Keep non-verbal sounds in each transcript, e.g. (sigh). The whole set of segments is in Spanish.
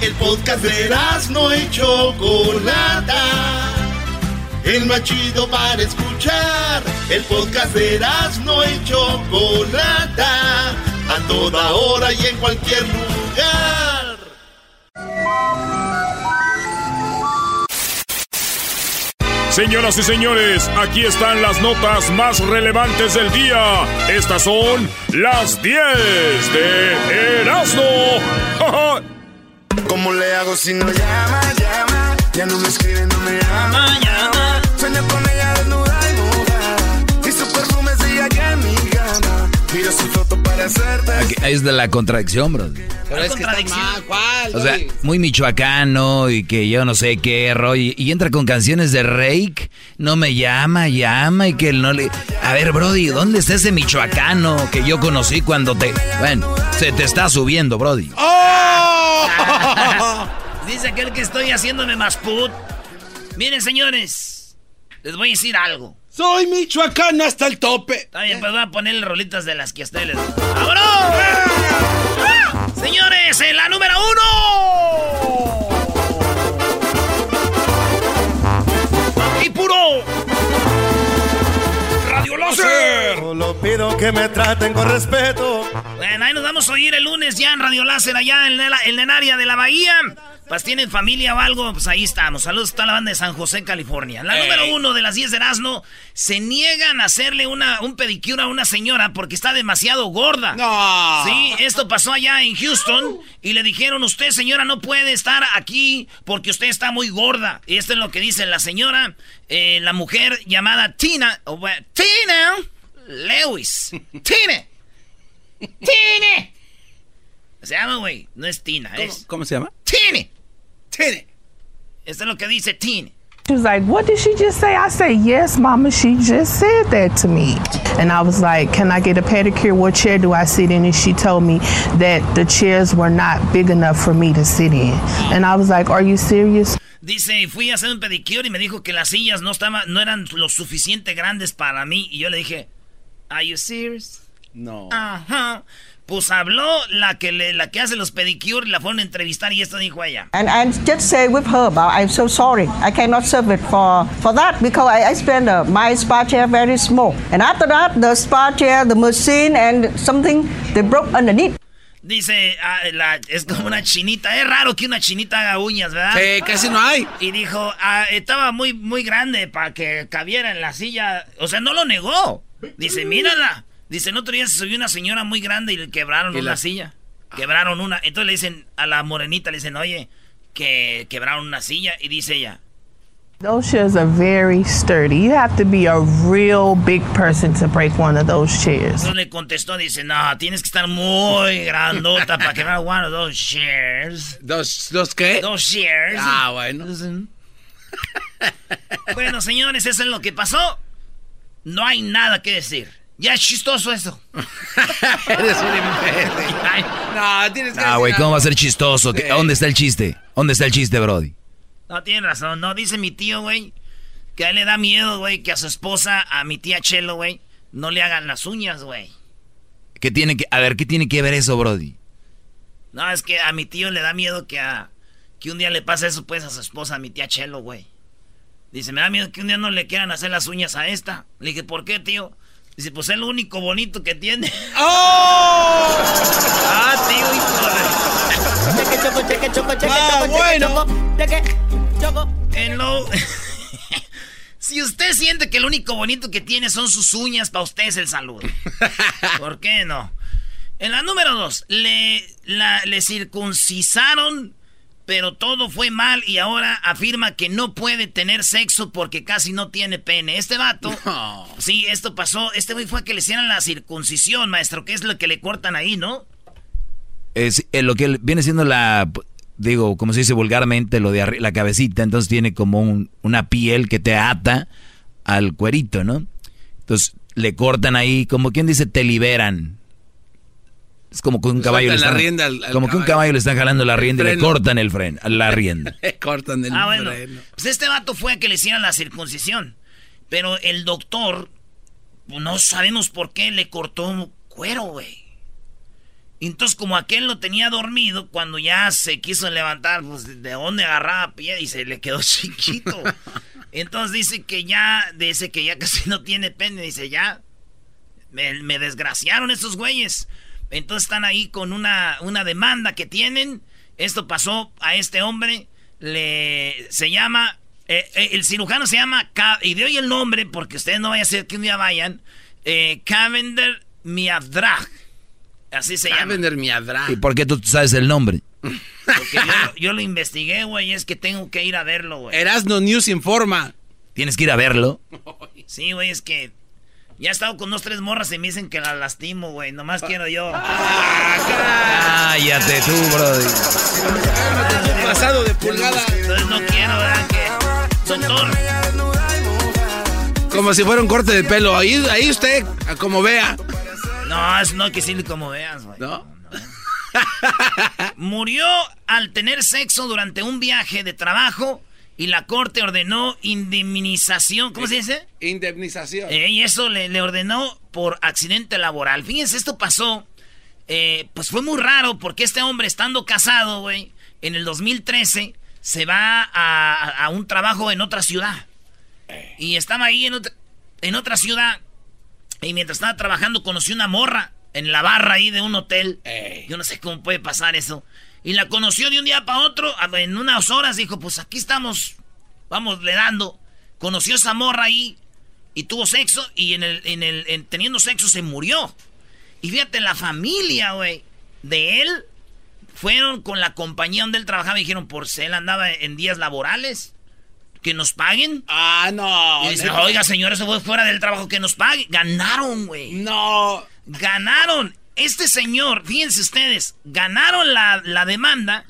El podcast de no y Chocolata. El más chido para escuchar. El podcast de no y Chocolata. A toda hora y en cualquier lugar. Señoras y señores, aquí están las notas más relevantes del día. Estas son las 10 de Erasmo. ¿Cómo le hago si no llama, llama? Ya no me escribe, no me llama, llama. Aquí, ahí es de la contradicción, bro. Pero es que está mal, ¿cuál? O sea, muy michoacano y que yo no sé qué rollo. Y entra con canciones de Rake. No me llama, llama y que él no le. A ver, Brody, ¿dónde está ese michoacano que yo conocí cuando te. Bueno, se te está subiendo, Brody. (laughs) ¡Oh! Dice aquel que estoy haciéndome más put. Miren, señores, les voy a decir algo. Soy michoacano hasta el tope. Está bien, pues voy a ponerle rolitas de las que a ustedes les ¡Vámonos! Señores, en la número uno. Y puro. Radio Láser. Solo pido que me traten con respeto. Bueno, ahí nos vamos a oír el lunes ya en Radio Láser, allá en, en el área de la Bahía. Pues tienen familia o algo, pues ahí estamos. Saludos a toda la banda de San José, California. La número uno de las 10 de Erasmo, se niegan a hacerle una, un pedicure a una señora porque está demasiado gorda. No. Sí, esto pasó allá en Houston y le dijeron, usted señora no puede estar aquí porque usted está muy gorda. Y esto es lo que dice la señora, eh, la mujer llamada Tina, o, Tina Lewis. (laughs) Tina. Tina. Se llama, güey, no es Tina, es... ¿Cómo se llama? Tina. Tina. Esto es lo que dice Tina. She was like, What did she just say? I said, Yes, Mama, she just said that to me. And I was like, Can I get a pedicure? What chair do I sit in? And she told me that the chairs were not big enough for me to sit in. And I was like, Are you serious? Dice, fui a hacer un pedicure y me dijo que las sillas no estaban, no eran lo suficiente grandes para mí. Y yo le dije, Are you serious? No. Ajá. Pues habló la que le, la que hace los pedicure, la fueron a entrevistar y esto dijo ella. And I just say with her about I'm so sorry. I cannot serve it for for that because I, I spend uh, my spa chair very small. And after that, the spa chair, the machine, and something they broke underneath. Dice, ah, la- es como una chinita. Es raro que una chinita haga uñas, ¿verdad? Sí, casi no hay. Y dijo, ah, estaba muy, muy grande para que cabiera en la silla. O sea, no lo negó. Dice, mírala. Dice, el otro día se subió una señora muy grande y le quebraron Y una la- silla. Quebraron una. Entonces le dicen a la morenita, le dicen, oye, que quebraron una silla. Y dice ella, Those chairs are very sturdy. You have to be a real big person to break one of those chairs. entonces le contestó, dice, no, tienes que estar muy grandota para quebrar one of those chairs. ¿Dos, dos qué? Dos chairs. Ah, bueno. (laughs) Bueno, señores, eso es lo que pasó. No hay nada que decir. Ya es chistoso eso. (laughs) Eres un imbécil. Ay, No, tienes que Ah, güey, ¿cómo va a ser chistoso? ¿Qué- ¿Dónde está el chiste? ¿Dónde está el chiste, Brody? No, tiene razón. No, dice mi tío, güey, que a él le da miedo, güey, que a su esposa, a mi tía Chelo, güey, no le hagan las uñas, güey. ¿Qué tiene que, a ver, ¿qué tiene que ver eso, Brody? No, es que a mi tío le da miedo que a que un día le pase eso, pues, a su esposa, a mi tía Chelo, güey. Dice, me da miedo que un día no le quieran hacer las uñas a esta. Le dije, ¿por qué, tío? Dice, pues es lo único bonito que tiene. (laughs) ¡Oh! ah, tío, hijo de... Ah, bueno. En lo... (laughs) si usted siente que lo único bonito que tiene son sus uñas, para usted es el salud. (laughs) ¿Por qué no? En la número dos, le, la- le circuncisaron, pero todo fue mal y ahora afirma que no puede tener sexo porque casi no tiene pene. Este vato, (laughs) No. sí, esto pasó, este güey fue a que le hicieran la circuncisión, maestro, que es lo que le cortan ahí, ¿no? Es eh, lo que viene siendo la, digo, como se dice vulgarmente, lo de la cabecita, entonces tiene como un- una piel que te ata al cuerito, ¿no? Entonces le cortan ahí, como quien dice, te liberan. Es como que un Le caballo le sueltan la están, rienda al- al como que un caballo. caballo le están jalando la rienda y le cortan el freno, la (laughs) rienda. Cortan el Ah, bueno. freno. Pues este vato fue a que le hicieran la circuncisión. Pero el doctor, no sabemos por qué, le cortó cuero, güey. entonces, como aquel lo tenía dormido, cuando ya se quiso levantar, pues de dónde agarraba pie y se le quedó (laughs) chiquito. Entonces dice que ya, dice que ya casi no tiene pene, dice ya, me, desgraciaron estos güeyes. Entonces están ahí con una, una demanda que tienen. Esto pasó a este hombre, le, se llama, eh, eh, el cirujano se llama, y de hoy el nombre, porque ustedes no vayan a ser que un día vayan, eh, Cavender Miadrag. Así se llama. ¿Y por qué tú sabes el nombre? Porque yo, lo investigué, güey, es que tengo que ir a verlo, güey. Erasno News informa. ¿Tienes que ir a verlo? Sí, güey, es que ya he estado con dos, tres morras y me dicen que la lastimo, güey. Nomás quiero yo. Cállate tú, brody. pasado de pulgada. Entonces no quiero, ¿verdad? Que... Doctor. Como si fuera un corte de pelo. Ahí, ahí usted, como vea. No, es no que sí como veas, güey. ¿No? Murió al tener sexo durante un viaje de trabajo y la corte ordenó indemnización. ¿Cómo se dice? Indemnización. Eh, y eso le, ordenó por accidente laboral. Fíjense, esto pasó. Eh, pues fue muy raro porque este hombre, estando casado, güey, en el 2013, se va a, un trabajo en otra ciudad. Y estaba ahí en en otra ciudad y mientras estaba trabajando conocí una morra en la barra ahí de un hotel. Yo no sé cómo puede pasar eso. Y la conoció de un día para otro, en unas horas dijo, pues aquí estamos, vamos le dando. Conoció esa morra ahí y tuvo sexo y en el, en el, teniendo sexo se murió. Y fíjate, la familia, güey, de él fueron con la compañía donde él trabajaba y dijeron, por si él andaba en días laborales que nos paguen. Ah, no. Y dice, oiga, señor, eso fue fuera del trabajo que nos paguen. Ganaron, güey. No. Ganaron. Este señor, fíjense ustedes, ganaron la, la demanda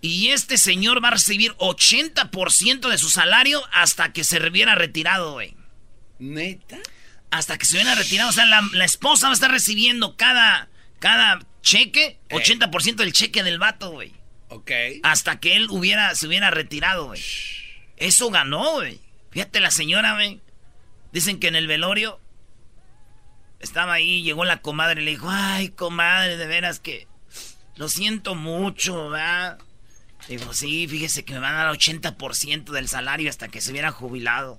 y este señor va a recibir 80% de su salario hasta que se viera retirado, güey. ¿Neta? Hasta que se viera retirado. O sea, la, esposa va a estar recibiendo cada, cada cheque, 80% del cheque del vato, güey. Ok. Hasta que él hubiera, se hubiera retirado, güey. Eso ganó, güey. Fíjate la señora, güey. Dicen que en el velorio estaba ahí, llegó la comadre y le dijo, ay, comadre, de veras que lo siento mucho, ¿verdad? Dijo, sí, fíjese que me van a dar 80% del salario hasta que se hubiera jubilado.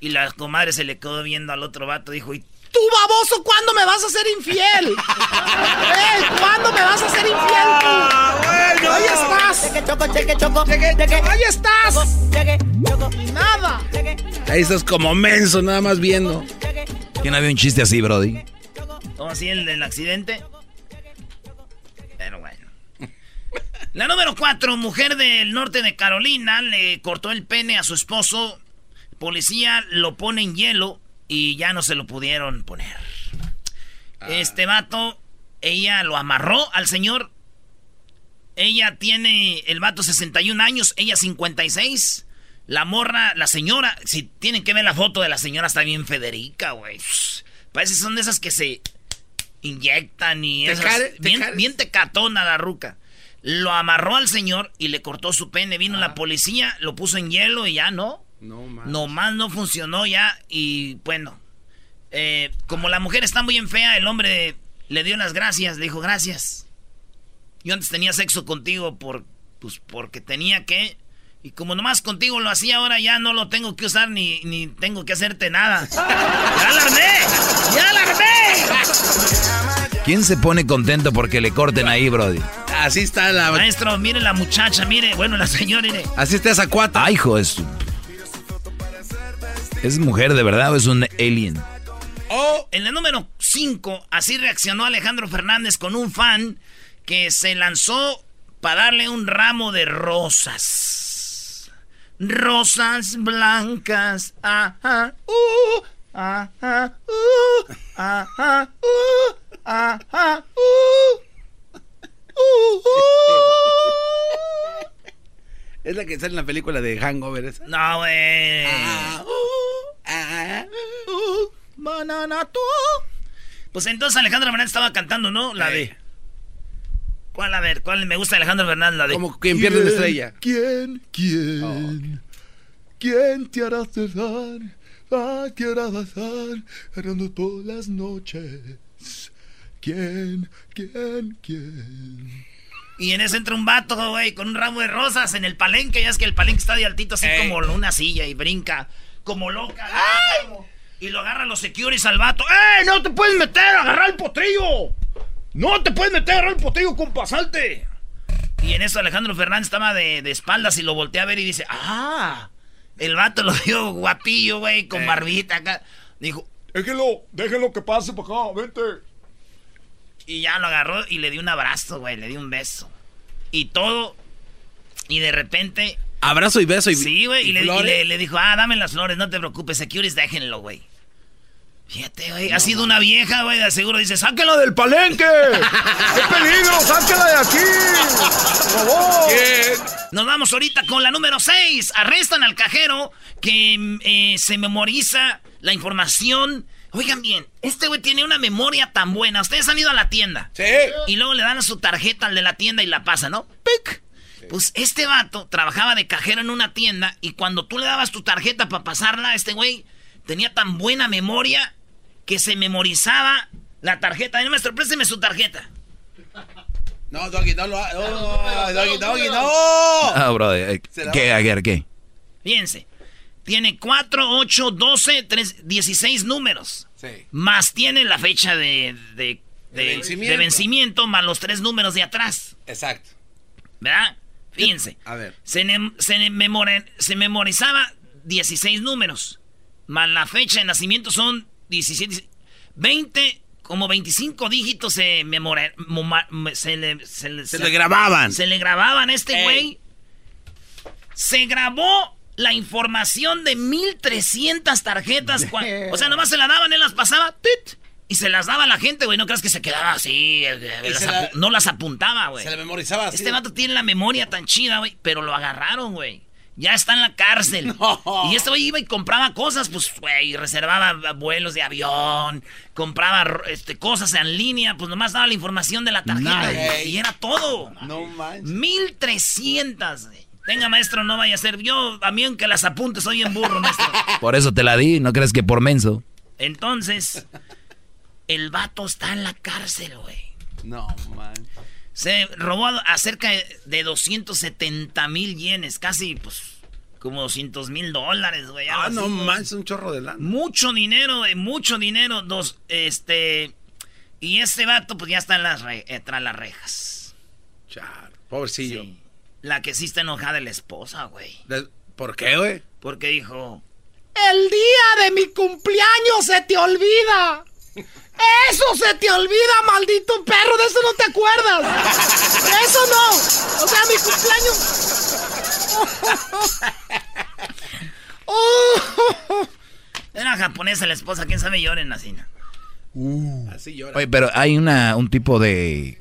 Y la comadre se le quedó viendo al otro vato, dijo, ¿y tú, baboso, cuándo me vas a ser infiel? ¿Eh? ¿Cuándo me vas a ser infiel tú? Ah, bueno. Ahí estás. Ahí estás. Nada. Ahí estás como menso, nada más viendo. ¿Quién había un chiste así, Brody? ¿Cómo así el del accidente? Pero bueno. La número cuatro, mujer del norte de Carolina, le cortó el pene a su esposo. Policía lo pone en hielo y ya no se lo pudieron poner. Ah. Este vato, ella lo amarró al señor. Ella tiene, el vato 61 años, ella 56. La morra, la señora, si tienen que ver la foto de la señora, está bien Federica, güey. Parece que son de esas que se inyectan y esas, bien, bien tecatona la ruca. Lo amarró al señor y le cortó su pene. Vino la policía, lo puso en hielo y ya no. No más. Nomás no funcionó ya y bueno. Eh, como la mujer está muy en fea, el hombre le dio las gracias, le dijo gracias. Yo antes tenía sexo contigo por, pues porque tenía que. Y como nomás contigo lo hacía, ahora ya no lo tengo que usar ni, ni tengo que hacerte nada. (laughs) ¡Ya la armé! ¡Ya la armé! ¿Quién se pone contento porque le corten ahí, Brody? Así está la... Maestro, mire la muchacha, mire. Bueno, la señora, mire. Así está esa cuata. Ay, hijo, es... ¿Es mujer de verdad o es un alien? Oh, en la número 5, así reaccionó Alejandro Fernández con un fan que se lanzó para darle un ramo de rosas. Rosas blancas, ajá, uh, ajá, uh, ajá, uh, ajá, uh, uh, uh. (laughs) Es la que sale en la película de Hangover esa. No, güey. Ah, uh, ah, uh, banana tú. Pues entonces Alejandro Fernández estaba cantando, ¿no? La de. ¿Cuál? A ver, ¿cuál me gusta Alejandro Fernández? La de. Como quien pierde una estrella. ¿Quién? ¿Quién? Oh. ¿Quién te hará cerrar? ¿A qué hora vas a todas las noches? ¿Quién? ¿Quién? ¿Quién? Y en ese entra un vato, güey, con un ramo de rosas en el palenque. Ya es que el palenque está de altito, así como una silla y brinca como loca. ¡Ay! Y lo agarran los securities al vato. ¡Eh! ¡No te puedes meter! ¡Agarrar el potrillo! ¡No te puedes meter! ¡Agarrar el potrillo, compa! ¡Salte! Y en eso Alejandro Fernández estaba de, espaldas y lo voltea a ver y dice: ¡Ah! El vato lo dio guapillo, güey, con barbita acá. Dijo: Déjelo, déjelo que pase para acá, vente. Y ya lo agarró y le dio un abrazo, güey, le dio un beso. Y todo. Y de repente. Abrazo y beso y. Sí, güey. Y, le, dijo, ah, dame las flores, no te preocupes, securities, déjenlo, güey. Fíjate, güey. ha sido una vieja, güey. De seguro dice, sáquenla del palenque. (laughs) ¡Qué peligro! ¡Sáquenla de aquí! ¡Por favor! Nos vamos ahorita con la número 6. Arrestan al cajero que eh, se memoriza la información Oigan bien, este güey tiene una memoria tan buena. Ustedes han ido a la tienda. Sí. Y luego le dan a su tarjeta al de la tienda y la pasa, ¿no? ¡Pic! Pues este vato trabajaba de cajero en una tienda y cuando tú le dabas tu tarjeta para pasarla, este güey tenía tan buena memoria que se memorizaba la tarjeta. Ay, maestro, présteme su tarjeta. No, Doggy, no lo No, Doggy, Doggy, no. Ah, brother. ¿Qué, Aguer, qué? Fíjense. Tiene 4, 8, 12, 3, 16 números. Sí. Más tiene la fecha de, de, vencimiento. más los tres números de atrás. Exacto. ¿Verdad? Fíjense. A ver. Se, se, se memorizaba 16 números. Más la fecha de nacimiento son 17. 20, como 25 dígitos se, se, le, se, le, grababan. Se le grababan a este güey. Se grabó la información de 1300 tarjetas. (laughs) o sea, nomás se la daban, él las pasaba. y se las daba a la gente, güey. No creas que se quedaba así. Eh, no las apuntaba, güey. Se le memorizaba así. Este vato tiene la memoria tan chida, güey. Pero lo agarraron, güey. Ya está en la cárcel. (laughs) Y este güey iba y compraba cosas, pues, güey, reservaba vuelos de avión, compraba este, cosas en línea, pues nomás daba la información de la tarjeta. Y era todo. No manches. 1300, güey. Venga, maestro, no vaya a ser. Yo, a mí, aunque las apuntes, soy en burro, maestro. (laughs) Por eso te la di, ¿no crees que por menso? Entonces, el vato está en la cárcel, güey. No, man. Se robó a cerca de 270 mil yenes, casi, pues, como 200 mil dólares, güey. Ah, no man, es un chorro de lana. Mucho dinero, güey, mucho dinero. Dos, este. Y este vato, pues ya está en las eh, tras las rejas. Char, pobrecillo. Sí. La que sí está enojada es la esposa, güey. ¿Por qué, güey? Porque dijo... El día de mi cumpleaños se te olvida. (laughs) Eso se te olvida, maldito perro. De eso no te acuerdas. De eso no. O sea, mi cumpleaños... (laughs) Era japonesa la esposa. ¿Quién sabe lloren así? Uh. Así llora. Oye, pero hay una, un tipo de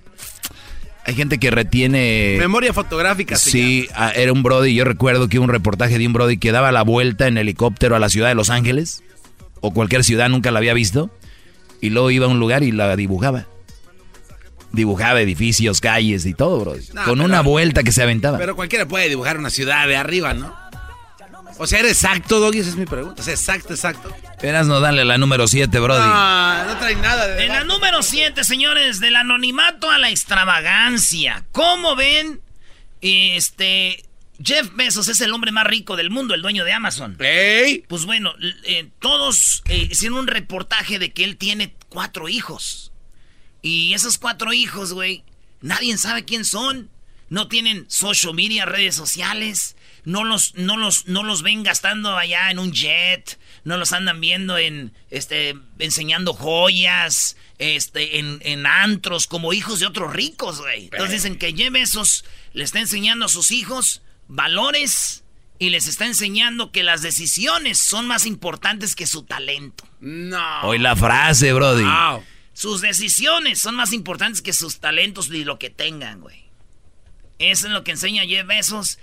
hay gente que retiene... Memoria fotográfica. Sí, ah, era un Brody. Yo recuerdo que un reportaje de un Brody que daba la vuelta en helicóptero a la ciudad de Los Ángeles. O cualquier ciudad, nunca la había visto. Y luego iba a un lugar y la dibujaba. Dibujaba edificios, calles y todo, Brody. con una vuelta que se aventaba. Pero cualquiera puede dibujar una ciudad de arriba, ¿no? O sea, ¿era exacto, Doggy? Esa es mi pregunta. O sea, exacto, exacto. Eras no darle la número 7, Brody. No, no trae nada de... En la número 7, señores, del anonimato a la extravagancia. ¿Cómo ven? Este... Jeff Bezos es el hombre más rico del mundo, el dueño de Amazon. ¡Ey! Pues bueno, eh, todos eh, hicieron un reportaje de que él tiene cuatro hijos. Y esos cuatro hijos, güey, nadie sabe quién son. No tienen social media, redes sociales no los, no los, no los ven gastando allá en un jet, no los andan viendo en, este, enseñando joyas, este, en, en antros, como hijos de otros ricos, güey. Entonces dicen que Jeff Bezos le está enseñando a sus hijos valores y les está enseñando que las decisiones son más importantes que su talento. No. Hoy la frase, Brody. Sus decisiones son más importantes que sus talentos y lo que tengan, güey. Eso es lo que enseña Jeff Bezos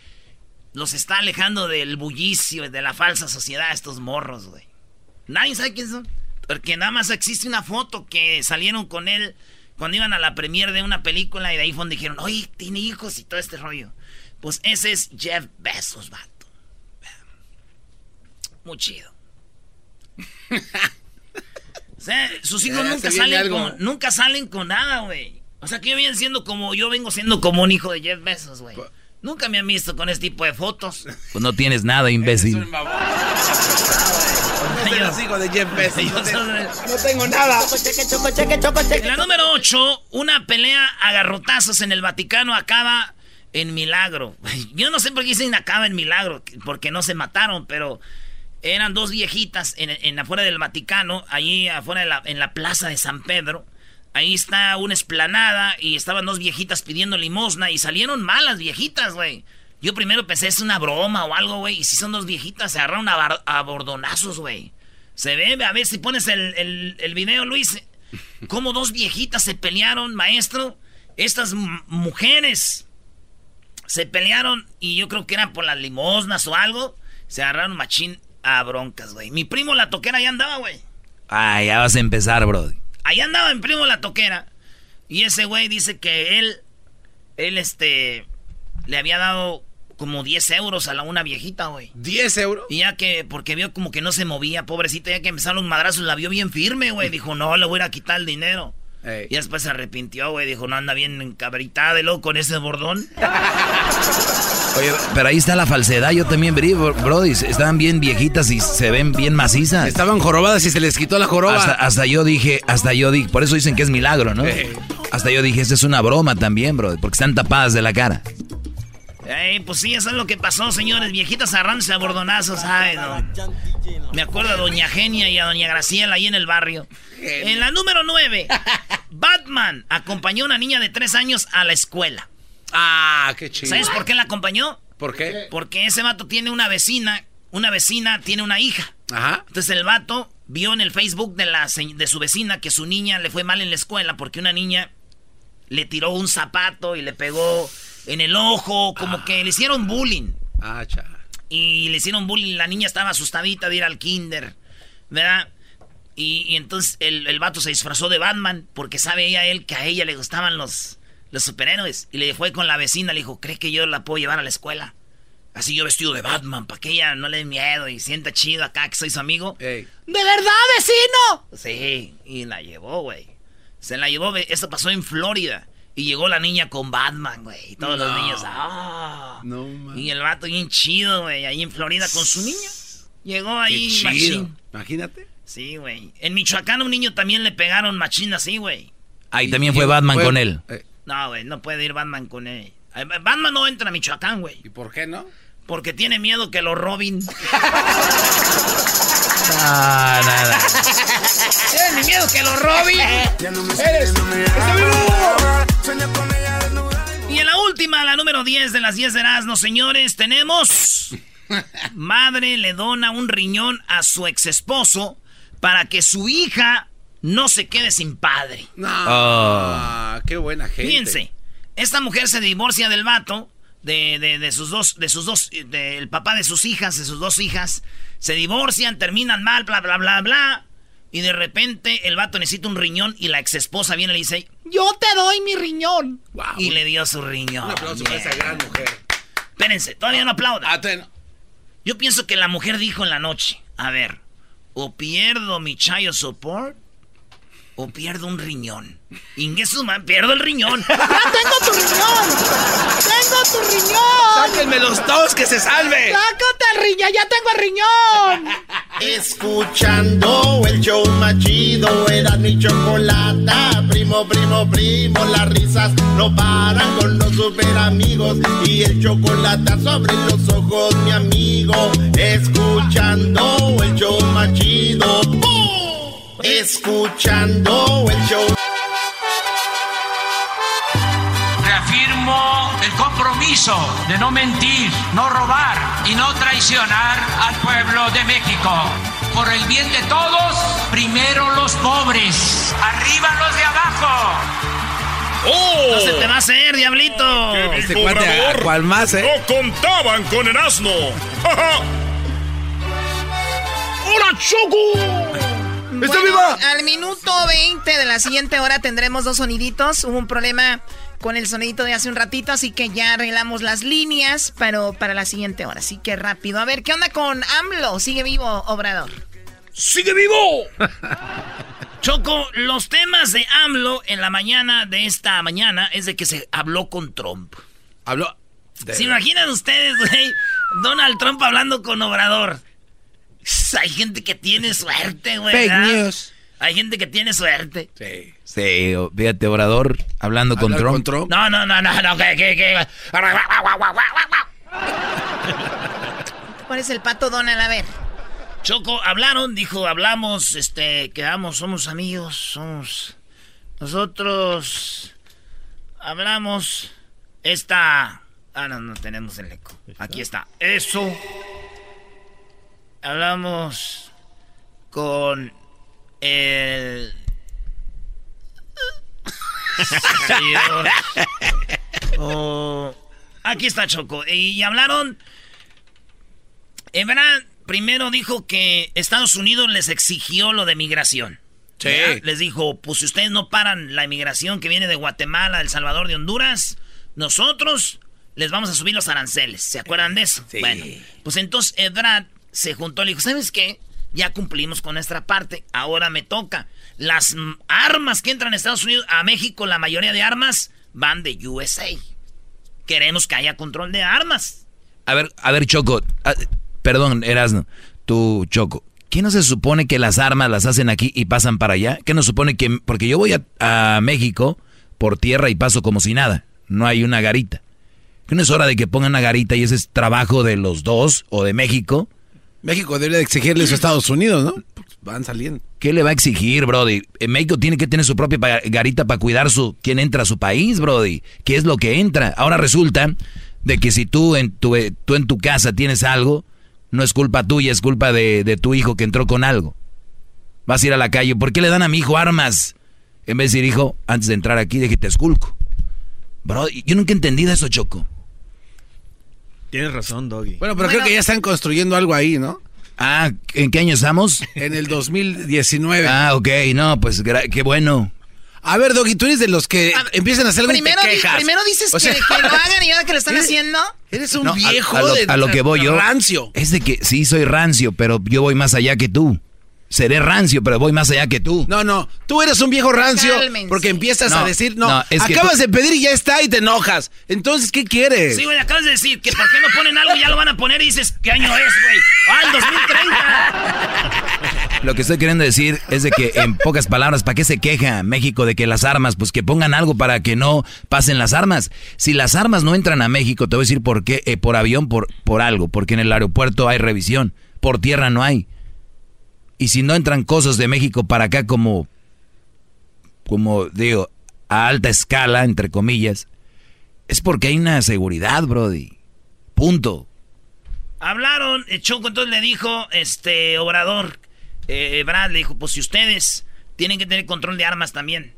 los está alejando del bullicio y de la falsa sociedad estos morros, güey. Nadie sabe quién son. Porque nada más existe una foto que salieron con él cuando iban a la premiere de una película y de ahí fue dijeron, oye, tiene hijos y todo este rollo. Pues ese es Jeff Bezos, vato. Muy chido. (laughs) sea, sus hijos Ya, nunca salen, algo. con, nunca salen con nada, güey. O sea, que yo vienen siendo como, yo vengo siendo como un hijo de Jeff Bezos, güey. Nunca me han visto con este tipo de fotos. Pues no tienes nada, imbécil. No soy los hijos de Jeff Bezos. Yo No, te- soy- no tengo nada. En la número 8, una pelea a garrotazos en el Vaticano acaba en milagro. (laughs) Yo no sé por qué dicen acaba en milagro, porque no se mataron, pero eran dos viejitas en, afuera del Vaticano, allí afuera en la plaza de San Pedro. Ahí está una esplanada y estaban dos viejitas pidiendo limosna y salieron malas viejitas, güey. Yo primero pensé es una broma o algo, güey. Y si son dos viejitas, se agarraron a, a bordonazos, güey. Se ve, a ver si pones el, el, video, Luis. Cómo dos viejitas se pelearon, maestro. Estas mujeres se pelearon y yo creo que eran por las limosnas o algo. Se agarraron machín a broncas, güey. Mi primo la toquera ya andaba, güey. Ah, ya vas a empezar, Brody. Ahí andaba mi primo la toquera. Y ese güey dice que él, él este, le había dado como 10 euros a la una viejita, güey. 10 euros. Y ya que, porque vio como que no se movía, pobrecita, ya que empezaron los madrazos, la vio bien firme, güey. (laughs) Dijo, no, le voy a ir a quitar el dinero. Ey. Y después se arrepintió, güey. Dijo, no, anda bien encabritada de loco con ese bordón. (laughs) Oye, pero ahí está la falsedad. Yo también vi, bro- Brody. Estaban bien viejitas y se ven bien macizas. Estaban jorobadas y se les quitó la joroba. Hasta, hasta yo dije, hasta yo dije, por eso dicen que es milagro, ¿no? Hasta yo dije, esa es una broma también, bro, porque están tapadas de la cara. Ey, pues sí, eso es lo que pasó, señores. Viejitas agarrándose a bordonazos, ay, no. Me acuerdo a Doña Genia y a Doña Graciela ahí en el barrio. En la número 9, Batman acompañó a una niña de 3 años a la escuela. Ah, qué chido. ¿Sabes por qué la acompañó? ¿Por qué? Porque ese vato tiene una vecina, una vecina tiene una hija. Ajá. Entonces el vato vio en el Facebook de, la, de su vecina que su niña le fue mal en la escuela porque una niña le tiró un zapato y le pegó en el ojo, como que le hicieron bullying. Ah, cha. Y le hicieron bullying, la niña estaba asustadita de ir al kinder, ¿verdad? Y, y entonces el, el vato se disfrazó de Batman porque sabe ella él que a ella le gustaban los, los superhéroes. Y le fue con la vecina, le dijo, ¿cree que yo la puedo llevar a la escuela? Así yo vestido de Batman, para que ella no le dé miedo y sienta chido acá que soy su amigo. Ey. ¿De verdad, vecino? Sí, y la llevó, güey. Se la llevó, esto pasó en Florida. Y llegó la niña con Batman, güey. Y todos los niños, ¡ah! No, man. Y el vato bien chido, güey, ahí en Florida con su niña. Llegó Qué ahí, chido. machín. Imagínate. Sí, güey. En Michoacán a un niño también le pegaron machín así, güey. Ahí también fue Batman con él. Eh, No, güey, no puede ir Batman con él. Eh, Batman no entra a Michoacán, güey. ¿Y por qué no? Porque tiene miedo que lo (laughs) roben. Ah, (laughs) nada. Tiene miedo que lo roben. Y en la última, la número 10 de las 10 de Erasmo, señores, tenemos... (laughs) Madre le dona un riñón a su ex esposo para que su hija no se quede sin padre. No. Oh. Ah, qué buena gente. Fíjense, esta mujer se divorcia del vato, de, de- de sus dos, de sus dos, del papá de sus hijas, de sus dos hijas. Se divorcian, terminan mal, bla, bla, bla, bla. Y de repente el vato necesita un riñón y la ex esposa viene y le dice, yo te doy mi riñón. Y le dio su riñón. Un aplauso para esa gran mujer. Espérense, todavía no aplaudan. Ah, Yo pienso que la mujer dijo en la noche, a ver, o pierdo mi child support o pierdo un riñón. Ingesu, man, pierdo el riñón. (laughs) ¡Ya tengo tu riñón! ¡Tengo tu riñón! ¡Sáquenme los dos que se salve! ¡Sácate el riñón! ¡Ya tengo el riñón! Escuchando el show más chido, era mi chocolata. Primo, primo, primo, las risas no paran con los super amigos. Y el chocolate sobre los ojos, mi amigo. Escuchando el show más chido. ¡Bum! Escuchando el show. Reafirmo el compromiso de no mentir, no robar y no traicionar al pueblo de México. Por el bien de todos, primero los pobres, arriba los de abajo. ¡Oh! No se te va a hacer, diablito. ¿Qué Este cuate, más, eh? No contaban con el asno. (laughs) ¡Hola, Choco! ¡Está Bueno, viva! Al minuto 20 de la siguiente hora tendremos dos soniditos. Hubo un problema con el sonidito de hace un ratito, así que ya arreglamos las líneas pero para la siguiente hora. Así que rápido. A ver, ¿qué onda con AMLO? ¿Sigue vivo, Obrador? ¡Sigue vivo! (laughs) Choco, los temas de AMLO en la mañana de esta mañana es de que se habló con Trump. Habló. ¿Se imaginan ustedes, güey? Donald Trump hablando con Obrador. (laughs) Hay gente que tiene suerte, güey. Fake news. Hay gente que tiene suerte. Sí. Sí, fíjate, Obrador hablando con Hablar Trump. con Trump. No, no, no, no, no, que, que, que. ¿Cuál es el pato Donald? A ver. Choco, hablaron, dijo, hablamos, este, quedamos, somos amigos, somos. Nosotros. Hablamos. Esta. Ah, no, no tenemos el eco. Aquí está. Eso. Hablamos con el. Señor. (laughs) Oh, aquí está Choco. Y hablaron. Ebrard primero dijo que Estados Unidos les exigió lo de migración. Sí. ¿verdad? Les dijo, pues si ustedes no paran la inmigración que viene de Guatemala, El Salvador, de Honduras, nosotros les vamos a subir los aranceles. ¿Se acuerdan de eso? Sí. Bueno, pues entonces Ebrard se juntó y le dijo, ¿sabes qué? Ya cumplimos con nuestra parte, ahora me toca. Las armas que entran a Estados Unidos, a México, la mayoría de armas van de USA. Queremos que haya control de armas. A ver, a ver, Choco. perdón, Erasno. Tú, Choco. ¿Qué no se supone que las armas las hacen aquí y pasan para allá? ¿Qué no supone que.? Porque yo voy a, México por tierra y paso como si nada. No hay una garita. ¿Que no es hora de que pongan una garita y ese es trabajo de los dos o de México? México debería de exigirle eso a Estados Unidos, ¿no? Pues van saliendo. ¿Qué le va a exigir, Brody? En México tiene que tener su propia garita para cuidar su quién entra a su país, Brody. ¿Qué es lo que entra? Ahora resulta de que si tú en tu, eh, tú en tu casa tienes algo, no es culpa tuya, es culpa de, de tu hijo que entró con algo. Vas a ir a la calle. ¿Por qué le dan a mi hijo armas? En vez de decir, hijo, antes de entrar aquí, déjate esculco. Bro, yo nunca he entendido eso, Choco. Tienes razón, Doggy. Bueno, pero Bueno. creo que ya están construyendo algo ahí, ¿no? Ah, ¿en qué año estamos? En el 2019. Ah, ok, no, pues gra- qué bueno. A ver, Doggy, tú eres de los que A empiezan a hacer algo Primero, y te di- quejas. primero dices O que, sea, que lo hagan y ahora que lo están Eres- haciendo. Eres un No, a- viejo a, lo, de a lo que voy yo. rancio. Es de que sí soy rancio, pero yo voy más allá que tú. Seré rancio, pero voy más allá que tú. No, no, tú eres un viejo rancio Cálmense. porque empiezas No, a decir, no, no, es que acabas tú- de pedir y ya está y te enojas. Entonces, ¿qué quieres? Sí, güey, acabas de decir que por qué no ponen algo y ya lo van a poner y dices, ¿qué año es, güey? ¡Ah, el 2030! (laughs) Lo que estoy queriendo decir es de que, en pocas palabras, ¿para qué se queja México de que las armas? Pues que pongan algo para que no pasen las armas. Si las armas no entran a México, te voy a decir por qué, eh, por avión, por, por algo, porque en el aeropuerto hay revisión, por tierra no hay. Y si no entran cosas de México para acá como, como digo, a alta escala, entre comillas, es porque hay una seguridad, Brody. Punto. Hablaron, Choco entonces le dijo, este, Obrador, eh, Brad le dijo, pues si ustedes tienen que tener control de armas también.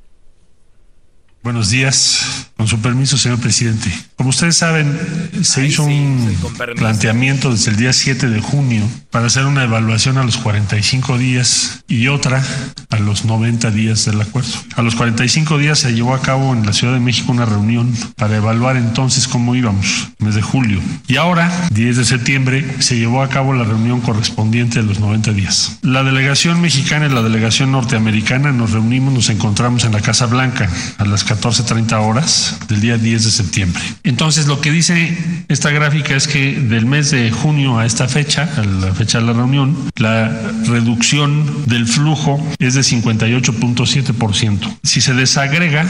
Buenos días. Con su permiso, señor presidente. Como ustedes saben, se Ay, hizo sí, un planteamiento desde el día 7 de junio para hacer una evaluación a los 45 días y otra a los 90 días del acuerdo. A los 45 días se llevó a cabo en la Ciudad de México una reunión para evaluar entonces cómo íbamos, mes de julio. Y ahora, 10 de septiembre, se llevó a cabo la reunión correspondiente de los 90 días. La delegación mexicana y la delegación norteamericana nos reunimos, nos encontramos en la Casa Blanca a las 14.30 horas del día 10 de septiembre. Entonces, lo que dice esta gráfica es que del mes de junio a esta fecha, a la fecha de la reunión, la reducción del flujo es de 58.7%. Si se desagrega,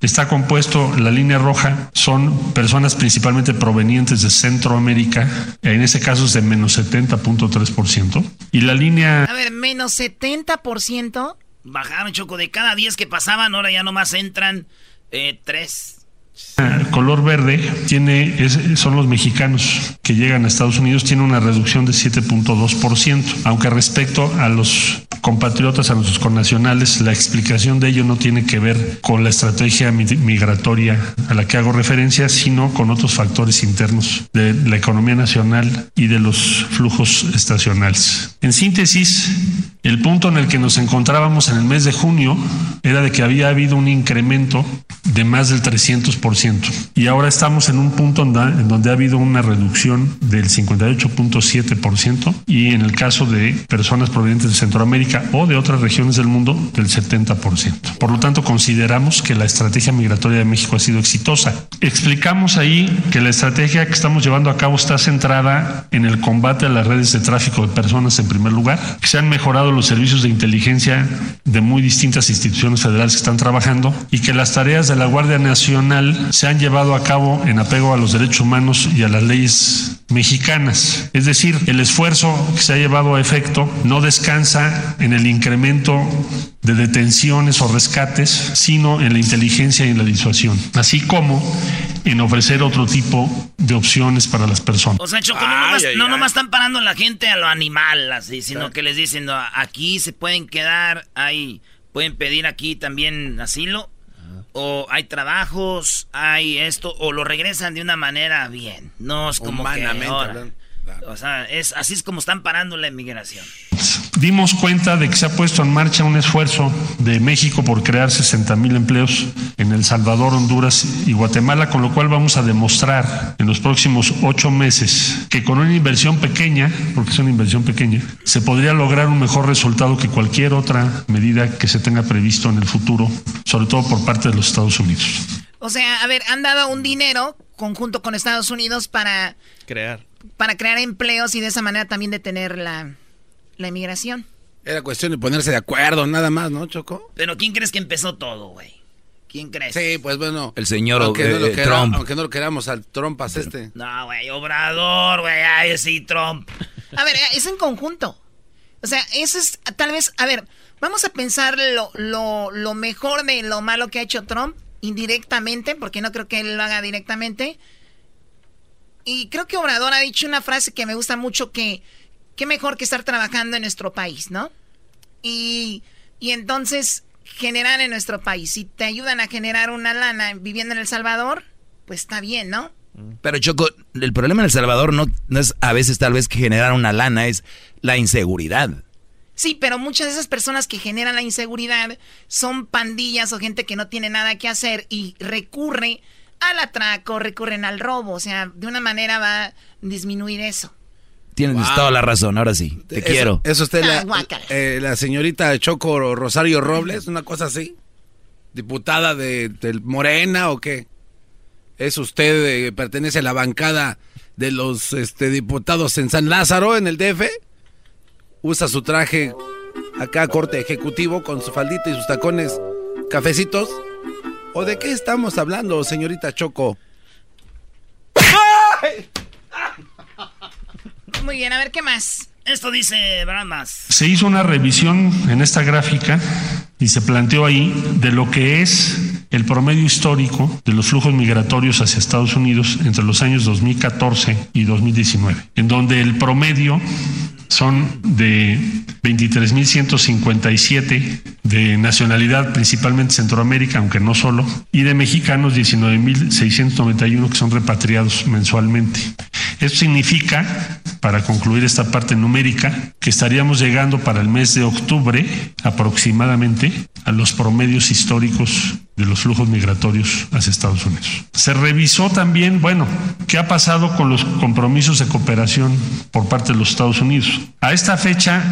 está compuesto, la línea roja son personas principalmente provenientes de Centroamérica, en ese caso es de menos 70.3%, y la línea A ver, menos 70%. Bajaron, Choco, de cada 10 que pasaban, ahora ya nomás entran eh, 3. Color verde tiene son los mexicanos que llegan a Estados Unidos tiene una reducción de 7.2%, aunque respecto a los compatriotas, a nuestros connacionales, la explicación de ello no tiene que ver con la estrategia mi- migratoria a la que hago referencia, sino con otros factores internos de la economía nacional y de los flujos estacionales. En síntesis, el punto en el que nos encontrábamos en el mes de junio era de que había habido un incremento de más del 300% y ahora estamos en un punto en donde ha habido una reducción del 58.7% y en el caso de personas provenientes de Centroamérica América o de otras regiones del mundo del 70%. Por lo tanto, consideramos que la estrategia migratoria de México ha sido exitosa. Explicamos ahí que la estrategia que estamos llevando a cabo está centrada en el combate a las redes de tráfico de personas en primer lugar, que se han mejorado los servicios de inteligencia de muy distintas instituciones federales que están trabajando y que las tareas de la Guardia Nacional se han llevado a cabo en apego a los derechos humanos y a las leyes mexicanas. Es decir, el esfuerzo que se ha llevado a efecto no descansa en el incremento de detenciones o rescates, sino en la inteligencia y en la disuasión, así como en ofrecer otro tipo de opciones para las personas. O sea, Choco, no, nomás, están parando la gente a lo animal, así, sino que les dicen, aquí se pueden quedar, ahí pueden pedir aquí también asilo, o hay trabajos, hay esto, o lo regresan de una manera bien. No es como que O sea, es, así es como están parando la inmigración dimos cuenta de que se ha puesto en marcha un esfuerzo de México por crear 60 mil empleos en El Salvador, Honduras y Guatemala, con lo cual vamos a demostrar en los próximos ocho meses que con una inversión pequeña, porque es una inversión pequeña, se podría lograr un mejor resultado que cualquier otra medida que se tenga previsto en el futuro, sobre todo por parte de los Estados Unidos. O sea, a ver, han dado un dinero conjunto con Estados Unidos para crear para crear empleos y de esa manera también detener la la inmigración. Era cuestión de ponerse de acuerdo, nada más, ¿no, Choco? Pero ¿quién crees que empezó todo, güey? ¿Quién crees? Sí, pues bueno. El señor aunque no lo Trump. Aunque no lo queramos al Trump este. No, güey, Obrador, güey, ay, sí, Trump. A ver, es en conjunto. O sea, eso es, tal vez, a ver, vamos a pensar lo, lo, lo mejor de lo malo que ha hecho Trump indirectamente, porque no creo que él lo haga directamente. Y creo que Obrador ha dicho una frase que me gusta mucho que qué mejor que estar trabajando en nuestro país, ¿no? Y, y entonces generar en nuestro país. Si te ayudan a generar una lana viviendo en El Salvador, pues está bien, ¿no? Pero Choco, el problema en El Salvador no, no es a veces tal vez que generar una lana, es la inseguridad. Sí, pero muchas de esas personas que generan la inseguridad son pandillas o gente que no tiene nada que hacer y recurre al atraco, recurren al robo. O sea, de una manera va a disminuir eso. Tienes toda la razón, ahora sí. Te quiero. ¿Es usted la, eh, la, señorita Choco Rosario Robles? ¿Una cosa así? ¿Diputada de, Morena o qué? ¿Es usted, eh, pertenece a la bancada de los este, diputados en San Lázaro, en el DF? ¿Usa su traje acá, corte ejecutivo, con su faldita y sus tacones cafecitos? ¿O de qué estamos hablando, señorita Choco? ¡Ay! Muy bien, a ver qué más. Esto dice Bramas. Se hizo una revisión en esta gráfica y se planteó ahí de lo que es el promedio histórico de los flujos migratorios hacia Estados Unidos entre los años 2014 y 2019, en donde el promedio son de 23.157 de nacionalidad principalmente Centroamérica, aunque no solo, y de mexicanos 19.691 que son repatriados mensualmente. Esto significa, para concluir esta parte numérica, que estaríamos llegando para el mes de octubre aproximadamente a los promedios históricos de los flujos migratorios hacia Estados Unidos. Se revisó también, bueno, qué ha pasado con los compromisos de cooperación por parte de los Estados Unidos. A esta fecha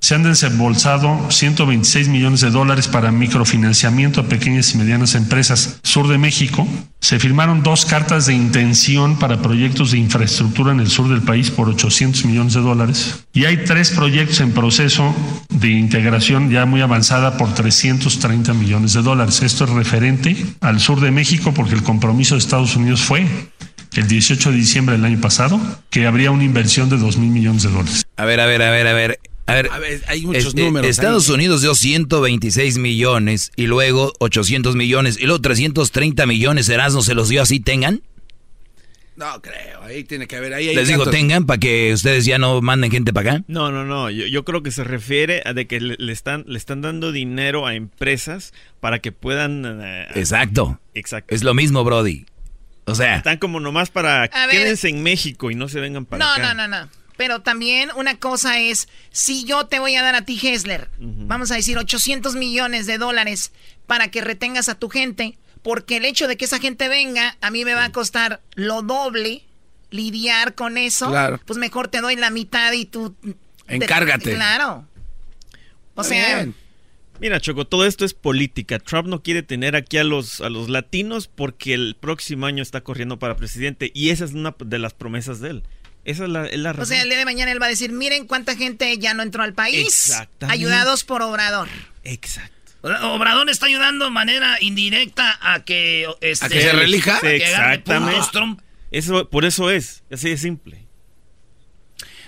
se han desembolsado 126 millones de dólares para microfinanciamiento a pequeñas y medianas empresas sur de México. Se firmaron dos cartas de intención para proyectos de infraestructura en el sur del país por 800 millones de dólares. Y hay tres proyectos en proceso de integración ya muy avanzada por 330 millones de dólares. Esto es referente al sur de México porque el compromiso de Estados Unidos fue el 18 de diciembre del año pasado que habría una inversión de 2 mil millones de dólares. A ver, a ver, a ver, a ver. A ver, hay muchos este, números. Estados Unidos dio 126 millones y luego 800 millones y luego 330 millones. Erasmo se los dio así, tengan. No creo, ahí tiene que haber. Ahí Les digo, tengan para que ustedes ya no manden gente para acá. No, no, no. Yo, creo que se refiere a de que le, están, le están dando dinero a empresas para que puedan. Eh, Exacto. Exacto. Es lo mismo, Brody. O sea. Están como nomás para. Quédense en México y no se vengan para acá. No, no, no, no. Pero también una cosa es, si yo te voy a dar a ti, Hessler, vamos a decir 800 millones de dólares para que retengas a tu gente, porque el hecho de que esa gente venga, a mí me va a costar lo doble lidiar con eso, pues mejor te doy la mitad y tú... Encárgate. claro. O sea, Mira, Choco, todo esto es política. Trump no quiere tener aquí a los, a los latinos porque el próximo año está corriendo para presidente y esa es una de las promesas de él. Esa es la, es la o razón. sea, el día de mañana él va a decir, miren cuánta gente ya no entró al país. Exactamente. Ayudados por Obrador. Exacto. Obrador está ayudando de manera indirecta a que... Este, ¿A que se relija? gane Exactamente. Trump. Eso, por eso es, así de simple.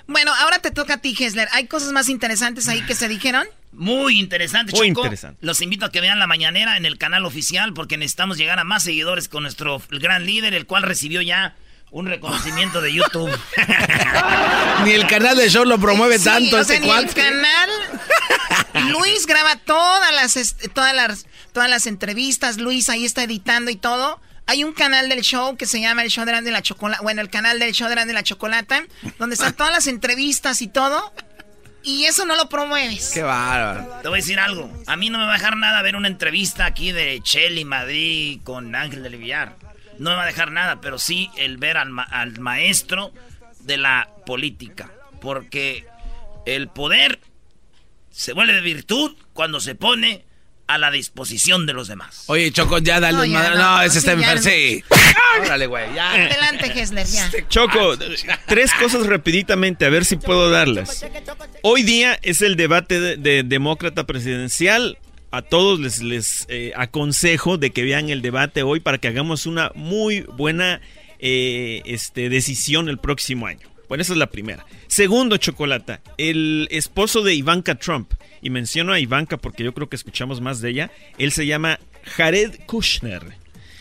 Bueno, ahora te toca a ti, Hessler. ¿Hay cosas más interesantes ahí que se dijeron? Muy interesante, Muy Choco. interesante. Los invito a que vean la mañanera en el canal oficial porque necesitamos llegar a más seguidores con nuestro gran líder, el cual recibió ya un reconocimiento de YouTube. (laughs) Ni el canal de show lo promueve Sí, tanto o sea, este ni el canal. Luis graba todas las, est- todas las todas las entrevistas. Luis ahí está editando y todo. Hay un canal del show que se llama el show de la chocolata. Bueno, el canal del show de la chocolata, donde están todas las entrevistas y todo. Y eso no lo promueves. Qué bárbaro. Te voy a decir algo. A mí no me va a dejar nada ver una entrevista aquí de Chely Madrid con Ángel del Villar. No me va a dejar nada, pero sí el ver al, ma- al maestro de la política. Porque el poder se vuelve de virtud cuando se pone a la disposición de los demás. Oye, Choco, ya dale No, un madre. no, No, ese sí, está enfermo. Sí. (laughs) Órale, güey, ya. Adelante, Hessler, ya. Choco, tres cosas rapiditamente, a ver si puedo darlas. Hoy día es el debate de, de demócrata presidencial. A todos les, les eh, aconsejo de que vean el debate hoy para que hagamos una muy buena eh, este, decisión el próximo año. Bueno, esa es la primera. Segundo, Chocolata, el esposo de Ivanka Trump, y menciono a Ivanka porque yo creo que escuchamos más de ella, él se llama Jared Kushner.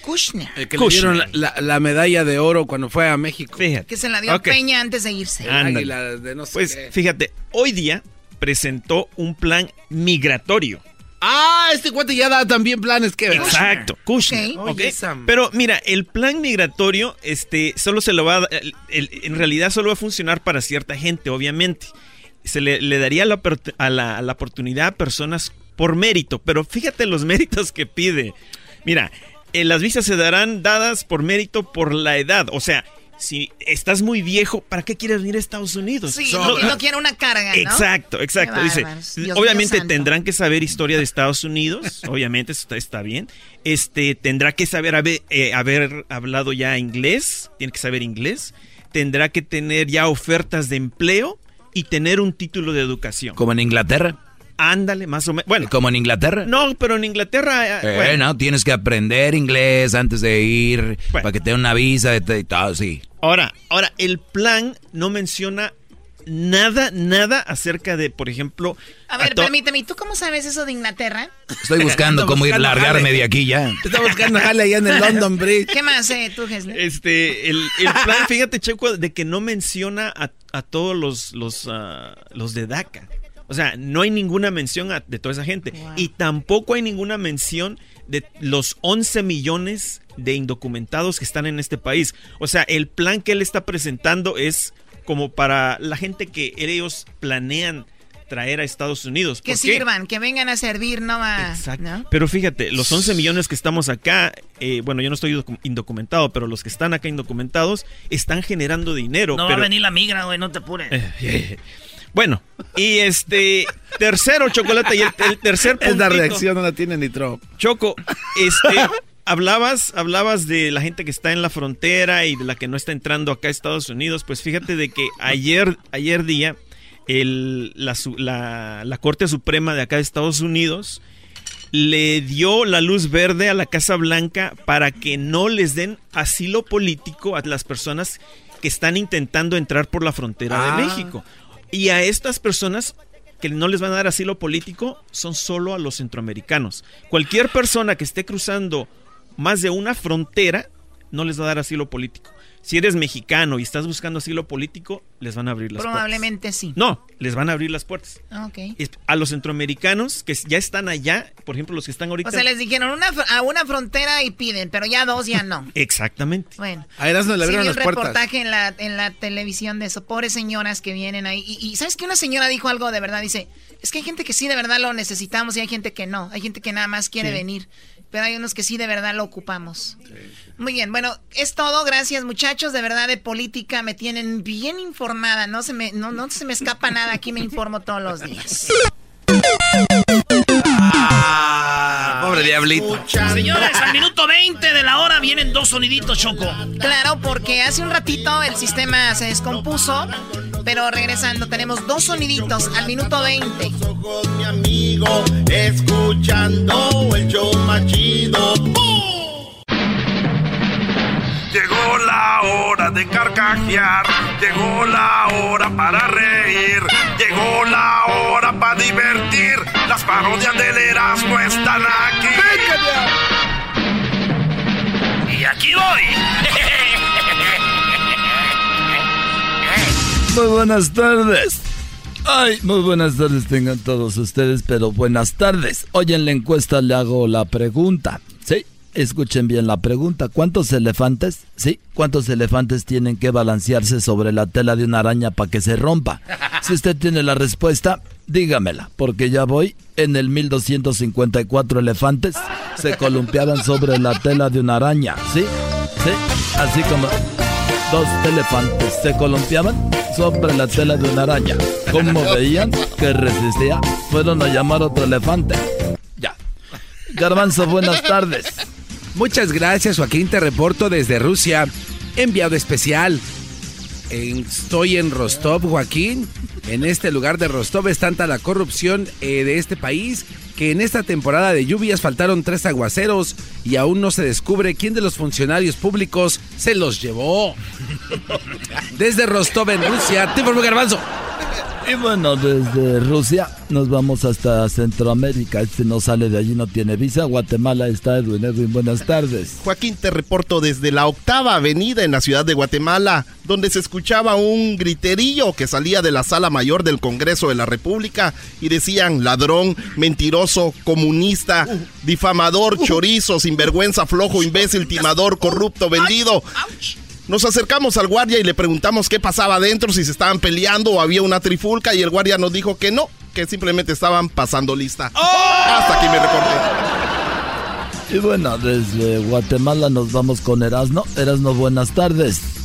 Kushner. El que le dieron la, la- la medalla de oro cuando fue a México. Fíjate. Que se la dio. Peña antes de irse. De no sé Pues qué. fíjate, hoy día presentó un plan migratorio. Ah, este cuate ya da también planes que Exacto, Kushner. Ok. ok. Oye, esa- Pero mira, el plan migratorio, este, solo se lo va a, el- el- en realidad solo va a funcionar para cierta gente, obviamente. Se le, le daría la, a la, a la oportunidad a personas por mérito, pero fíjate los (laughs) méritos que pide. Mira, eh, las visas se darán dadas por mérito por la edad, o sea, si estás muy viejo, ¿para qué quieres venir a Estados Unidos? Sí, No, no, no quiere una carga, ¿no? Exacto, exacto. Dice. Dios obviamente tendrán que saber historia de Estados Unidos, (laughs) obviamente eso está, está bien. Este, tendrá que saber haber, eh, haber hablado ya inglés, tiene que saber inglés. Tendrá que tener ya ofertas de empleo y tener un título de educación. Como en Inglaterra. Ándale, más o menos. Bueno, Como en Inglaterra. no, pero en Inglaterra, eh, Eh, bueno, no, tienes que aprender inglés antes de ir Bueno. para que te den una visa de te- todo, sí. Ahora, ahora, el plan no menciona nada, nada acerca de, por ejemplo... A ver, to- permíteme, ¿y tú cómo sabes eso de Inglaterra? Estoy buscando Ando (laughs) cómo ir buscando largarme jale. de aquí ya. (laughs) Está buscando jale allá en el London (laughs) Bridge. ¿Qué más, eh, tú, Hessler? Este, el, el plan, fíjate, Checo, de que no menciona a, a todos los, los, ah, los de DACA. O sea, no hay ninguna mención a- de toda esa gente. Wow. Y tampoco hay ninguna mención de los 11 millones de indocumentados que están en este país. O sea, el plan que él está presentando es como para la gente que ellos planean traer a Estados Unidos. Que sirvan, que vengan a servir, no a... Exacto. ¿no? Pero fíjate, los 11 millones que estamos acá, eh, bueno, yo no estoy docu- indocumentado, pero los que están acá indocumentados están generando dinero. No pero- va a venir la migra, güey, no te apures. Bueno, y este tercero, chocolate, y el, el tercer Esta puntito, reacción no la tiene ni Trump. Choco, este, hablabas, hablabas de la gente que está en la frontera y de la que no está entrando acá a Estados Unidos. Pues fíjate de que ayer, ayer día, el, la, la- la Corte Suprema de acá de Estados Unidos le dio la luz verde a la Casa Blanca para que no les den asilo político a las personas que están intentando entrar por la frontera Ah. de México. Y a estas personas que no les van a dar asilo político son solo a los centroamericanos. Cualquier persona que esté cruzando más de una frontera no les va a dar asilo político. Si eres mexicano y estás buscando asilo político, les van a abrir las Probablemente sí. puertas. No, les van a abrir las puertas. Ah, Ok. Es- A los centroamericanos que ya están allá, por ejemplo, los que están ahorita. O sea, les dijeron una, fr- a una frontera y piden, pero ya dos ya no. (laughs) Exactamente. Bueno. A Erasmo le Sí, abrieron un las puertas. reportaje en la, en la televisión de eso, pobres señoras que vienen ahí. Y, y ¿sabes que Una señora dijo algo de verdad, dice, es que hay gente que sí de verdad lo necesitamos y hay gente que no. Hay gente que nada más quiere Sí. venir, pero hay unos que sí de verdad lo ocupamos. Muy bien, bueno, es todo, gracias muchachos, de verdad de política me tienen bien informada, no se me, no, no se me escapa nada, aquí me informo todos los días. Ah, pobre diablito. Señores, al minuto 20 de la hora vienen dos soniditos, Choco. Claro, porque hace un ratito el sistema se descompuso, pero regresando tenemos dos soniditos al minuto 20. mi amigo, escuchando el show machido. Llegó la hora de carcajear, llegó la hora para reír, llegó la hora para divertir. Las parodias del Erasmo están aquí. Y aquí voy. (laughs) Muy buenas tardes. Ay, muy buenas tardes tengan todos ustedes, pero buenas tardes. Hoy en la encuesta le hago la pregunta. Sí, escuchen bien la pregunta. ¿Cuántos elefantes? Sí, ¿cuántos elefantes tienen que balancearse sobre la tela de una araña para que se rompa? Si usted tiene la respuesta, dígamela, porque ya voy en el 1254 elefantes se columpiaban sobre la tela de una araña. ¿Sí? Sí, así como dos elefantes se columpiaban sobre la tela de una araña. Como veían que resistía, fueron a llamar otro elefante. Ya. Garbanzo, buenas tardes. Muchas gracias, Joaquín. Te reporto desde Rusia. Enviado especial. Estoy en Rostov, Joaquín. En este lugar de Rostov es tanta la corrupción eh, de este país que en esta temporada de lluvias faltaron tres aguaceros y aún no se descubre quién de los funcionarios públicos se los llevó. Desde Rostov, en Rusia, te informo Garbanzo. Y bueno, desde Rusia nos vamos hasta Centroamérica. Este no sale de allí, no tiene visa. Guatemala está Edwin. Edwin, buenas tardes. Joaquín, te reporto desde la octava avenida en la ciudad de Guatemala, donde se escuchaba un griterillo que salía de la sala mayor del Congreso de la República y decían ladrón, mentiroso, comunista, difamador, chorizo, sinvergüenza, flojo, imbécil, timador, corrupto, vendido. Nos acercamos al guardia y le preguntamos qué pasaba adentro, si se estaban peleando o había una trifulca y el guardia nos dijo que no, que simplemente estaban pasando lista. Hasta aquí me reporté. Y bueno, desde Guatemala nos vamos con Erasno. Erasno, buenas tardes.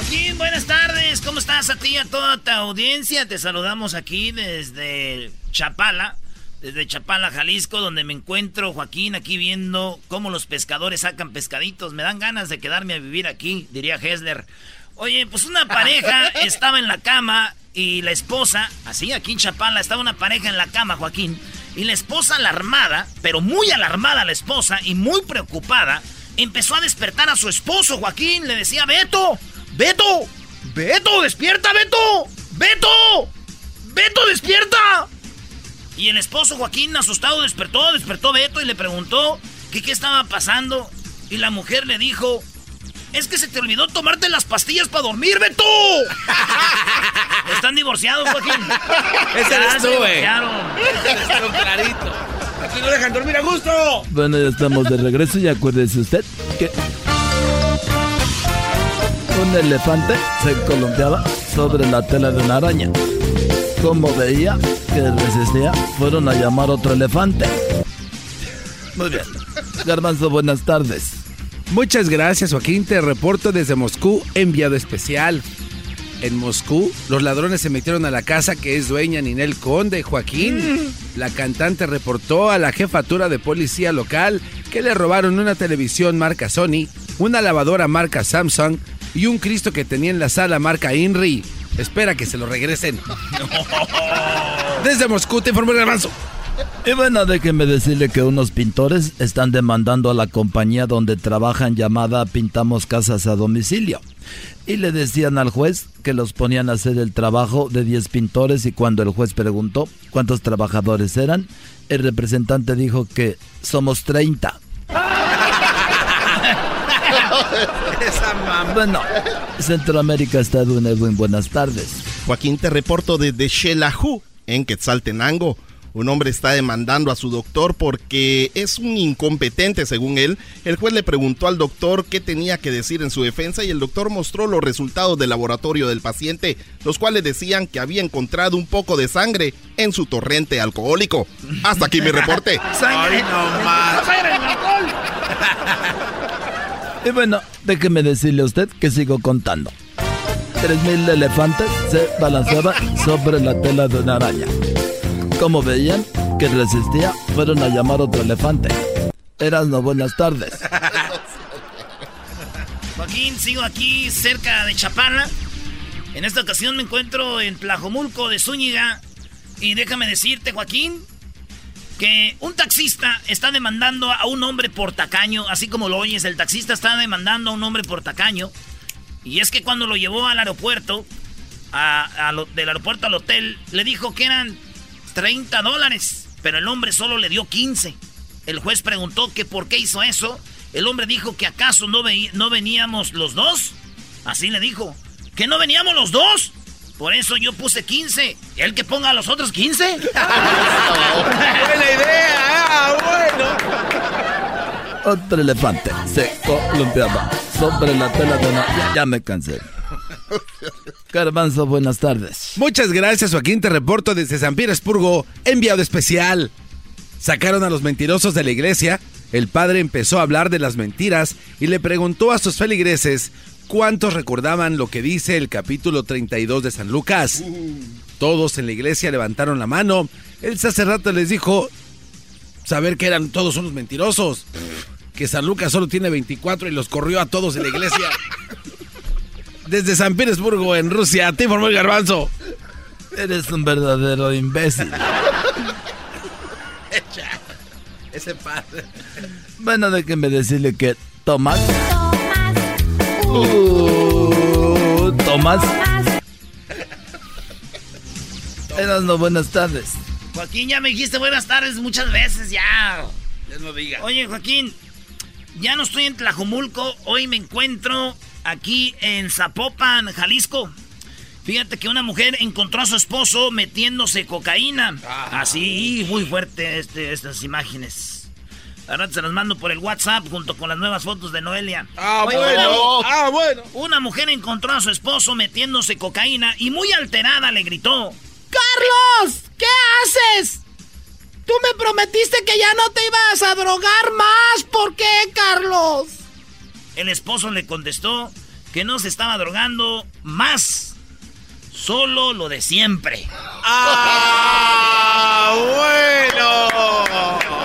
Joaquín, buenas tardes. ¿Cómo estás a ti y a toda tu audiencia? Te saludamos aquí desde Chapala, desde Chapala, Jalisco, donde me encuentro, Joaquín, aquí viendo cómo los pescadores sacan pescaditos. Me dan ganas de quedarme a vivir aquí, diría Hessler. Oye, pues una pareja (laughs) estaba en la cama y la esposa, así aquí en Chapala, estaba una pareja en la cama, Joaquín, y la esposa alarmada, pero muy alarmada la esposa y muy preocupada, empezó a despertar a su esposo, Joaquín. Le decía, Beto, Beto, Beto, despierta, Beto, Beto, Beto, despierta. Y el esposo Joaquín, asustado, despertó, despertó Beto y le preguntó que qué estaba pasando. Y la mujer le dijo, es que se te olvidó tomarte las pastillas para dormir, Beto. (laughs) Están divorciados, Joaquín. Ese Ya eres tú, güey. clarito. Aquí no dejan dormir a gusto. Bueno, ya estamos de regreso y acuérdese usted que un elefante se columpiaba sobre la tela de una araña. Como veía que resistía, fueron a llamar otro elefante. Muy bien. Garbanzo, buenas tardes. Muchas gracias, Joaquín. Te reporto desde Moscú, enviado especial. En Moscú, los ladrones se metieron a la casa que es dueña Ninel Conde, Joaquín. La cantante reportó a la jefatura de policía local que le robaron una televisión marca Sony, una lavadora marca Samsung y un Cristo que tenía en la sala marca Inri. Espera que se lo regresen. (laughs) Desde Moscú te informó el avanzo. Y bueno, déjenme decirle que unos pintores están demandando a la compañía donde trabajan llamada Pintamos Casas a Domicilio. Y le decían al juez que los ponían a hacer el trabajo de 10 pintores y cuando el juez preguntó cuántos trabajadores eran, el representante dijo que somos 30. (laughs) Bueno, Centroamérica está Edwin Edwin, buenas tardes. Joaquín, te reporto desde Xelajú, en Quetzaltenango. Un hombre está demandando a su doctor porque es un incompetente, según él. El juez le preguntó al doctor qué tenía que decir en su defensa y el doctor mostró los resultados del laboratorio del paciente, los cuales decían que había encontrado un poco de sangre en su torrente alcohólico. Hasta aquí mi reporte. (laughs) Ay, no (laughs) más. Y bueno, déjeme decirle a usted que sigo contando. 3.000 elefantes se balanceaban sobre la tela de una araña. como veían que resistía, fueron a llamar otro elefante. Eras no buenas tardes. (laughs) Joaquín, sigo aquí cerca de Chapala. En esta ocasión me encuentro en Tlajomulco de Zúñiga. Y déjame decirte, Joaquín, que un taxista está demandando a un hombre por tacaño, así como lo oyes, el taxista está demandando a un hombre por tacaño. Y es que cuando lo llevó al aeropuerto, del aeropuerto al hotel, le dijo que eran 30 dólares, pero el hombre solo le dio 15. El juez preguntó que por qué hizo eso. El hombre dijo que acaso no, no veníamos los dos. Así le dijo. ¿Que no veníamos los dos? Por eso yo puse 15. ¿El que ponga a los otros 15? Buena (laughs) idea, ah, bueno. Otro elefante se columpiaba sobre la tela de una... Ya, ya me cansé. Garbanzo, buenas tardes. Muchas gracias, Joaquín. Te reporto desde San Petersburgo, enviado especial. Sacaron a los mentirosos de la iglesia. El padre empezó a hablar de las mentiras y le preguntó a sus feligreses cuántos recordaban lo que dice el capítulo 32 de San Lucas. Todos en la iglesia levantaron la mano. El sacerdote les dijo saber que eran todos unos mentirosos. Que San Lucas solo tiene 24 y los corrió a todos en la iglesia. (laughs) Desde San Petersburgo, en Rusia, te informó el garbanzo. Eres un verdadero imbécil. (laughs) Ese padre. Bueno, déjenme decirle que Tomás. Tomás. Uh, Tomás. Eras no buenas tardes. Joaquín, ya me dijiste buenas tardes muchas veces, ya. Ya no diga. Oye, Joaquín, ya no estoy en Tlajomulco. Hoy me encuentro aquí en Zapopan, Jalisco. Fíjate que una mujer encontró a su esposo metiéndose cocaína. Ah. Así, muy fuerte este, estas imágenes. Ahora se las mando por el WhatsApp junto con las nuevas fotos de Noelia. Ah, bueno. ah, bueno. Una mujer encontró a su esposo metiéndose cocaína y muy alterada le gritó: ¡Carlos! ¿Qué haces? Tú me prometiste que ya no te ibas a drogar más. ¿Por qué, Carlos? El esposo le contestó que no se estaba drogando más. Solo lo de siempre. ¡Ah! ¡Bueno!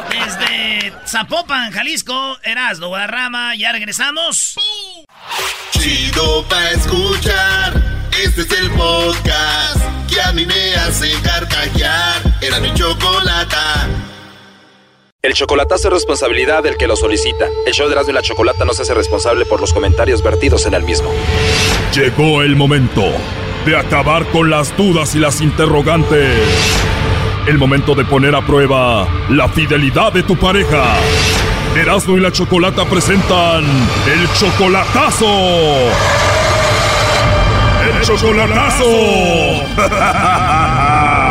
Desde Zapopan, Jalisco, Erasmo Guadarrama, ya regresamos. Chido pa' escuchar. Este es el podcast que a mí me hace carcajear. Era mi chocolata. El chocolatazo es responsabilidad del que lo solicita. El show de Erasmo y la Chocolata no se hace responsable por los comentarios vertidos en el mismo. Llegó el momento de acabar con las dudas y las interrogantes. El momento de poner a prueba la fidelidad de tu pareja. Erasmo y la Chocolata presentan el chocolatazo. El chocolatazo. (laughs)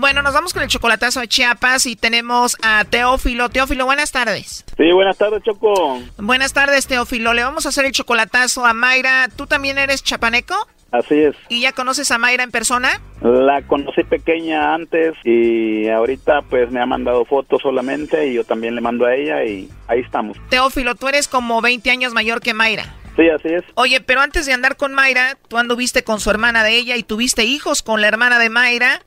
Bueno, nos vamos con el chocolatazo de Chiapas y tenemos a Teófilo. Teófilo, buenas tardes. Sí, buenas tardes, Choco. Buenas tardes, Teófilo. Le vamos a hacer el chocolatazo a Mayra. ¿Tú también eres chapaneco? Así es. ¿Y ya conoces a Mayra en persona? La conocí pequeña antes y ahorita pues me ha mandado fotos solamente y yo también le mando a ella y ahí estamos. Teófilo, tú eres como 20 años mayor que Mayra. Sí, así es. Oye, pero antes de andar con Mayra, tú anduviste con su hermana de ella y tuviste hijos con la hermana de Mayra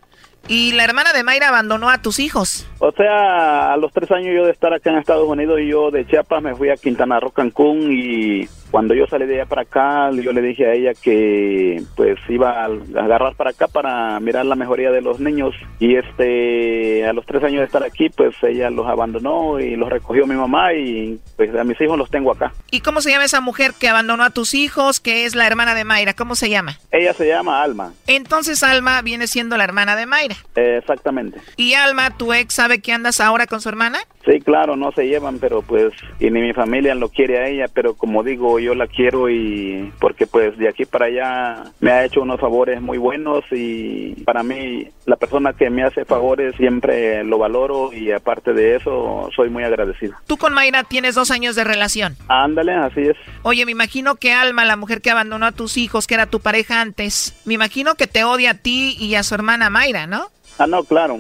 y la hermana de Mayra abandonó a tus hijos. O sea, a los tres años yo de estar acá en Estados Unidos y yo de Chiapas me fui a Quintana Roo, Cancún y cuando yo salí de allá para acá, yo le dije a ella que pues iba a agarrar para acá para mirar la mejoría de los niños y este a los tres años de estar aquí pues ella los abandonó y los recogió mi mamá y pues a mis hijos los tengo acá. ¿Y cómo se llama esa mujer que abandonó a tus hijos, que es la hermana de Mayra? ¿Cómo se llama? Ella se llama Alma. Entonces Alma viene siendo la hermana de Mayra. exactamente. ¿Y Alma, tu ex, sabe que andas ahora con su hermana? Sí, claro, no se llevan, pero pues, y ni mi familia lo quiere a ella, pero como digo, yo la quiero y porque pues de aquí para allá me ha hecho unos favores muy buenos y para mí la persona que me hace favores siempre lo valoro y aparte de eso soy muy agradecido. Tú con Mayra tienes dos años de relación. Ándale, así es. Oye, me imagino que Alma, la mujer que abandonó a tus hijos, que era tu pareja antes, me imagino que te odia a ti y a su hermana Mayra, ¿no? Ah, no, claro.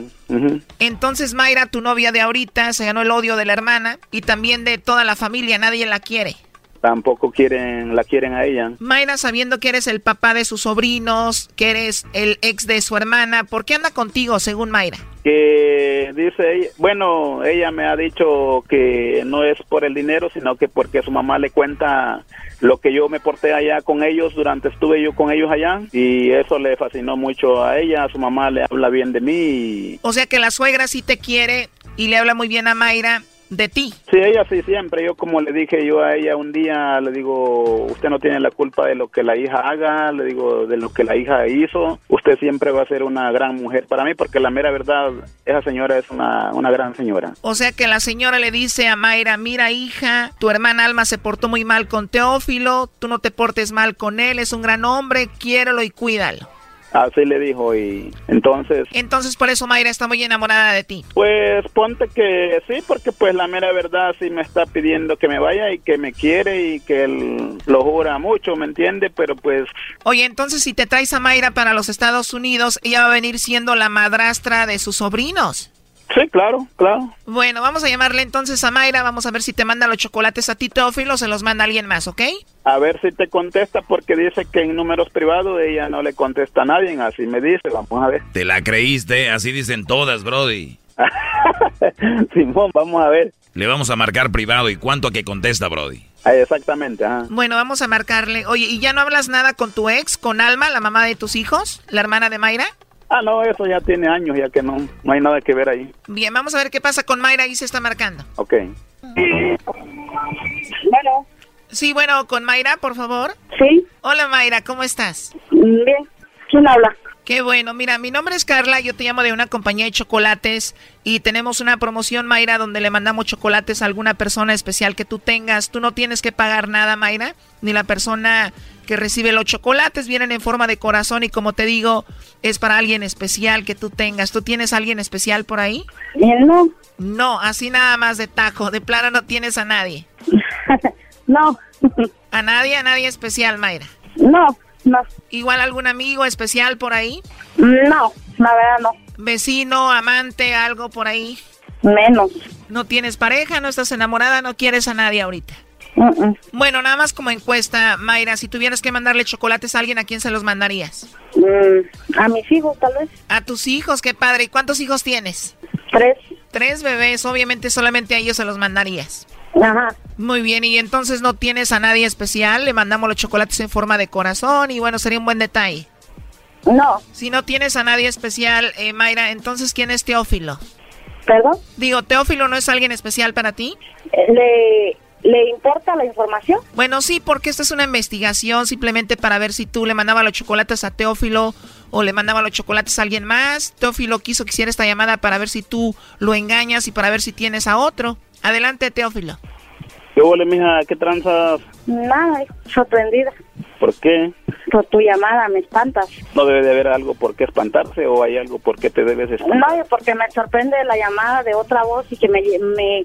Entonces Mayra, tu novia de ahorita, se ganó el odio de la hermana y también de toda la familia, nadie la quiere. Tampoco quieren la quieren a ella. Mayra, sabiendo que eres el papá de sus sobrinos, que eres el ex de su hermana, ¿por qué anda contigo, según Mayra? que dice ella, bueno, ella me ha dicho que no es por el dinero, sino que porque su mamá le cuenta lo que yo me porté allá con ellos durante estuve yo con ellos allá y eso le fascinó mucho a ella, a su mamá le habla bien de mí. O sea que la suegra sí te quiere y le habla muy bien a Mayra de ti. Sí, ella sí, siempre. Yo como le dije yo a ella un día, le digo, usted no tiene la culpa de lo que la hija haga, le digo, de lo que la hija hizo. Usted siempre va a ser una gran mujer para mí, porque la mera verdad, esa señora es una, una gran señora. O sea que la señora le dice a Mayra, mira hija, tu hermana Alma se portó muy mal con Teófilo, tú no te portes mal con él, es un gran hombre, quiérelo y cuídalo. Así le dijo y entonces... Entonces por eso Mayra está muy enamorada de ti. Pues ponte que sí, porque pues la mera verdad sí me está pidiendo que me vaya y que me quiere y que él lo jura mucho, ¿me entiende? Pero pues... Oye, entonces si te traes a Mayra para los Estados Unidos, ella va a venir siendo la madrastra de sus sobrinos. Sí, claro, claro. Bueno, vamos a llamarle entonces a Mayra, vamos a ver si te manda los chocolates a ti, Teófilo, o se los manda alguien más, ¿ok? A ver si te contesta porque dice que en números privados ella no le contesta a nadie, así me dice, vamos a ver. Te la creíste, así dicen todas, Brody. (laughs) Simón, vamos a ver. Le vamos a marcar privado y cuánto que contesta, Brody. Ah, exactamente, ajá. Bueno, vamos a marcarle. Oye, ¿y ya no hablas nada con tu ex, con Alma, la mamá de tus hijos, la hermana de Mayra? Ah, no, eso ya tiene años, ya que no, no hay nada que ver ahí. Bien, vamos a ver qué pasa con Mayra, ahí se está marcando. Ok. Bueno. Sí, bueno, con Mayra, por favor. Sí. Hola Mayra, ¿cómo estás? Bien. ¿Quién habla? Qué bueno, mira, mi nombre es Carla, yo te llamo de una compañía de chocolates y tenemos una promoción, Mayra, donde le mandamos chocolates a alguna persona especial que tú tengas. Tú no tienes que pagar nada, Mayra, ni la persona que recibe los chocolates vienen en forma de corazón y como te digo, es para alguien especial que tú tengas. ¿Tú tienes a alguien especial por ahí? No. No, así nada más de taco, de plano no tienes a nadie. (laughs) no. ¿A nadie, a nadie especial, Mayra? No. No. ¿Igual algún amigo especial por ahí? No, la verdad no. ¿Vecino, amante, algo por ahí? Menos. ¿No tienes pareja? ¿No estás enamorada? ¿No quieres a nadie ahorita? Bueno, nada más como encuesta, Mayra, si tuvieras que mandarle chocolates a alguien, ¿a quién se los mandarías? Mm, a mis hijos, tal vez. A tus hijos, qué padre. ¿Y cuántos hijos tienes? Tres. Tres bebés, obviamente solamente a ellos se los mandarías. Ajá. Muy bien, y entonces no tienes a nadie especial, le mandamos los chocolates en forma de corazón y bueno, sería un buen detalle. No. Si no tienes a nadie especial, eh, Mayra, entonces ¿quién es Teófilo? ¿Perdón? Digo, ¿Teófilo no es alguien especial para ti? Le, ¿Le importa la información? Bueno, sí, porque esta es una investigación simplemente para ver si tú le mandabas los chocolates a Teófilo o le mandaba los chocolates a alguien más. Teófilo quiso que hiciera esta llamada para ver si tú lo engañas y para ver si tienes a otro. Adelante, Teófilo. ¿Qué huele, mija? ¿Qué tranzas? Nada, sorprendida. ¿Por qué? Por tu llamada, me espantas. ¿No debe de haber algo por qué espantarse o hay algo por qué te debes espantar? No, porque me sorprende la llamada de otra voz y que me, me,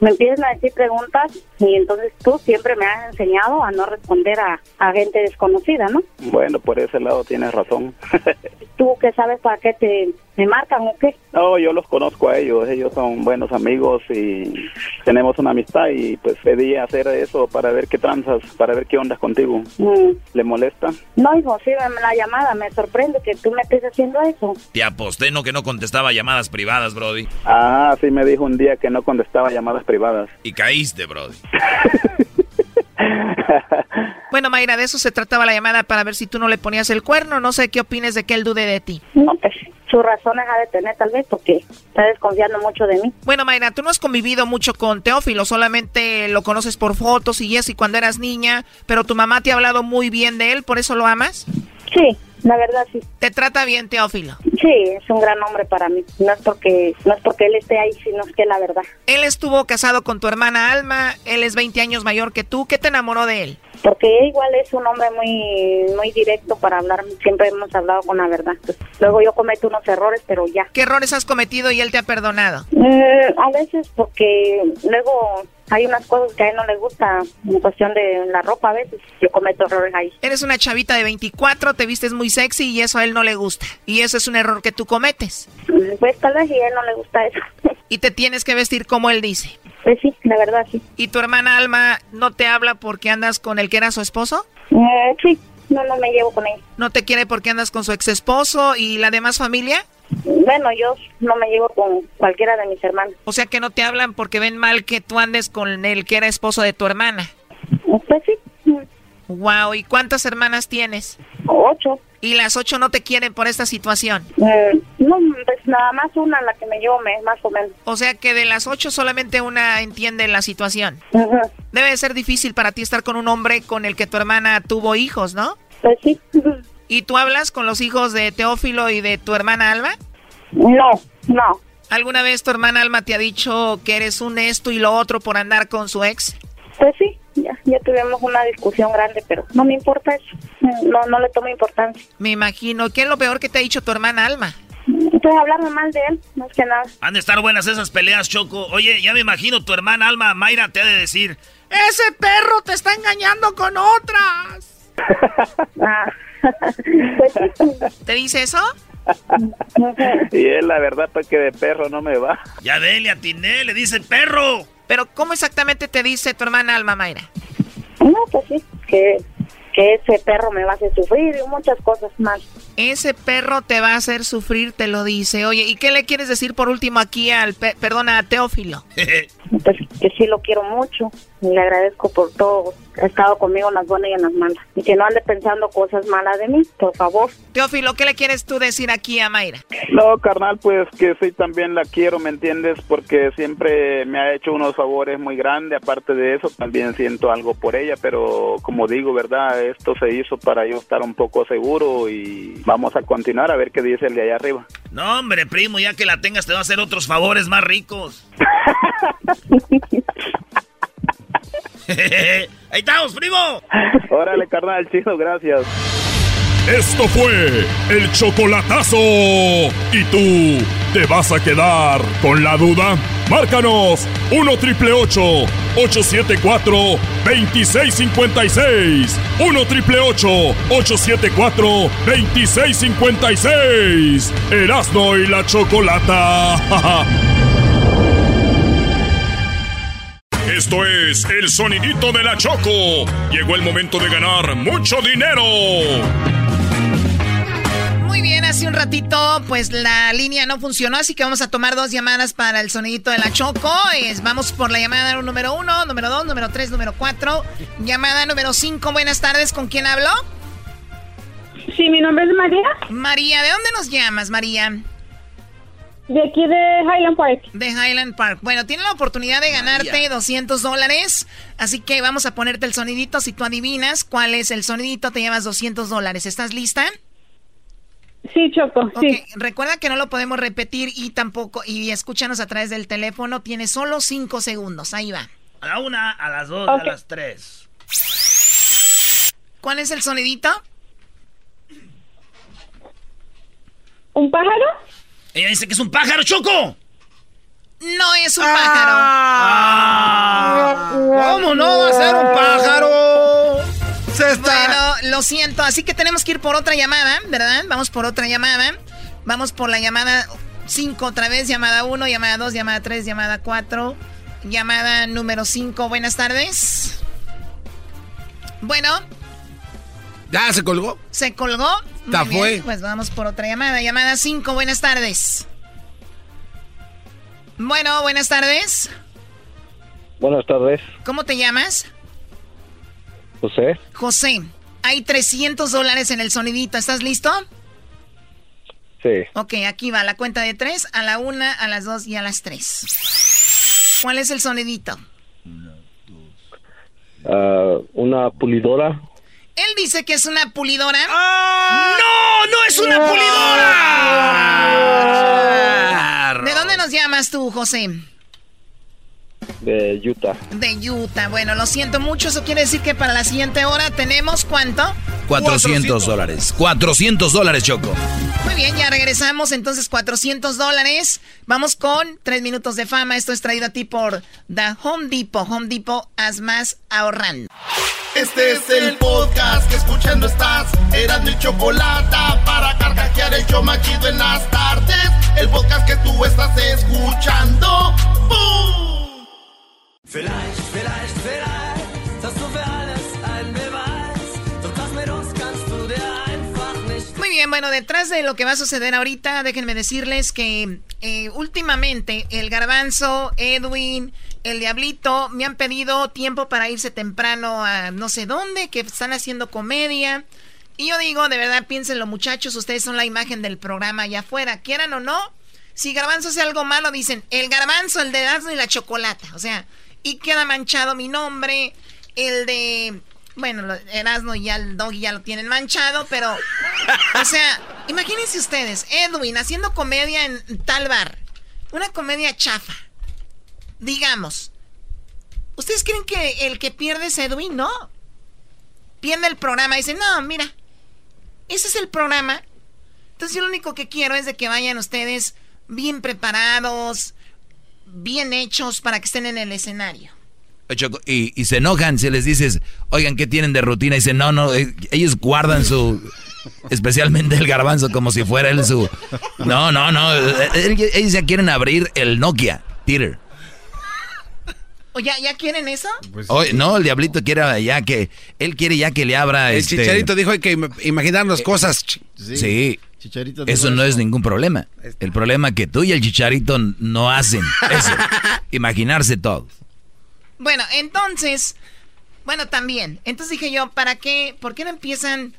me empiezan a decir preguntas y entonces tú siempre me has enseñado a no responder a, a gente desconocida, ¿no? Bueno, por ese lado tienes razón. (laughs) ¿Tú qué sabes para qué te me marcan o qué? No, yo los conozco a ellos, ellos son buenos amigos y tenemos una amistad y pues pedí hacer eso para ver qué tranzas, para ver qué ondas contigo. Mm. ¿Le molesta? No, hijo, sí, la llamada me sorprende que tú me estés haciendo eso. Te aposté no que no contestaba llamadas privadas, Brody. Ah, sí me dijo un día que no contestaba llamadas privadas. Y caíste, Brody. (laughs) bueno, Mayra, de eso se trataba la llamada para ver si tú no le ponías el cuerno. No sé qué opines de que él dude de ti. No, pues sus razones ha de tener tal vez porque está desconfiando mucho de mí. Bueno, Mayra, tú no has convivido mucho con Teófilo, solamente lo conoces por fotos y eso y cuando eras niña, pero tu mamá te ha hablado muy bien de él, ¿por eso lo amas? Sí, la verdad sí. ¿Te trata bien Teófilo? Sí, es un gran hombre para mí. No es porque no es porque él esté ahí, sino es que la verdad. Él estuvo casado con tu hermana Alma, él es 20 años mayor que tú. ¿Qué te enamoró de él? Porque igual es un hombre muy muy directo para hablar, siempre hemos hablado con la verdad. Pues, luego yo cometo unos errores, pero ya. ¿Qué errores has cometido y él te ha perdonado? Mm, a veces porque luego hay unas cosas que a él no le gusta en cuestión de la ropa a veces. Yo cometo errores ahí. Eres una chavita de 24, te vistes muy sexy y eso a él no le gusta. Y eso es un error que tú cometes. Pues tal vez y a él no le gusta eso. (laughs) Y te tienes que vestir como él dice. Pues sí, la verdad sí. ¿Y tu hermana Alma no te habla porque andas con el que era su esposo? Eh, sí, no, no me llevo con ella. ¿No te quiere porque andas con su ex esposo y la demás familia? Bueno, yo no me llevo con cualquiera de mis hermanos. O sea que no te hablan porque ven mal que tú andes con el que era esposo de tu hermana. Pues sí. Wow, ¿y cuántas hermanas tienes? Ocho. ¿Y las ocho no te quieren por esta situación? Eh, no, pues nada más una la que me llevo me- más o menos. O sea que de las ocho solamente una entiende la situación. Debe de ser difícil para ti estar con un hombre con el que tu hermana tuvo hijos, ¿no? Pues sí. ¿Y tú hablas con los hijos de Teófilo y de tu hermana Alma? No, no. ¿Alguna vez tu hermana Alma te ha dicho que eres un esto y lo otro por andar con su ex? Pues sí, ya, ya tuvimos una discusión grande, pero no me importa eso. No, no le tomo importancia. Me imagino. ¿Qué es lo peor que te ha dicho tu hermana Alma? Pues hablarme mal de él, más que nada. Han de estar buenas esas peleas, Choco. Oye, ya me imagino tu hermana Alma Mayra te ha de decir. Ese perro te está engañando con otras. (laughs) (laughs) ¿Te dice eso? (laughs) Y es la verdad pues que de perro no me va. Ya ve, le atiné, le dice perro. Pero ¿cómo exactamente te dice tu hermana Alma Mayra? No, pues sí, que, que ese perro me va a hacer sufrir y muchas cosas más. Ese perro te va a hacer sufrir, te lo dice. Oye, ¿y qué le quieres decir por último aquí al, pe- perdona, a Teófilo? (laughs) Pues que sí lo quiero mucho le agradezco por todo. Ha estado conmigo en las buenas y en las malas. Y que no ande pensando cosas malas de mí, por favor. Teófilo, ¿qué le quieres tú decir aquí a Mayra? No, carnal, pues que sí también la quiero, ¿me entiendes? Porque siempre me ha hecho unos favores muy grandes. Aparte de eso, también siento algo por ella, pero como digo, ¿verdad? Esto se hizo para yo estar un poco seguro y vamos a continuar a ver qué dice el de allá arriba. No, hombre, primo, ya que la tengas te va a hacer otros favores más ricos. (laughs) (laughs) Ahí estamos, primo. Órale, carnal, chido, gracias. Esto fue el chocolatazo. ¿Y tú te vas a quedar con la duda? Márcanos 1 triple 874 2656. 1 triple 874 2656. Erasno y la chocolata. (laughs) Esto es el sonidito de la Choco. Llegó el momento de ganar mucho dinero. Muy bien, hace un ratito pues la línea no funcionó, así que vamos a tomar dos llamadas para el sonidito de la Choco. Es, vamos por la llamada número uno, número dos, número tres, número cuatro. Llamada número cinco, buenas tardes, ¿con quién hablo? Sí, mi nombre es María. María, ¿de dónde nos llamas, María? De aquí de Highland Park. De Highland Park. Bueno, tiene la oportunidad de ganarte 200 dólares, así que vamos a ponerte el sonidito. Si tú adivinas cuál es el sonidito, te llevas 200 dólares. ¿Estás lista? Sí, Choco, sí. Recuerda que no lo podemos repetir y tampoco, y escúchanos a través del teléfono. Tienes solo 5 segundos. Ahí va. A la una, a las dos, a las tres. ¿Cuál es el sonidito? ¿Un pájaro? Ella dice que es un pájaro, Choco. No es un pájaro. ¿Cómo no va a ser un pájaro? Bueno, lo siento. Así que tenemos que ir por otra llamada, ¿verdad? Vamos por otra llamada. Vamos por la llamada 5 otra vez. Llamada 1, llamada 2, llamada 3, llamada 4. Llamada número 5. Buenas tardes. Bueno, ¿Ya se colgó? ¿se colgó? Ya Muy fue. bien, Pues vamos por otra llamada. Llamada 5. Buenas tardes. Bueno, buenas tardes. Buenas tardes, ¿Cómo te llamas? José. José. Hay 300 dólares en el sonidito. ¿Estás listo? Sí. Ok, aquí va la cuenta de tres, a la una, a las dos y a las tres. ¿Cuál es el sonidito? Ah, una pulidora. Él dice que es una pulidora. ¡No! ¡No es una pulidora! ¿De dónde nos llamas tú, José? de Utah. De Utah. Bueno, lo siento mucho. Eso quiere decir que para la siguiente hora tenemos cuánto? 400 dólares. 400 dólares, Choco. Muy bien, ya regresamos. Entonces, 400 dólares. Vamos con 3 minutos de fama. Esto es traído a ti por The Home Depot. Home Depot, haz más ahorrando. Este es el podcast que escuchando estás. Eran mi chocolate para carcajear el show machido en las tardes. El podcast que tú estás escuchando. ¡Bum! Vielleicht, vielleicht, vielleicht bien, bueno, detrás de lo que va a suceder ahorita, déjenme decirles que eh, últimamente el garbanzo, Edwin, el diablito me han pedido tiempo para irse temprano a no sé dónde, que están haciendo comedia. Y yo digo, de verdad, piénsenlo muchachos, ustedes son la imagen del programa allá afuera, quieran o no. Si garbanzo hace algo malo, dicen, el garbanzo, el de Erasmo y la chocolata. O sea, y queda manchado mi nombre. El de. Bueno, Erasmo y el Doggy ya lo tienen manchado, pero. O sea, imagínense ustedes, Edwin haciendo comedia en tal bar. Una comedia chafa. Digamos. ¿Ustedes creen que el que pierde es Edwin? No. Pierde el programa dice, no, mira. Ese es el programa. Entonces yo lo único que quiero es de que vayan ustedes bien preparados, bien hechos para que estén en el escenario. Y, se enojan si les dices, oigan, ¿qué tienen de rutina? Y dicen, no, no, eh, ellos guardan su... Especialmente el garbanzo, como si fuera él su... No, no, no. Eh, ellos ya quieren abrir el Nokia Theater. ¿O ya, ya quieren eso? Pues no, el diablito quiere ya que... Él quiere ya que le abra... El este, chicharito dijo hay que imaginarnos eh, cosas. Sí. eso no es ningún problema. El problema es que tú y el chicharito no hacen eso. (laughs) Imaginarse todo. Bueno, entonces, bueno, también. Entonces dije yo, ¿para qué? ¿Por qué no empiezan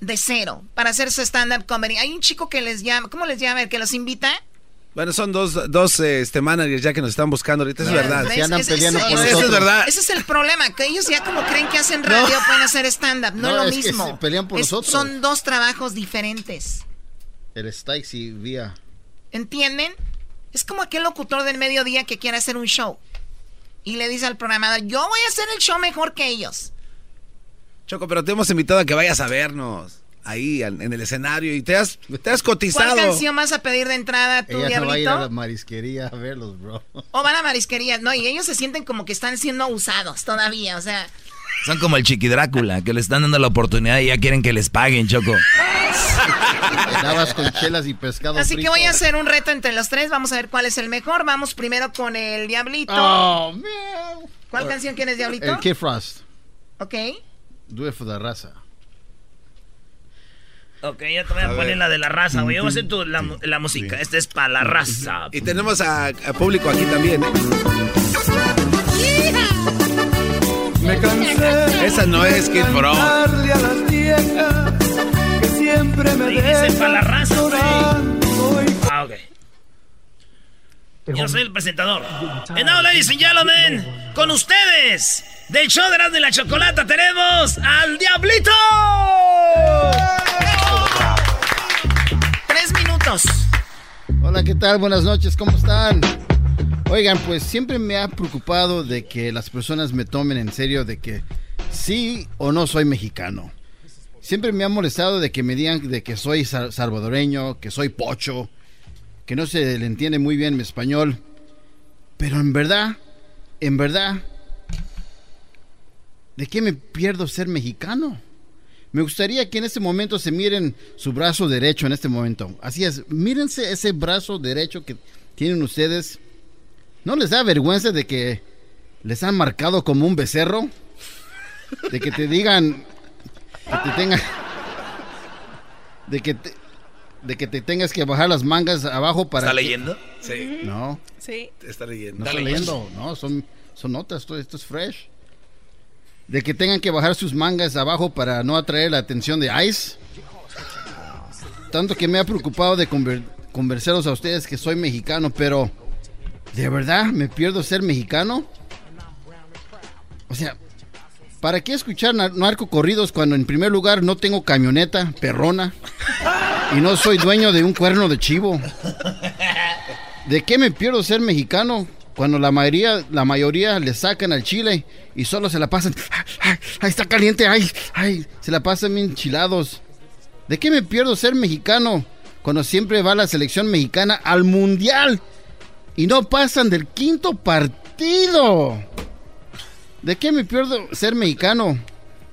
de cero para hacer su stand-up comedy? Hay un chico que les llama, ¿cómo les llama? El que los invita. Bueno, son dos, dos este, managers ya que nos están buscando ahorita, es verdad. Se andan peleando por Eso es verdad. Ese es el problema, que ellos ya como creen que hacen radio pueden hacer stand-up, no, es lo mismo. Que pelean por nosotros. Son dos trabajos diferentes. El Stikes y Vía. ¿Entienden? Es como aquel locutor del mediodía que quiere hacer un show y le dice al programador, yo voy a hacer el show mejor que ellos. Choco, pero te hemos invitado a que vayas a vernos ahí en el escenario y te has, te has cotizado. ¿Cuál canción vas a pedir de entrada tú, Ella Diablito? va a ir a la marisquería a verlos, bro. O van a marisquerías, no, y ellos se sienten como que están siendo usados todavía, o sea... Son como el Chiqui Drácula, que le están dando la oportunidad y ya quieren que les paguen, Choco. con chelas y pescado Así que voy a hacer un reto entre los tres. Vamos a ver cuál es el mejor. Vamos primero con el Diablito. Oh, ¿Cuál canción quieres, Diablito? El Kid Frost. Ok. Do it for the raza. Ok, ya te voy a, poner la de la raza, güey. Vamos a hacer tu, la, la, música. Esta es para la raza. Y tenemos a, público aquí también, ¿eh? Me cansé. Esa no es Kid Frost. a las viejas que siempre me Dice para la raza. Ah, ok. Yo soy el presentador. And now, ladies and gentlemen, con ustedes, del show de de la Chocolata, tenemos al Diablito. Tres minutos. Hola, ¿qué tal? Buenas noches, ¿cómo están? Oigan, pues siempre me ha preocupado de que las personas me tomen en serio de que sí o no soy mexicano. Siempre me ha molestado de que me digan de que soy salvadoreño, que soy pocho, que no se le entiende muy bien mi español. Pero en verdad, en verdad, ¿de qué me pierdo ser mexicano? Me gustaría que en este momento se miren su brazo derecho en este momento. Así es, mírense ese brazo derecho que tienen ustedes. ¿No les da vergüenza de que les han marcado como un becerro? De que te digan que te tengan de que te, de que te tengas que bajar las mangas abajo para ¿Está leyendo? Sí. No. Sí. Está leyendo. No está leyendo, no, son son notas, esto, esto es fresh. De que tengan que bajar sus mangas abajo para no atraer la atención de ICE. Tanto que me ha preocupado de conversaros a ustedes que soy mexicano, pero ¿De verdad me pierdo ser mexicano? O sea, ¿para qué escuchar narco corridos cuando en primer lugar no tengo camioneta, perrona, y no soy dueño de un cuerno de chivo? ¿De qué me pierdo ser mexicano cuando la mayoría, la mayoría le sacan al chile y solo se la pasan, ay, está caliente, ay, ay, se la pasan bien chilados? ¿De qué me pierdo ser mexicano cuando siempre va la selección mexicana al mundial? Y no pasan del quinto partido. ¿De qué me pierdo ser mexicano?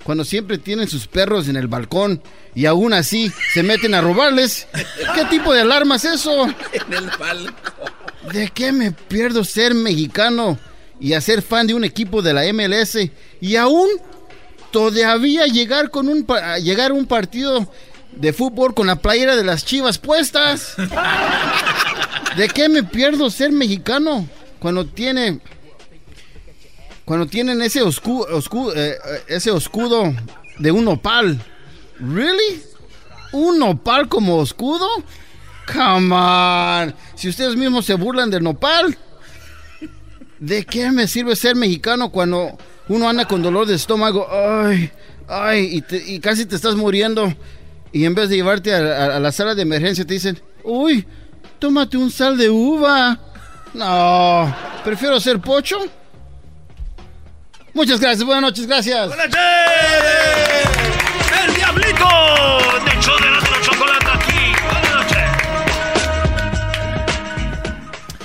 Cuando siempre tienen sus perros en el balcón y aún así se meten a robarles. ¿Qué tipo de alarma es eso? En el balcón. ¿De qué me pierdo ser mexicano? y a ser fan de un equipo de la MLS y aún todavía llegar con un a llegar a un partido de fútbol con la playera de las Chivas puestas. (laughs) ¿De qué me pierdo ser mexicano cuando tiene cuando tienen ese oscu- oscu- eh, ese escudo de un nopal? ¿Really? ¿Un nopal como escudo? Come on. Si ustedes mismos se burlan del nopal, ¿de qué me sirve ser mexicano cuando uno anda con dolor de estómago? Ay, ay, y, te- y casi te estás muriendo. Y en vez de llevarte a, a- a la sala de emergencia, te dicen, uy, tómate un sal de uva. No, prefiero ser pocho. Muchas gracias, buenas noches, gracias. ¡El Diablito! De hecho, de la chocolate aquí. Buenas noches.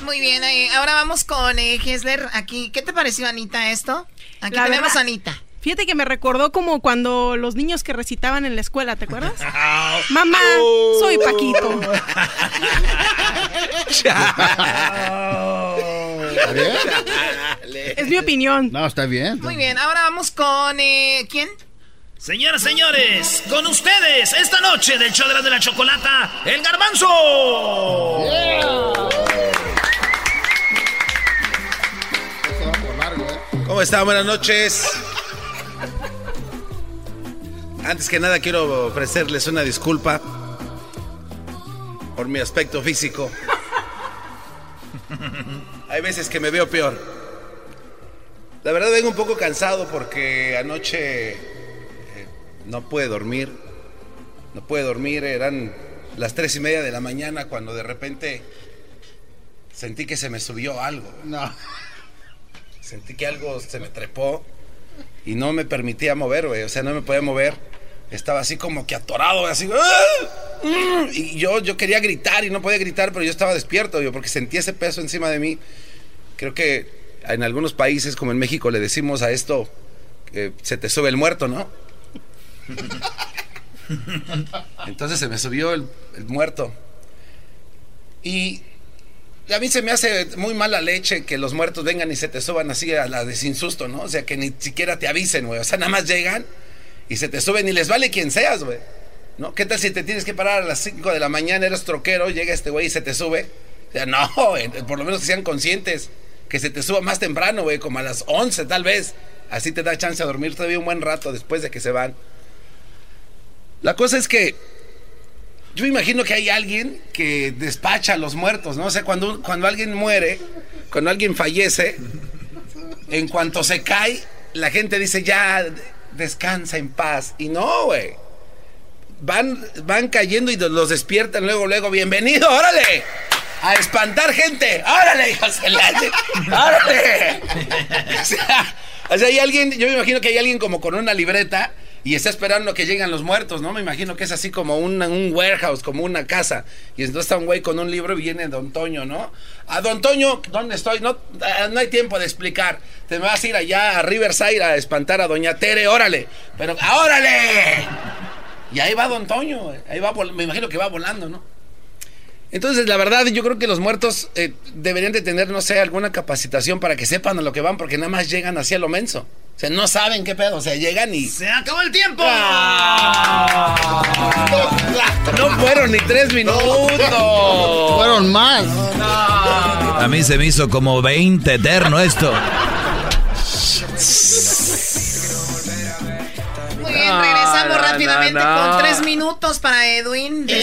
Muy bien, eh, ahora vamos con eh, Hessler aquí. ¿Qué te pareció, Anita, esto? Aquí La tenemos verdad- a Anita. Fíjate que me recordó como cuando los niños que recitaban en la escuela, ¿te acuerdas? (laughs) Mamá, soy Paquito. Es mi opinión. No, está bien. Muy bien, ahora vamos con... eh, ¿Quién? Señoras, señores, con ustedes esta noche del show de la de la chocolata, el garbanzo. ¿Cómo están? Buenas noches. Antes que nada quiero ofrecerles una disculpa por mi aspecto físico. Hay veces que me veo peor. La verdad vengo un poco cansado porque anoche eh, no pude dormir. No pude dormir, eran las tres y media de la mañana cuando de repente sentí que se me subió algo. No. Sentí que algo se me trepó y no me permitía mover, güey. O sea, no me podía mover. Estaba así como que atorado, así. ¡ah! Y yo, yo quería gritar y no podía gritar, pero yo estaba despierto, yo, porque sentí ese peso encima de mí. Creo que en algunos países, como en México, le decimos a esto que se te sube el muerto, ¿no? (laughs) Entonces se me subió el, el muerto. Y a mí se me hace muy mala leche que los muertos vengan y se te suban así a la de sin susto, ¿no? O sea, que ni siquiera te avisen, güey. O sea, nada más llegan y se te suben y les vale quien seas, güey. ¿No? ¿Qué tal si te tienes que parar a las 5 de la mañana, eres troquero, llega este güey y se te sube? O sea, no, por lo menos que sean conscientes. Que se te suba más temprano, güey, como a las 11 tal vez. Así te da chance de dormir todavía un buen rato después de que se van. La cosa es que yo me imagino que hay alguien que despacha a los muertos, ¿no? O sea, cuando, cuando alguien muere, cuando alguien fallece, en cuanto se cae, la gente dice, ya, descansa en paz. Y no, güey. Van, van cayendo y los despiertan luego, luego, bienvenido, órale. A espantar gente, órale, hijos de órale. (laughs) O sea, o sea, hay alguien, yo me imagino que hay alguien como con una libreta y está esperando que lleguen los muertos, ¿no? Me imagino que es así como un, un warehouse, como una casa. Y entonces está un güey con un libro y viene Don Toño, ¿no? A Don Toño, ¿dónde estoy? No, ah, no hay tiempo de explicar. Te vas a ir allá a Riverside a espantar a Doña Tere, órale. Pero, ¡ah, órale! Y ahí va Don Toño, ahí va, me imagino que va volando, ¿no? Entonces, la verdad, yo creo que los muertos eh, deberían de tener, no sé, alguna capacitación para que sepan a lo que van, porque nada más llegan hacia lo menso. O sea, no saben qué pedo, o sea, llegan y... ¡Se acabó el tiempo! No fueron ni tres minutos. Fueron más. A mí se me hizo como 20 eterno esto. (laughs) Bien, regresamos no, rápidamente no, con tres minutos para Edwin de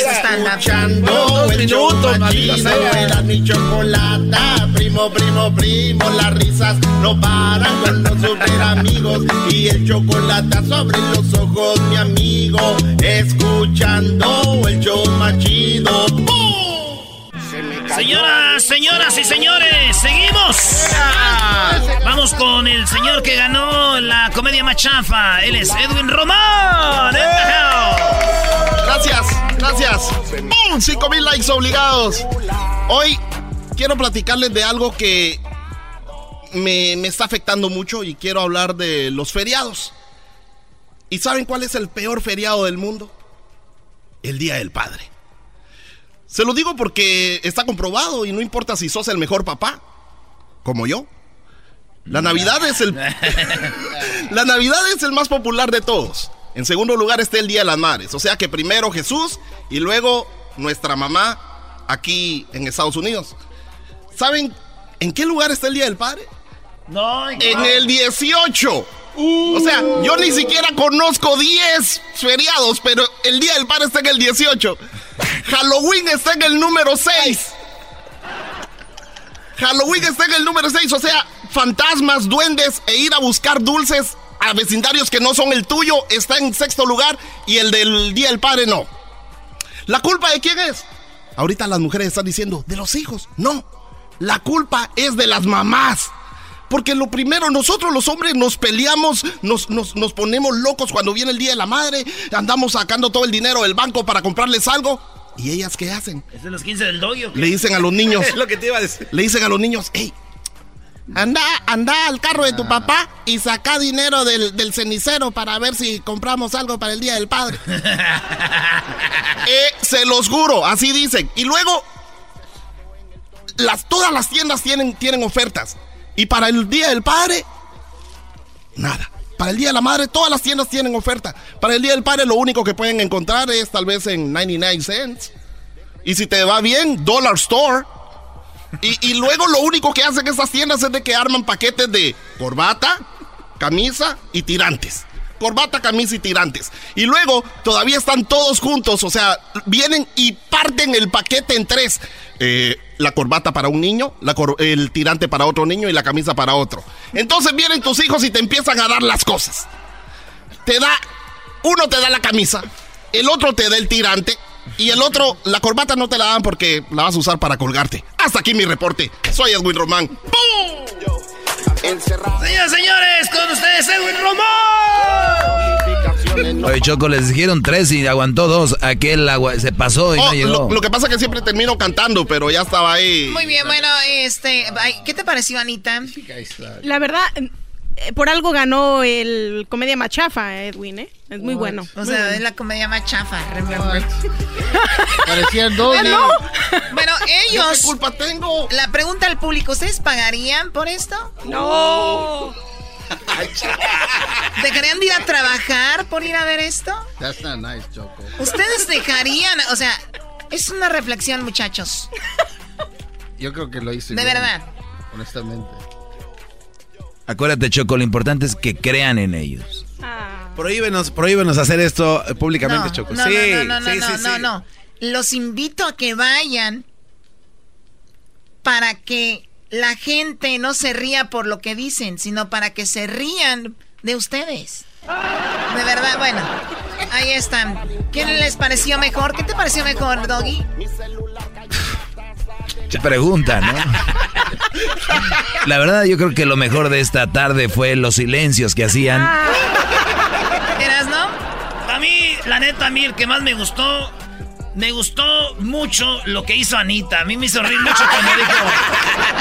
el show machido, era mi chocolata. Primo, primo, primo, las risas no paran con los super amigos. Y el chocolate sobre los ojos, mi amigo. Escuchando el show machido. Señoras, señoras y señores, seguimos. Vamos con el señor que ganó la comedia más chafa. Él es Edwin Román. Gracias, gracias. ¡Bum! 5 mil likes obligados. Hoy quiero platicarles de algo que me, me está afectando mucho y quiero hablar de los feriados. ¿Y saben cuál es el peor feriado del mundo? El Día del Padre. Se lo digo porque está comprobado y no importa si sos el mejor papá, como yo. La Navidad es el. (laughs) la Navidad es el más popular de todos. En segundo lugar está el Día de las Madres. O sea que primero Jesús y luego nuestra mamá aquí en Estados Unidos. ¿Saben en qué lugar está el Día del Padre? No, En el 18. O sea, yo ni siquiera conozco 10 feriados, pero el Día del Padre está en el 18. Halloween está en el número 6. Halloween está en el número 6, o sea, fantasmas, duendes e ir a buscar dulces a vecindarios que no son el tuyo está en sexto lugar y el del Día del Padre no. ¿La culpa de quién es? Ahorita las mujeres están diciendo, de los hijos. No, la culpa es de las mamás. Porque lo primero, nosotros los hombres nos peleamos, nos, nos, nos ponemos locos cuando viene el Día de la Madre, andamos sacando todo el dinero del banco para comprarles algo. ¿Y ellas qué hacen? Es de los 15 del doyo. Le dicen a los niños. (laughs) Es lo que te iba a decir. Le dicen a los niños, hey, anda, anda al carro de tu papá y saca dinero del, del cenicero para ver si compramos algo para el Día del Padre. (laughs) Eh, se los juro, así dicen. Y luego, las, todas las tiendas tienen, tienen ofertas. Y para el Día del Padre, nada. Para el Día de la Madre, todas las tiendas tienen oferta. Para el Día del Padre, lo único que pueden encontrar es tal vez en 99 cents. Y si te va bien, Dollar Store. Y, y luego lo único que hacen estas tiendas es de que arman paquetes de corbata, camisa y tirantes. Corbata, camisa y tirantes. Y luego todavía están todos juntos, o sea, vienen y parten el paquete en tres. Eh, la corbata para un niño, la cor- el tirante para otro niño y la camisa para otro. Entonces vienen tus hijos y te empiezan a dar las cosas. Te da, uno te da la camisa, el otro te da el tirante y el otro, la corbata no te la dan porque la vas a usar para colgarte. Hasta aquí mi reporte. Soy Edwin Román. Señoras señores, con ustedes Edwin Román. Oye, Choco, les dijeron tres y aguantó dos. Aquel agua se pasó y Oh, no llegó. lo, lo que pasa es que siempre termino cantando, pero ya estaba ahí. Muy bien, bueno, este, ¿qué te pareció, Anita? La verdad, por algo ganó el comedia machafa, Edwin, ¿eh? Es muy bueno. O muy sea, bueno. es la comedia más chafa. remember. Parecía el doble. Ah, no. Bueno, (laughs) ellos. ¿Qué culpa tengo? La pregunta al público: ¿Ustedes pagarían por esto? No. (laughs) ¿Dejarían de ir a trabajar por ir a ver esto? That's not nice, Choco. ¿Ustedes dejarían? O sea, es una reflexión, muchachos. Yo creo que lo hice. De bien, verdad. Honestamente. Acuérdate, Choco, lo importante es que crean en ellos. Prohíbenos, prohíbenos hacer esto eh, públicamente, No, Choco. no, sí, no, no, no, sí, no, sí, no, sí. no. Los invito a que vayan para que la gente no se ría por lo que dicen, sino para que se rían de ustedes. De verdad, bueno, ahí están. ¿Quién les pareció mejor? ¿Qué te pareció mejor, Doggy? Pregunta, ¿no? La verdad, yo creo que lo mejor de esta tarde fue los silencios que hacían. ¿Eras, no? A mí, la neta, a mí el que más me gustó, me gustó mucho lo que hizo Anita. A mí me hizo reír mucho cuando dijo,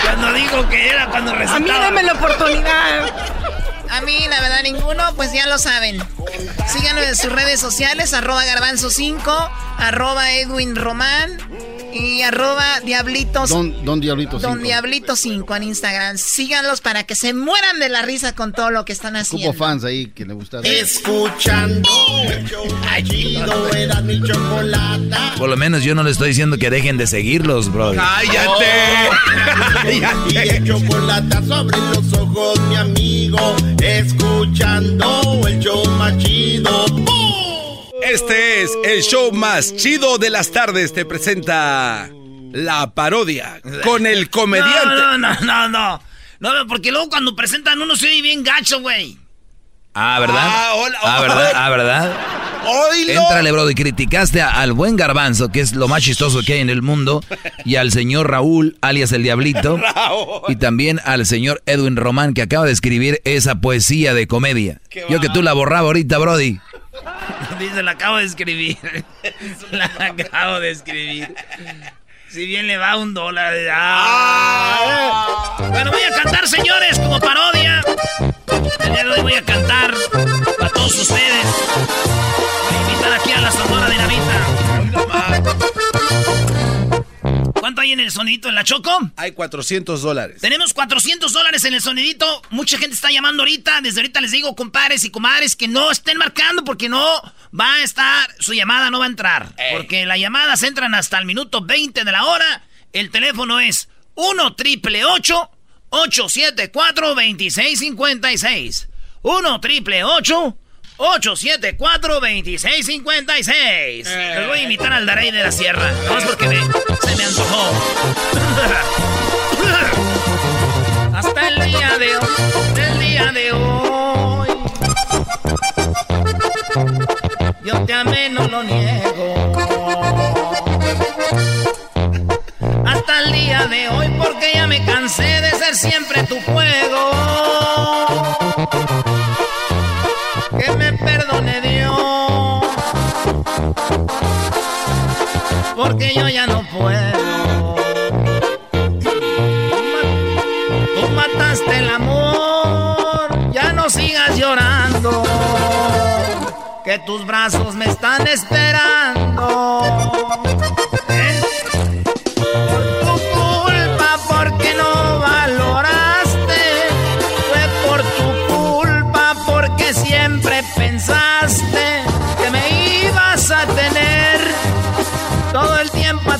cuando dijo que era cuando A mí recitaba. dame la oportunidad. A mí, la verdad, ninguno, pues ya lo saben. Síganos en sus redes sociales, arroba garbanzo5, arroba Edwin Román y arroba Diablitos. Don, don Diablito Don 5. Diablito 5 en Instagram. Síganlos para que se mueran de la risa con todo lo que están haciendo. Cupo fans ahí que le gustaron. Escuchando el show más chido, era mi chocolata. Por lo menos yo no le estoy diciendo que dejen de seguirlos, bro. (laughs) Y el chocolate sobre los ojos, mi amigo. Escuchando el show más chido. Este es el show más chido de las tardes. Te presenta la parodia con el comediante. No, no, no, no, no. No, porque luego cuando presentan uno se oye bien gacho, güey. Ah, ¿verdad? Ah, hola, Ah, ¿verdad? Ah, ¿verdad? Oílo. Éntrale, bro, y criticaste a- al buen garbanzo, que es lo más chistoso que hay en el mundo, y al señor Raúl, alias el Diablito, (laughs) y también al señor Edwin Román, que acaba de escribir esa poesía de comedia. Yo que tú la borraba ahorita, Brody. (laughs) Dice, la acabo de escribir. (laughs) la acabo de escribir. Si bien le va un dólar. Ah. Bueno, voy a cantar, señores, como parodia. El día de hoy voy a cantar para todos ustedes. Voy a invitar aquí a la Sonora Dinamita. ¿Cuánto hay en el sonidito en la Choco? Hay 400 dólares. Tenemos 400 dólares en el sonidito. Mucha gente está llamando ahorita. Desde ahorita les digo, compadres y comadres, que no estén marcando porque no va a estar, su llamada no va a entrar. Porque las llamadas entran hasta el minuto 20 de la hora. El teléfono es 1 triple 874 2656. 1 triple 874-2656. Les voy a invitar al Darey de la Sierra. No es porque me- se me antojó. (laughs) Hasta el día de hoy, el día de hoy. Yo te amé, no lo niego. Hasta el día de hoy, porque ya me cansé de ser siempre tu juego. Porque yo ya no puedo. Tú mataste el amor, ya no sigas llorando. Que tus brazos me están esperando.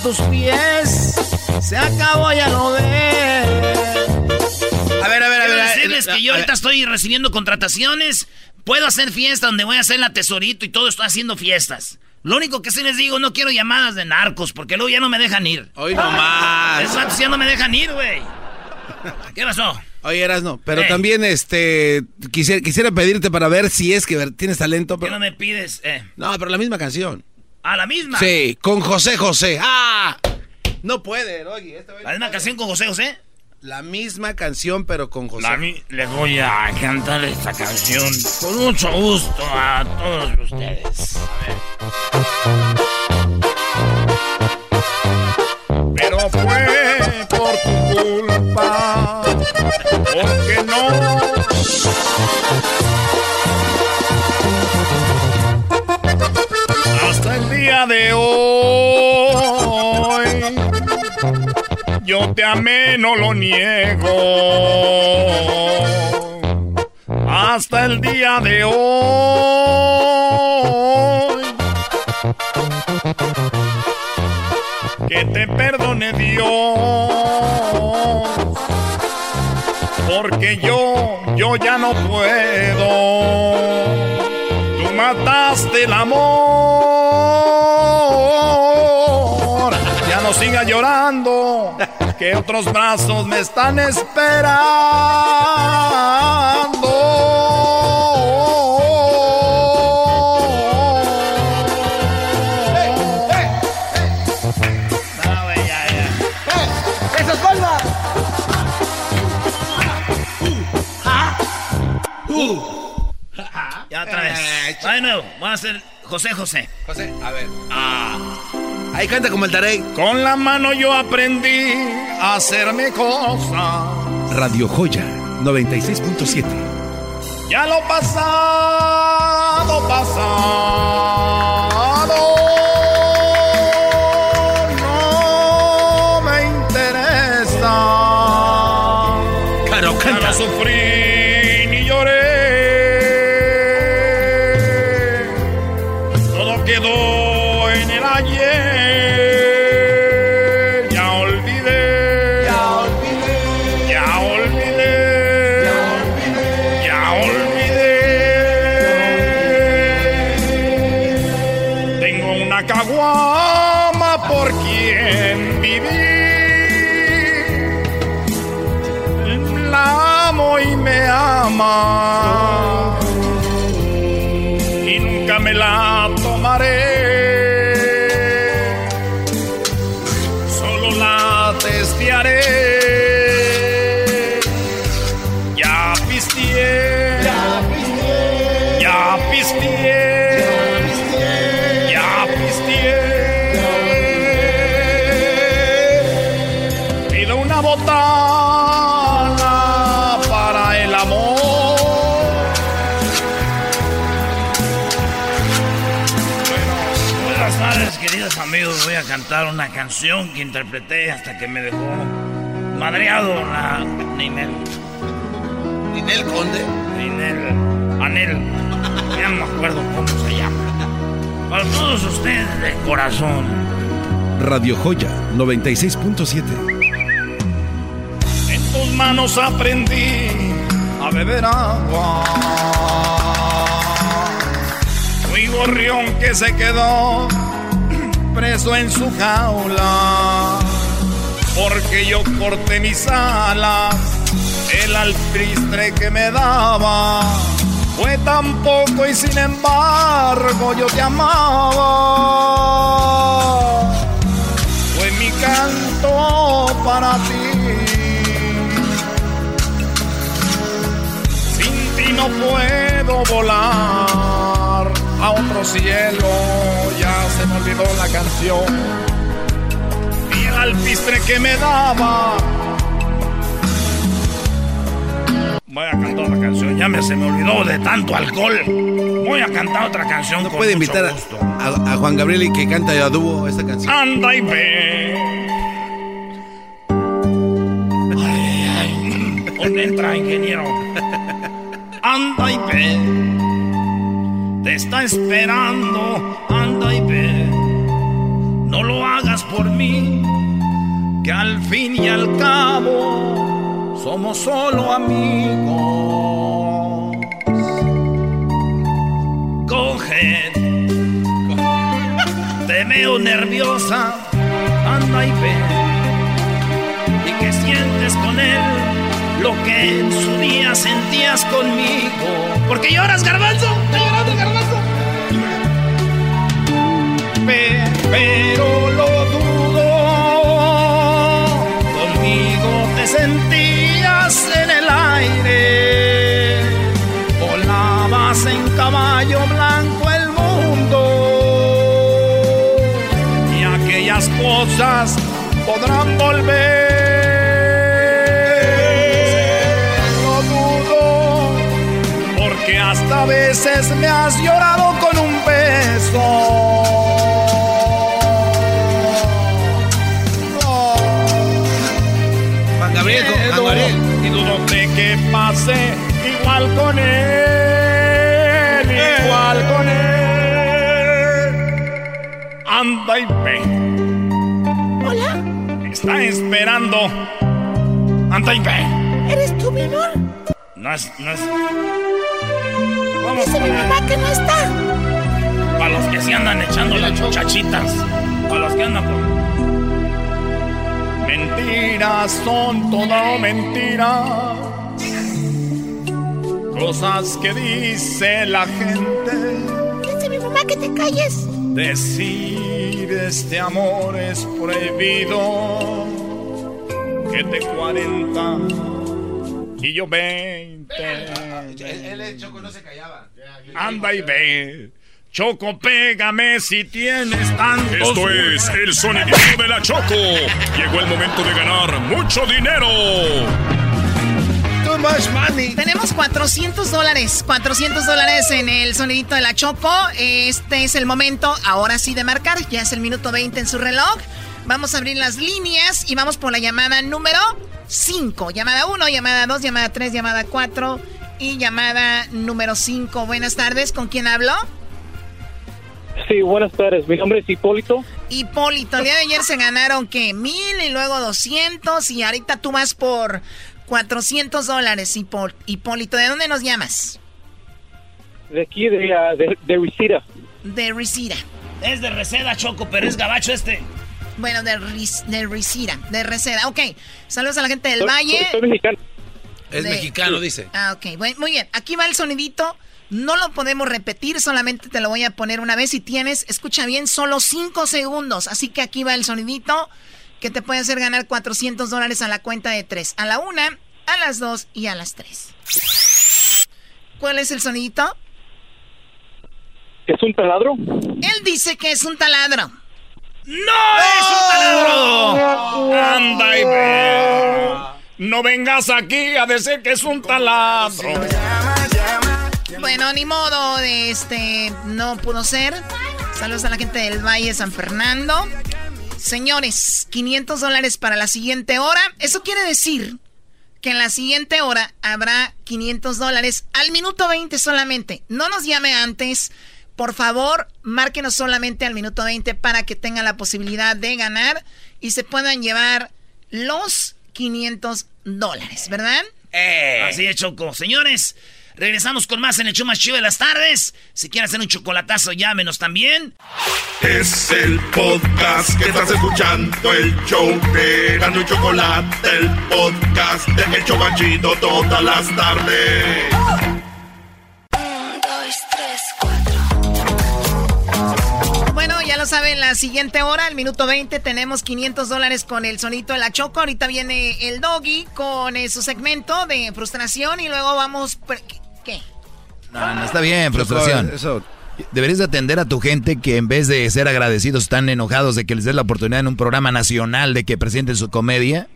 Tus pies. Se acabó, ya lo ves. A ver, a ver, a ver. decirles que yo ahorita estoy recibiendo contrataciones. Puedo hacer fiesta donde voy a hacer la tesorito y todo estoy haciendo fiestas. Lo único que sí les digo, no quiero llamadas de narcos porque luego ya no me dejan ir. Hoy nomás. Esos ya no me dejan ir, güey. ¿Qué pasó? Oye, Erasno, pero Eh. también este quisiera, quisiera pedirte para ver si es que tienes talento. ¿Qué Pero... no me pides? Eh, No, pero la misma canción. ¿A la misma? Sí, con José José. ¡Ah! No puede, oye. esta vez ¿La misma canción con José José? La misma canción, pero con José. La mi- les voy a cantar esta canción con mucho gusto a todos ustedes. Pero fue por tu culpa, porque no. Hasta el día de hoy, yo te amé, no lo niego. Hasta el día de hoy. que te perdone Dios. Porque yo, yo ya no puedo. Mataste el amor. Ya no siga llorando, que otros brazos me están ¡Eso Va de nuevo. Vamos a hacer José José. José, a ver. Ah. Ahí canta como el Tarey. Con la mano yo aprendí a hacerme cosas. Radio Joya 96.7. Ya lo pasado, pasado. Cantar una canción que interpreté hasta que me dejó madreado la Ninel. ¿Ninel Conde? Ninel. Anel. Ya no me acuerdo cómo se llama. Para todos ustedes de corazón. Radio Joya 96.7. En tus manos aprendí a beber agua. Fui gorrión que se quedó en su jaula. Porque yo corté mis alas, el alpristre que me daba. Fue tan poco y sin embargo yo te amaba. Fue mi canto para ti. Sin ti no puedo volar a otro cielo. Ya se me olvidó la canción. Y el alpistre que me daba. Voy a cantar otra canción. Ya me se me olvidó de tanto alcohol. Voy a cantar otra canción. ¿No con puede invitar gusto. a, a Juan Gabriel y que canta a dúo esta canción? Anda y ve. Ay, ay. ¿Dónde entra, ingeniero? Anda y ve. Te está esperando. Lo hagas por mí. Que al fin y al cabo somos solo amigos. Coge. Te veo nerviosa, anda y ve. Y que sientes con él lo que en su día sentías conmigo. ¿Por qué lloras, garbanzo? ¿Está llorando, garbanzo? Pe- pero podrán volver. Lo dudo. Porque hasta a veces me has llorado con un beso. Gabriel. Y dudo de que pase igual con él, igual con él. Anda y ve. Está esperando. Ve. ¿eres tú, mi amor? No es, no es. Vamos Dice mi mamá que no está. Para los que se andan echando las muchachitas. Para los que andan por. Mentiras son todo mentiras. Cosas que dice la gente. Dice mi mamá que te calles. Decir este amor es prohibido. Que te 40 y yo 20. Él, él, Choco, no se callaba. Anda y ve. Choco, pégame si tienes tanto. Esto es el sonidito de la Choco. Llegó el momento de ganar mucho dinero. Much money. Tenemos 400 dólares, 400 dólares en el sonidito de la Choco. Este es el momento, ahora sí, de marcar. Ya es el minuto 20 en su reloj. Vamos a abrir las líneas y vamos por la llamada número 5. Llamada 1, llamada 2, llamada 3, llamada 4 y llamada número 5. Buenas tardes, ¿con quién hablo? Sí, buenas tardes. Mi nombre es Hipólito. Hipólito, el día de ayer se ganaron que mil y luego 200 y ahorita tú vas por 400 dólares, Hipó- Hipólito. ¿De dónde nos llamas? De aquí, de, ah, de, de Risira. De Risira. Es de Reseda, Choco, pero es gabacho este. Bueno, de, Ris- de Risira, de Reseda. Ok, saludos a la gente del Soy- Valle. soy- soy mexicano. Es De- mexicano, dice. Ah, ok, bueno, muy bien. Aquí va el sonidito. No lo podemos repetir, solamente te lo voy a poner una vez. Si tienes, escucha bien, solo 5 segundos. Así que aquí va el sonidito que te puede hacer ganar 400 dólares a la cuenta de 3. A la una, a las 2 y a las 3. ¿Cuál es el sonidito? ¿Es un taladro? Él dice que es un taladro. ¡No es un taladro! ¡Anda y ve! No vengas aquí a decir que es un taladro. Bueno, ni modo, este, no pudo ser. Saludos a la gente del Valle San Fernando. Señores, 500 dólares para la siguiente hora. Eso quiere decir que en la siguiente hora habrá 500 dólares al minuto 20 solamente. No nos llame antes. Por favor, márquenos solamente al minuto 20 para que tengan la posibilidad de ganar y se puedan llevar los 500 dólares, ¿verdad? Eh. Así es, Choco. Señores, regresamos con más en el show más chido de las tardes. Si quieren hacer un chocolatazo, llámenos también. Es el podcast que estás escuchando, el show de Gano y Chocolate, el podcast de El Chobachito todas las tardes. Bueno, ya lo saben, la siguiente hora, el minuto 20, tenemos 500 dólares con el sonito de la Choco. Ahorita viene el doggy con eh, su segmento de frustración y luego vamos... pre- ¿Qué? No, no está bien, frustración. Deberías de atender a tu gente que en vez de ser agradecidos están enojados de que les des la oportunidad en un programa nacional de que presenten su comedia.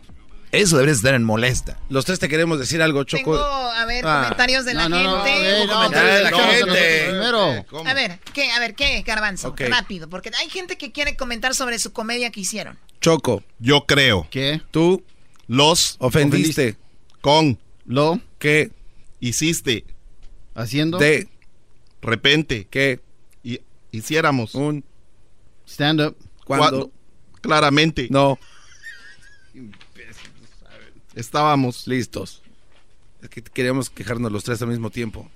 Eso deberías estar en molesta. Los tres te queremos decir algo, Choco. Tengo, a ver, Ah. comentarios de la No, no, no, gente. eh, no, comentarios de la gente. Primero. A ver, ¿qué? A ver, ¿qué, Garbanzo? Rápido, porque hay gente que quiere comentar sobre su comedia que hicieron. Choco. Yo creo. ¿Qué? Tú los ofendiste con lo que hiciste haciendo de repente que hiciéramos un stand up cuando claramente no estábamos listos. Es que queríamos quejarnos los tres al mismo tiempo.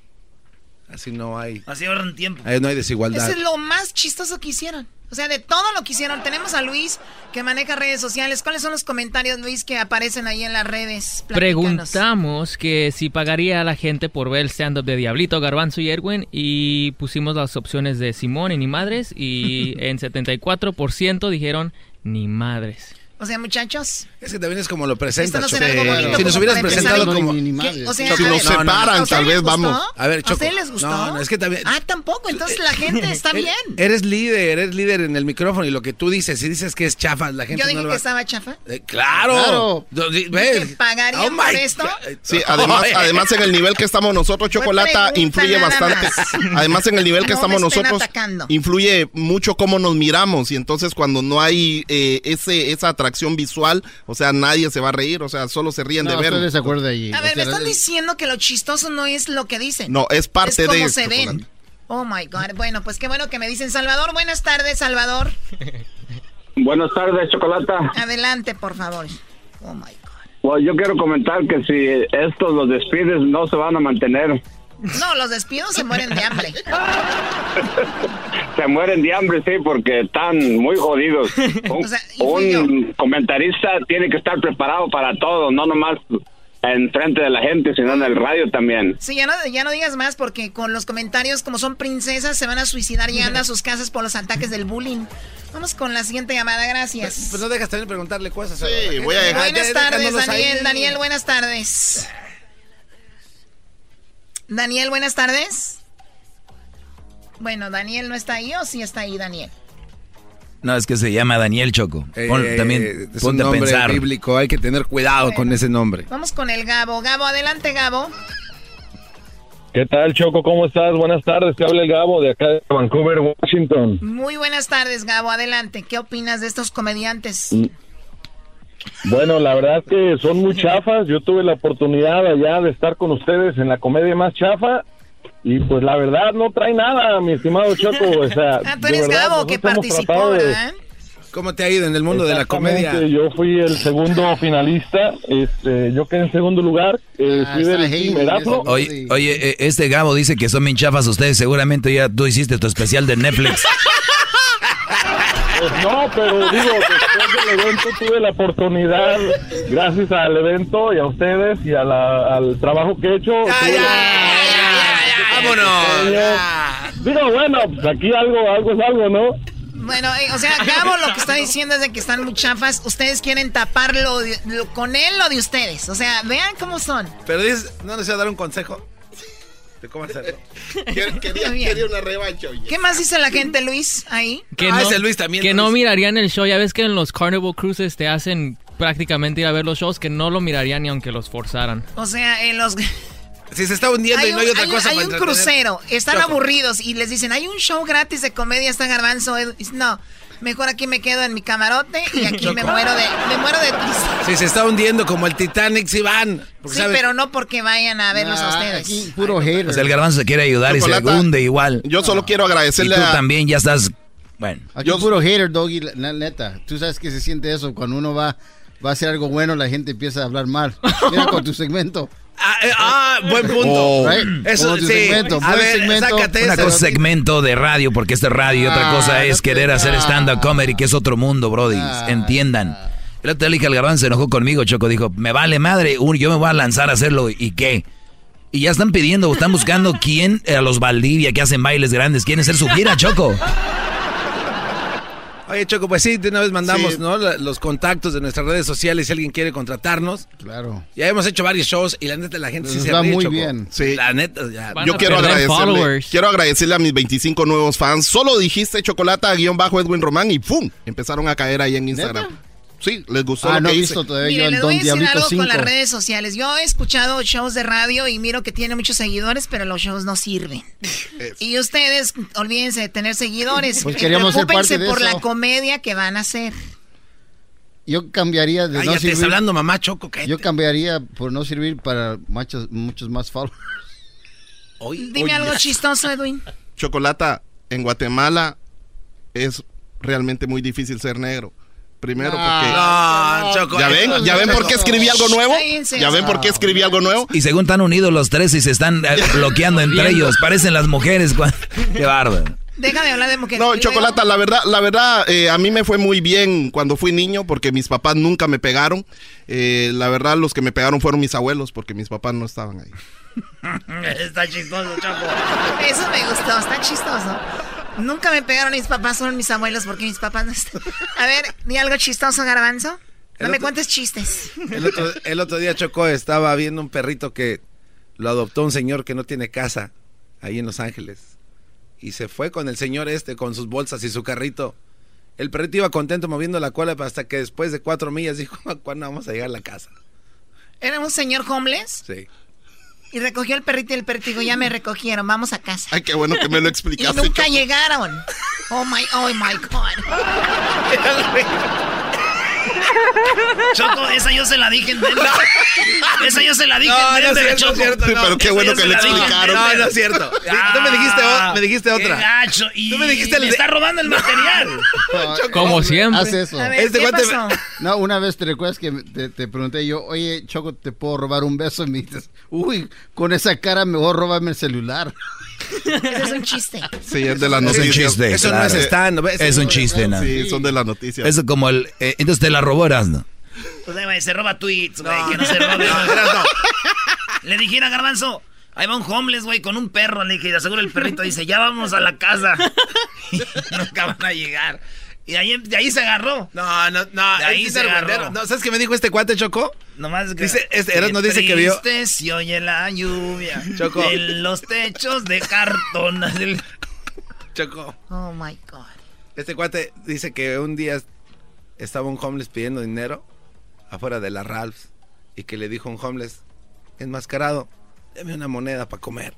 Así no hay. Así ahorran tiempo. Ahí no hay desigualdad. Eso es lo más chistoso que hicieron. O sea, de todo lo que hicieron. Tenemos a Luis que maneja redes sociales. ¿Cuáles son los comentarios, Luis, que aparecen ahí en las redes? Platícanos. Preguntamos que si pagaría a la gente por ver el stand-up de Diablito, Garbanzo y Erwin y pusimos las opciones de Simón y ni madres y (laughs) en 74% dijeron ni madres. O sea, muchachos. Es que también es como lo presentas. No será Choco. algo bonito Si nos hubieras presentado como. O sea, Choco, a ver, nos separan, ¿a ustedes tal vez vamos. A ver, ¿A Choco. ustedes les gustó? No, no, es que también. Ah, tampoco. Entonces la gente está Eres- (laughs) bien. Eres líder, eres líder en el micrófono y lo que tú dices, si dices que es chafa, la gente Yo dije no lo que va estaba chafa. Eh, claro. ¿Que ¿Ves? pagarían Oh por esto? Sí, además, además en el nivel que estamos nosotros, Chocolata, influye bastante. más. Además en el nivel que No estamos nosotros, atacando. influye mucho cómo nos miramos y entonces cuando no hay eh, ese esa atracción visual, o sea, nadie se va a reír, o sea, solo se ríen No, de ver. de allí. A ver, O me sea, están diciendo que lo chistoso no es lo que dicen. No, es parte es de cómo se ven. Oh my God. Bueno, pues qué bueno que me dicen Salvador. Buenas tardes, Salvador. (laughs) Buenas tardes, Chocolata. Adelante, por favor. Oh my Bueno, yo quiero comentar que si estos los despides no se van a mantener. No, los despidos se mueren de hambre. Se mueren de hambre, sí, porque están muy jodidos. Un, (laughs) O sea, un comentarista tiene que estar preparado para todo, no nomás en frente de la gente, sino en el radio también. Sí, ya no, ya no digas más porque con los comentarios, como son princesas, se van a suicidar y andan a sus casas por los ataques del bullying. Vamos con la siguiente llamada, gracias. Pues no dejas también preguntarle cosas. Sí, voy a dejar- Buenas Ya tardes, Daniel. ahí. Daniel, buenas tardes. Daniel, buenas tardes. Bueno, Daniel no está ahí o sí está ahí, Daniel. No, es que se llama Daniel Choco. Pon- Eh, también es un ponte a nombre pensar. bíblico, hay que tener cuidado con ese nombre. Vamos con el Gabo. Gabo, adelante, Gabo. ¿Qué tal, Choco? ¿Cómo estás? Buenas tardes. Te habla el Gabo de acá de Vancouver, Washington. Muy buenas tardes, Gabo. Adelante. ¿Qué opinas de estos comediantes? Bueno, la verdad es que son muy chafas. Yo tuve la oportunidad allá de estar con ustedes en la comedia más chafa. Y pues la verdad no trae nada, mi estimado Choco. O sea, (laughs) Ah, tú de eres verdad, Gabo que participó. ¿Cómo te ha ido en el mundo de la comedia? Yo fui el segundo finalista. Este, yo quedé en segundo lugar. Eh, Ah, fui del team Erasmo. Oye, oye, eh, este Gabo dice que son bien chafas ustedes. Seguramente ya tú hiciste tu especial de Netflix. (laughs) Pues no, pero digo, después del evento tuve la oportunidad, gracias al evento y a ustedes y a la- al trabajo que he hecho. tuve la- ¡Vámonos! Digo, bueno, pues aquí algo, algo es algo, ¿no? Bueno, eh, o sea, Gabo lo que está diciendo es de que están muy chafas. Ustedes quieren taparlo de- lo- con él lo de ustedes. O sea, vean cómo son. Pero dices, ¿no les voy a dar un consejo? De cómo hacerlo. (laughs) Quería, quería una revancha, oye. ¿Qué más dice la gente, Luis, ahí? Que no, que no mirarían el show. Ya ves que en los Carnival Cruises te hacen prácticamente ir a ver los shows que no lo mirarían ni aunque los forzaran. O sea, en los... (laughs) Si se está hundiendo y no hay otra cosa Hay para un entretener. crucero, están Choco. aburridos y les dicen, hay un show gratis de comedia, está Garbanzo. Edu". Dice, No, mejor aquí me quedo en mi camarote y (laughs) aquí me muero de, me muero de tristeza. Si se está hundiendo como el Titanic, si van. Sí, sabe- pero no porque vayan a verlos a ustedes. puro hater. O sea, el garbanzo se quiere ayudar y se hunde igual. Yo solo quiero agradecerle Y tú a- también ya estás... Bueno. Aquí puro hater, Doggy, la neta. Tú sabes que se siente eso. Cuando uno va, va a hacer algo bueno, la gente empieza a hablar mal. (laughs) Mira con tu segmento. Ah, eh, ah, buen punto. Oh. Eso sí. segmento, A ver, segmento. sácate Una ese. cosa es segmento de radio, porque esto es radio, y otra Ah, cosa es no te- querer hacer ah. stand-up comedy, que es otro mundo, brody. Entiendan. El otro día al garbanzo, se enojó conmigo, Choco, dijo, me vale madre, yo me voy a lanzar a hacerlo, ¿y qué? Y ya están pidiendo, están buscando quién, a los Valdivia, que hacen bailes grandes, quieren hacer su gira, Choco. Oye, Choco, pues sí, de una vez mandamos Sí. ¿no? Los contactos de nuestras redes sociales si alguien quiere contratarnos. Claro. Ya hemos hecho varios shows y la neta la gente sí Nos se va ríe, muy Choco. bien. Sí. La neta, ya. Van Yo a quiero agradecerle, followers. quiero agradecerle a mis 25 nuevos fans. Solo dijiste chocolata guion bajo Edwin Román y ¡pum! Empezaron a caer ahí en Instagram. Sí, les gustó Ah, lo no que he hice. visto todavía Mire, yo les voy a decir algo 5. con las redes sociales. Yo he escuchado shows de radio y miro que tiene muchos seguidores, pero los shows no sirven. (laughs) Y ustedes, olvídense de tener seguidores. Pues queríamos ser Preocúpense parte de por eso. la comedia que van a hacer. Yo cambiaría de Ay, no ya te servir. hablando mamá Choco. cállate. Yo cambiaría por no servir para muchos, muchos más followers. Oye, Dime algo chistoso, Edwin. Chocolata, en Guatemala es realmente muy difícil ser negro. Primero porque... No, Choco. ¿Ya ven? ¿Ya ven por qué escribí algo nuevo? ¿Ya ven por qué escribí algo nuevo? Y según están unidos los tres y se están eh, bloqueando entre ellos, parecen las mujeres. (laughs) Qué bárbaro. Deja de hablar de mujeres. No, Chocolata, la verdad, la verdad, eh, a mí me fue muy bien cuando fui niño porque mis papás nunca me pegaron. Eh, la verdad, los que me pegaron fueron mis abuelos porque mis papás no estaban ahí. (laughs) Está chistoso, Choco. Eso me gustó, está chistoso. Nunca me pegaron mis papás, son mis abuelos porque mis papás no están. A ver, di algo chistoso, Garbanzo. No El me otro- cuentes chistes. El otro, el otro día Choco estaba viendo un perrito que lo adoptó un señor que no tiene casa ahí en Los Ángeles. Y se fue con el señor este con sus bolsas y su carrito. El perrito iba contento moviendo la cola hasta que después de cuatro millas dijo, (laughs) ¿cuándo vamos a llegar a la casa? Era un señor homeless Sí. Y recogió el perrito y el perrito dijo, ya me recogieron, vamos a casa. Ay, qué bueno que me lo Y explicaste. nunca Choco. llegaron. Oh my, oh my God. (laughs) Choco, esa yo se la dije en Denver. (laughs) Esa yo se la dije No, en no es Denver, cierto, Choco. es cierto, no. Pero qué Esa bueno que le explicaron. No, no es cierto. Tú me dijiste, me dijiste otra. gacho. Y Tú me dijiste el me de- está robando el material. (laughs) Como siempre. Haz eso. A ver, Este. No, una vez te recuerdas que te, te pregunté yo, oye, Choco, ¿te puedo robar un beso? Y me dices, uy, con esa cara mejor róbame el celular. Ese es un chiste. Sí, es de las Es un noticias. chiste. Eso no claro. es stand, ¿ves? Es un chiste, ¿no? Sí, son de las noticias. Eso como el... eh, entonces te la robó, ¿no? Pues ahí, güey, se roba tweets, güey, que no se (laughs) robe. no. Le dijera Garbanzo, ahí va un homeless, güey, con un perro. Le dije, seguro el perrito dice, ya vamos a la casa. (laughs) Y nunca van a llegar. Y ahí, de ahí se agarró. No, no, no. De ahí es se agarró. No, ¿Sabes qué me dijo este cuate, Choco? Nomás que... Dice, este, Qué dice que vio- si oye la lluvia Choco. en los techos de cartón. (laughs) Choco. Oh my God. Este cuate dice que un día estaba un homeless pidiendo dinero afuera de la Ralphs y que le dijo un homeless enmascarado, deme una moneda para comer.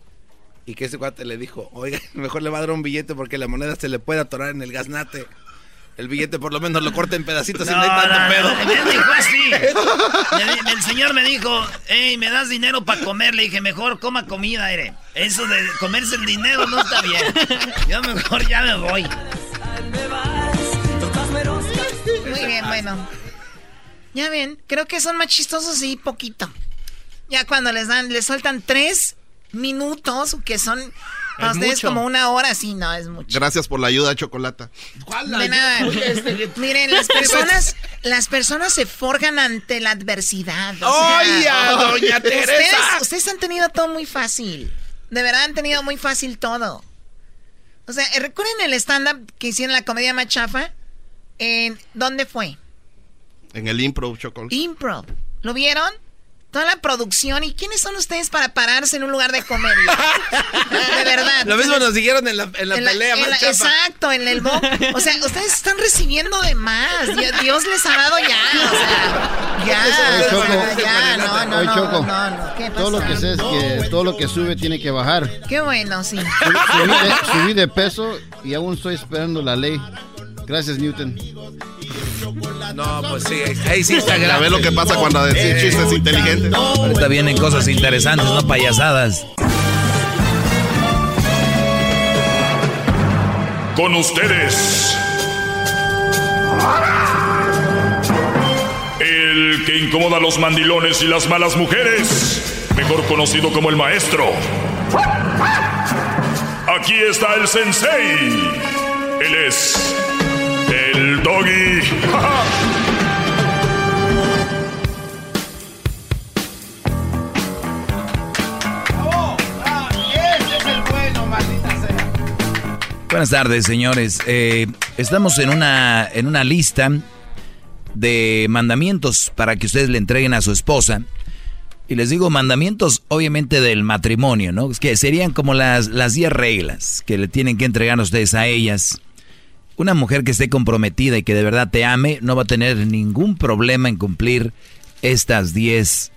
Y que ese cuate le dijo, oiga, mejor le va a dar un billete porque la moneda se le puede atorar en el gaznate. El billete por lo menos lo corta en pedacitos y no hay tanto no, pedo. no, me dijo así. (laughs) Me di- el señor me dijo, hey, ¿me das dinero para comer? Le dije, mejor coma comida, aire. Eso de comerse el dinero no está bien. Yo mejor ya me voy. Muy bien, bueno. Ya ven, creo que son más chistosos y poquito. Ya cuando les dan, les sueltan tres minutos, que son para Es ustedes mucho. como una hora, sí, no, es mucho. Gracias por la ayuda, Chocolata. De nada. (laughs) Miren, las (laughs) personas, las personas se forjan ante la adversidad. o sea, ¡Oye, doña (laughs) Teresa! Ustedes, ustedes han tenido todo muy fácil. De verdad han tenido muy fácil todo. O sea, eh, ¿recuerden el stand-up que hicieron la comedia más chafa? En, ¿Dónde fue? En el improv, Chocolata. Improv. ¿Lo vieron? Toda la producción. ¿Y quiénes son ustedes para pararse en un lugar de comedia? de verdad. Lo mismo nos dijeron en la, en la En la- pelea, en la- más chapa. exacto, en el bo. O sea, ustedes están recibiendo de más. Dios, Dios les ha dado ya. O sea, (laughs) ya. Choco, ya, ya, no, no, no, Choco, no, no. ¿Qué todo lo pasa? que sé es que todo lo que sube tiene que bajar. Qué bueno, sí. Subí de, subí de peso y aún estoy esperando la ley. Gracias, Newton. No, pues sí, ahí sí está grave. ves lo que pasa cuando decís chistes inteligentes. Ahorita vienen cosas interesantes, no payasadas. Con ustedes. El que incomoda a los mandilones y las malas mujeres. Mejor conocido como el maestro. Aquí está el sensei. Él es doggy. Es el bueno, maldita sea. Buenas tardes, señores. Eh, estamos en una, en una lista de mandamientos para que ustedes le entreguen a su esposa. Y les digo mandamientos, obviamente, del matrimonio, ¿no? Que serían como las, las 10 reglas que le tienen que entregar a ustedes a ellas. Una mujer que esté comprometida y que de verdad te ame no va a tener ningún problema en cumplir estas 10,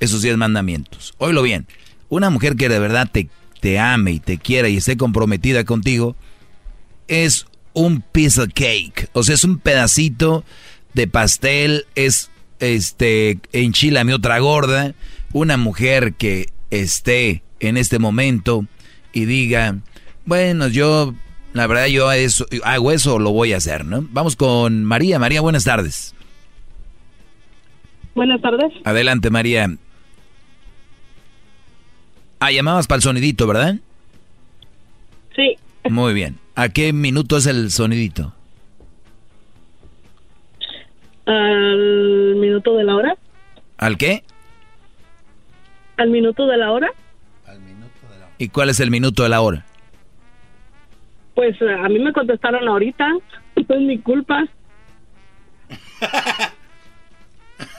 esos 10 mandamientos. Oílo bien, una mujer que de verdad te, te ame y te quiera y esté comprometida contigo es un piece of cake, o sea, es un pedacito de pastel, es este enchilame otra gorda, una mujer que esté en este momento y diga, bueno, yo la verdad yo eso, hago eso, lo voy a hacer, ¿no? Vamos con María. María, buenas tardes. Buenas tardes. Adelante, María. Ah, llamabas para el sonidito, ¿verdad? Sí, Muy bien. ¿A qué minuto es el sonidito? al minuto de la hora. ¿Al qué? Al minuto de la hora. ¿Y cuál es el minuto de la hora? Pues eh, a mí me contestaron ahorita. No (laughs) es mi culpa. (laughs)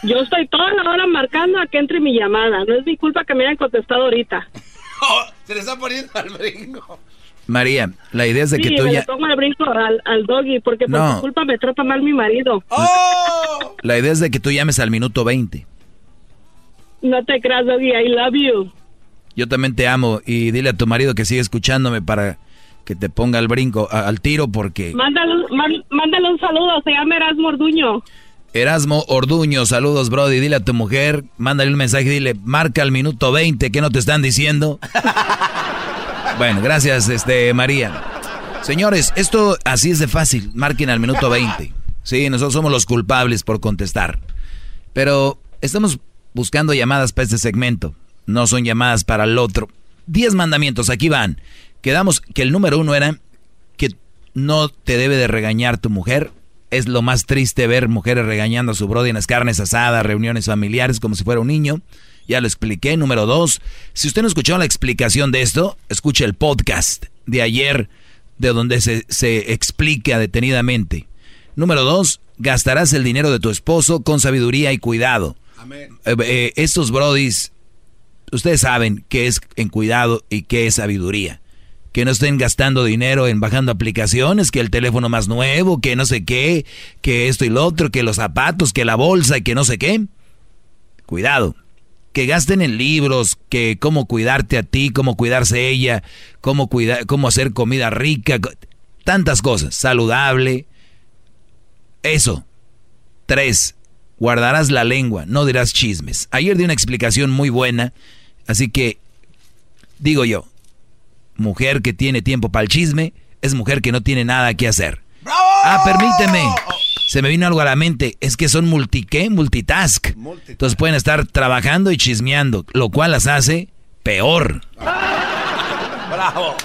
Yo estoy toda la hora marcando a que entre mi llamada. No es mi culpa que me hayan contestado ahorita. (laughs) Oh, se le está poniendo al brinco. María, la idea es de que tú me ya... le tomo el brinco al, al doggy porque por su culpa me trata mal mi marido. ¡Oh! La idea es de que tú llames al minuto 20. No te creas, doggy. I love you. Yo también te amo y dile a tu marido que siga escuchándome para que te ponga al brinco, a- al tiro, porque Mándale, man- mándale un saludo. Se llama Erasmo Orduño. Erasmo Orduño, saludos, Brody. Dile a tu mujer, mándale un mensaje, dile, marca al minuto 20, ¿qué no te están diciendo? (laughs) bueno, gracias, este, María. Señores, esto así es de fácil, marquen al minuto 20. Sí, nosotros somos los culpables por contestar. Pero estamos buscando llamadas para este segmento, no son llamadas para el otro. Diez mandamientos, aquí van. Quedamos que el número uno era que no te debe de regañar tu mujer. Es lo más triste ver mujeres regañando a su brody en las carnes asadas, reuniones familiares, como si fuera un niño. Ya lo expliqué. Número dos, si usted no escuchó la explicación de esto, escuche el podcast de ayer, de donde se, se explica detenidamente. Número dos, gastarás el dinero de tu esposo con sabiduría y cuidado. Eh, eh, estos brodis, ustedes saben qué es en cuidado y qué es sabiduría. Que no estén gastando dinero en bajando aplicaciones, que el teléfono más nuevo, que no sé qué, que esto y lo otro, que los zapatos, que la bolsa y que no sé qué. Cuidado. Que gasten en libros, que cómo cuidarte a ti, cómo cuidarse ella, cómo, cómo hacer comida rica, tantas cosas. Saludable. Eso. Tres. Guardarás la lengua, no dirás chismes. Ayer di una explicación muy buena, así que digo yo, mujer que tiene tiempo para el chisme es mujer que no tiene nada que hacer. Ah, permíteme. Se me vino algo a la mente. Es que son multi, ¿qué? Multitask. Entonces pueden estar trabajando y chismeando, lo cual las hace peor. Bravo.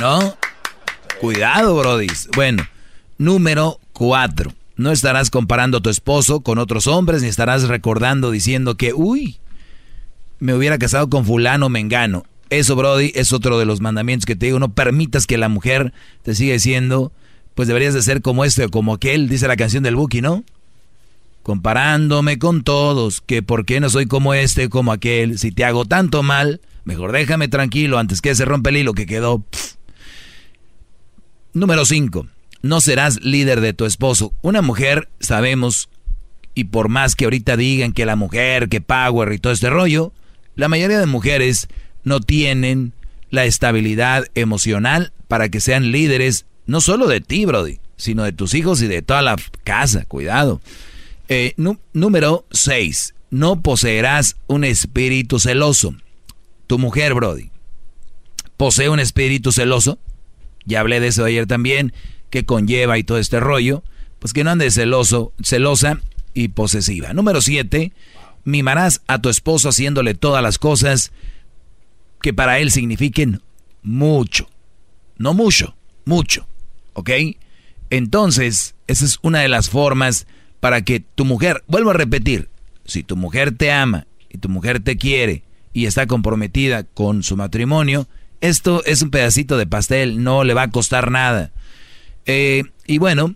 ¿No? Cuidado, brodis. Bueno, número cuatro. No estarás comparando a tu esposo con otros hombres, ni estarás recordando diciendo que, uy, me hubiera casado con fulano mengano. Eso, Brody, es otro de los mandamientos que te digo. No permitas que la mujer te siga diciendo, pues deberías de ser como este o como aquel, dice la canción del Buki, ¿no? comparándome con todos, que por qué no soy como este, como aquel, si te hago tanto mal, mejor déjame tranquilo antes que se rompe el hilo que quedó. Número 5. No serás líder de tu esposo. Una mujer, sabemos, y por más que ahorita digan que la mujer, que power y todo este rollo, la mayoría de mujeres no tienen la estabilidad emocional para que sean líderes, no solo de ti, Brody, sino de tus hijos y de toda la casa. Cuidado. Eh, nú- número 6. No poseerás un espíritu celoso. Tu mujer, Brody, posee un espíritu celoso. Ya hablé de eso ayer también, que conlleva y todo este rollo. Pues que no andes celoso, celosa y posesiva. Número 7. Mimarás a tu esposo haciéndole todas las cosas que para él signifiquen mucho. No mucho, mucho. ¿Ok? Entonces, esa es una de las formas para que tu mujer, vuelvo a repetir, si tu mujer te ama y tu mujer te quiere y está comprometida con su matrimonio, esto es un pedacito de pastel, no le va a costar nada. Eh, y bueno,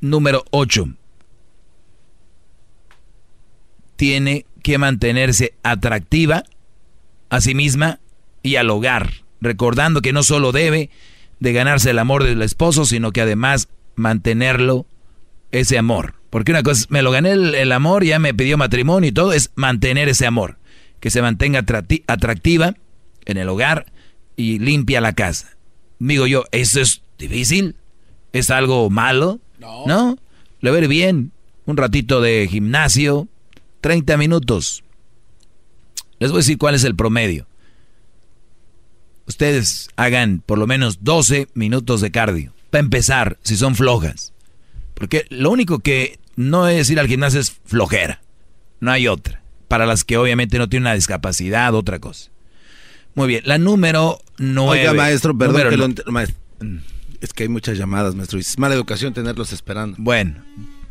número 8. Tiene que mantenerse atractiva a sí misma y al hogar, recordando que no solo debe de ganarse el amor del esposo, sino que además mantenerlo, ese amor. Porque una cosa es, me lo gané el, el amor, ya me pidió matrimonio y todo, es mantener ese amor, que se mantenga atracti- atractiva en el hogar y limpia la casa. Digo yo, ¿eso es difícil? ¿Es algo malo? No. ¿No? Le ir bien. Un ratito de gimnasio, 30 minutos. Les voy a decir cuál es el promedio. Ustedes hagan por lo menos 12 minutos de cardio. Para empezar, si son flojas. Porque lo único que no es ir al gimnasio es flojera. No hay otra. Para las que obviamente no tienen una discapacidad, otra cosa. Muy bien, la número 9. Oiga, maestro, perdón que lo ent- maest- Es que hay muchas llamadas, maestro. Es mala educación tenerlos esperando. Bueno,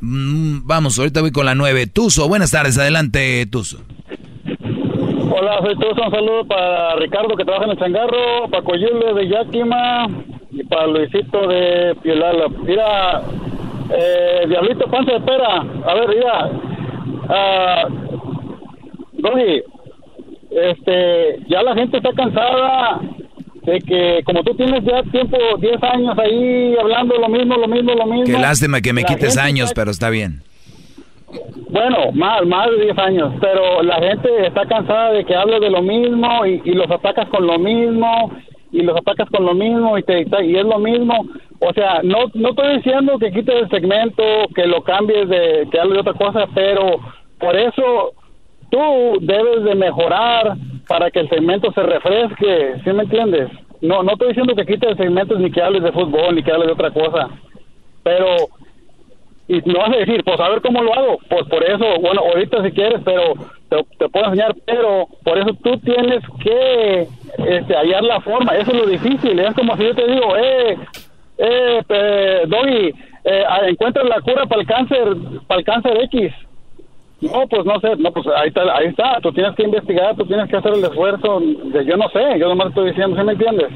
mm, vamos, ahorita voy con la 9. Tuzo, buenas tardes, adelante, Tuzo. Hola, soy Tuzo. Un saludo para Ricardo que trabaja en el changarro, para Coyule de Yakima y para Luisito de Piolala. Mira, eh, Diablito Panza de Pera. A ver, mira. ah, Doggy, este, ya la gente está cansada de que, como tú tienes ya tiempo, 10 años ahí hablando lo mismo, lo mismo, lo mismo. Qué lástima que me quites años, está- pero está bien. Bueno, más, más de 10 años, pero la gente está cansada de que hables de lo mismo y, y los atacas con lo mismo y los atacas con lo mismo y, te, y es lo mismo. O sea, no, no estoy diciendo que quites el segmento, que lo cambies, de que hables de otra cosa, pero por eso tú debes de mejorar para que el segmento se refresque, ¿sí me entiendes? No, no estoy diciendo que quites el segmento ni que hables de fútbol ni que hables de otra cosa, pero y me vas a decir, pues a ver cómo lo hago. Pues por eso, bueno, ahorita si quieres, pero te, te puedo enseñar, pero por eso tú tienes que este, hallar la forma. Eso es lo difícil. Es como si yo te digo, eh, eh, eh Doggy, eh, ah, encuentra la cura para el cáncer, para el cáncer X. No, pues no sé, no, pues ahí está, ahí está. Tú tienes que investigar, tú tienes que hacer el esfuerzo. Yo no sé, yo nomás estoy diciendo, ¿sí me entiendes?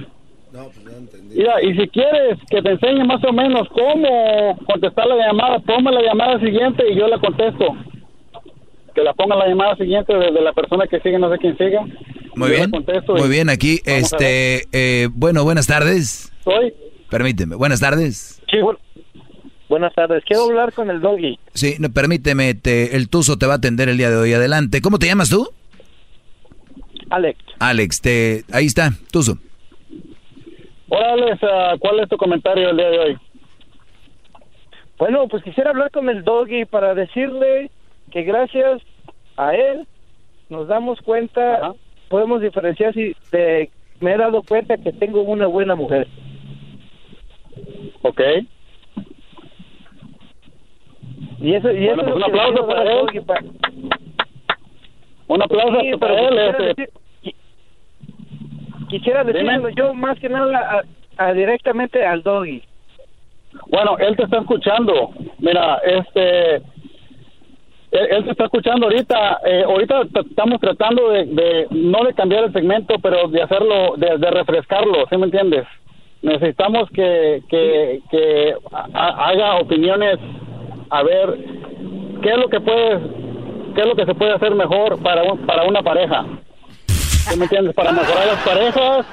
Mira, y si quieres que te enseñe más o menos cómo contestar la llamada, ponme la llamada siguiente y yo la contesto. Que la ponga la llamada siguiente de, de la persona que sigue, no sé quién siga. Muy bien, muy bien, aquí, este, eh, bueno, buenas tardes. Soy. Permíteme, buenas tardes. Sí, bu- buenas tardes. Quiero hablar con el doggy. Sí, no, permíteme, te- el Tuzo te va a atender el día de hoy. Adelante. ¿Cómo te llamas tú? Alex. Alex, te, ahí está, Tuzo. Hola, Alex, ah, ¿cuál es tu comentario el día de hoy? Bueno, pues quisiera hablar con el doggy para decirle que gracias a él nos damos cuenta, podemos diferenciar si de, me he dado cuenta que tengo una buena mujer. Ok. Y eso, y Bueno, eso pues es un que le aplauso para él. doggy pa- Un aplauso Sí, para él. quisiera este. decir- Quisiera decirlo yo más que nada a- a directamente al doggy. Bueno, él te está escuchando. Mira, este, él, él te está escuchando ahorita. Eh, ahorita estamos tratando de, de, no de cambiar el segmento, pero de hacerlo, de, de refrescarlo, ¿sí me entiendes? Necesitamos que, que, que ha- haga opiniones, a ver, qué es lo que puedes, qué es lo que se puede hacer mejor para un- para una pareja. ¿Sí me entiendes? Para mejorar las parejas,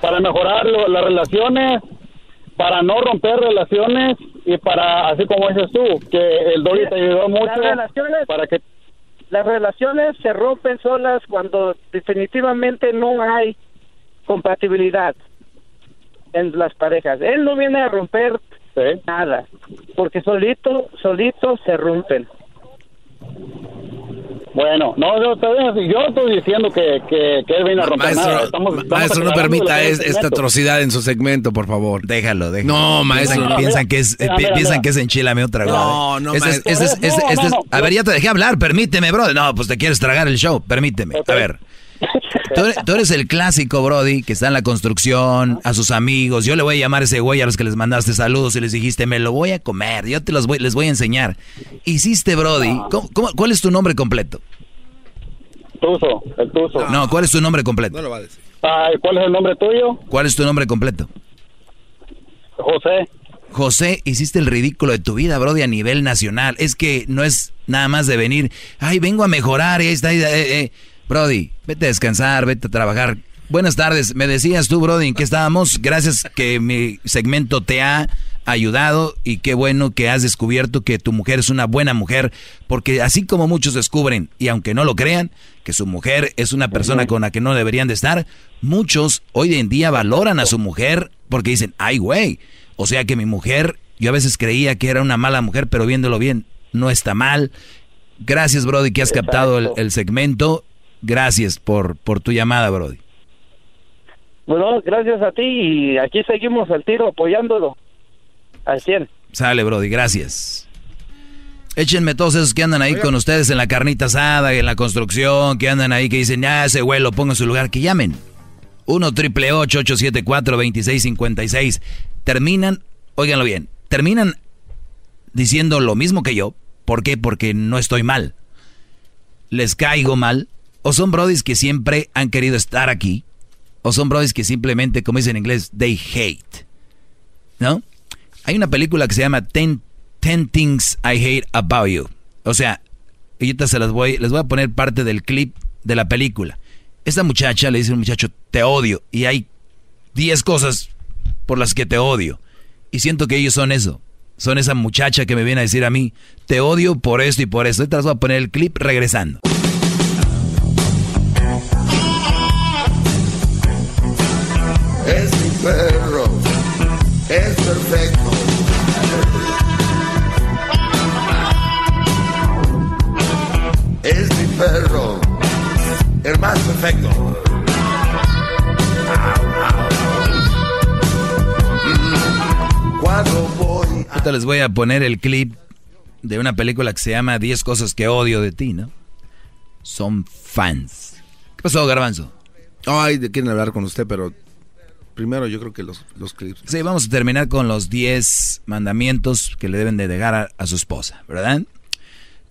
para mejorar lo- las relaciones, para no romper relaciones y para, así como dices tú, que el Doggy te ayudó mucho Las relaciones, para que las relaciones se rompen solas cuando definitivamente no hay compatibilidad en las parejas. Él no viene a romper nada, porque solito, solito se rompen. Bueno, no, no, bien, si yo estoy diciendo que, que, que él viene a romper nada. Maestro, Estamos- ma- estamos maestro, no permita es- esta atrocidad en su segmento, por favor. Déjalo, déjalo. No, maestro. Piensan, piensan que es, Mira, mira, piensan mira. que es enchilame otra No, cosa. no, maestro. es- No, no, A no. ver, ya te dejé hablar, permíteme, bro. No, pues te quieres tragar el show, permíteme. A ver. Tú eres, tú eres el clásico, Brody, que está en la construcción, a sus amigos. Yo le voy a llamar a ese güey a los que les mandaste saludos y les dijiste, me lo voy a comer, yo te los voy, les voy a enseñar. Hiciste, Brody. ¿Cómo- cómo- cuál es tu nombre completo? Tuzo, el Tuzo. No, ¿cuál es tu nombre completo? No lo va a decir. Ay, ¿Cuál es el nombre tuyo? ¿Cuál es tu nombre completo? José. José, hiciste el ridículo de tu vida, Brody, a nivel nacional. Es que no es nada más de venir, ay, vengo a mejorar y ahí está. eh, eh. Brody, vete a descansar, vete a trabajar. Buenas tardes, me decías tú, Brody, en qué estábamos. Gracias que mi segmento te ha ayudado y qué bueno que has descubierto que tu mujer es una buena mujer, porque así como muchos descubren, y aunque no lo crean, que su mujer es una persona con la que no deberían de estar, muchos hoy en día valoran a su mujer porque dicen, ay güey, o sea que mi mujer, yo a veces creía que era una mala mujer, pero viéndolo bien, no está mal. Gracias, Brody, que has captado el, el segmento. Gracias por, por tu llamada, Brody. Bueno, gracias a ti y aquí seguimos al tiro apoyándolo al 100. Sale, Brody, gracias. Échenme todos esos que andan ahí con ustedes en la carnita asada, en la construcción, que andan ahí, que dicen, ya ese güey lo pongo en su lugar, que llamen. 1 triple 874 2656 Terminan, óiganlo bien, terminan diciendo lo mismo que yo. ¿Por qué? Porque no estoy mal. Les caigo mal. O son brodis que siempre han querido estar aquí. O son brodis que simplemente, como dicen en inglés, they hate. ¿No? Hay una película que se llama Ten, Ten Things I Hate About You. O sea, ahorita se las voy, les voy a poner parte del clip de la película. Esta muchacha le dice a un muchacho, te odio. Y hay 10 cosas por las que te odio. Y siento que ellos son eso. Son esa muchacha que me viene a decir a mí, te odio por esto y por esto. Ahorita les voy a poner el clip regresando. Es mi perro, es perfecto. Es mi perro, el más perfecto. Cuando voy Ahorita les voy a poner el clip de una película que se llama 10 cosas que odio de ti, ¿no? Son fans. ¿Qué pasó, Garbanzo? Ay, quieren hablar con usted, pero primero yo creo que los, los clips. Sí, vamos a terminar con los 10 mandamientos que le deben de dejar a, a su esposa, ¿verdad?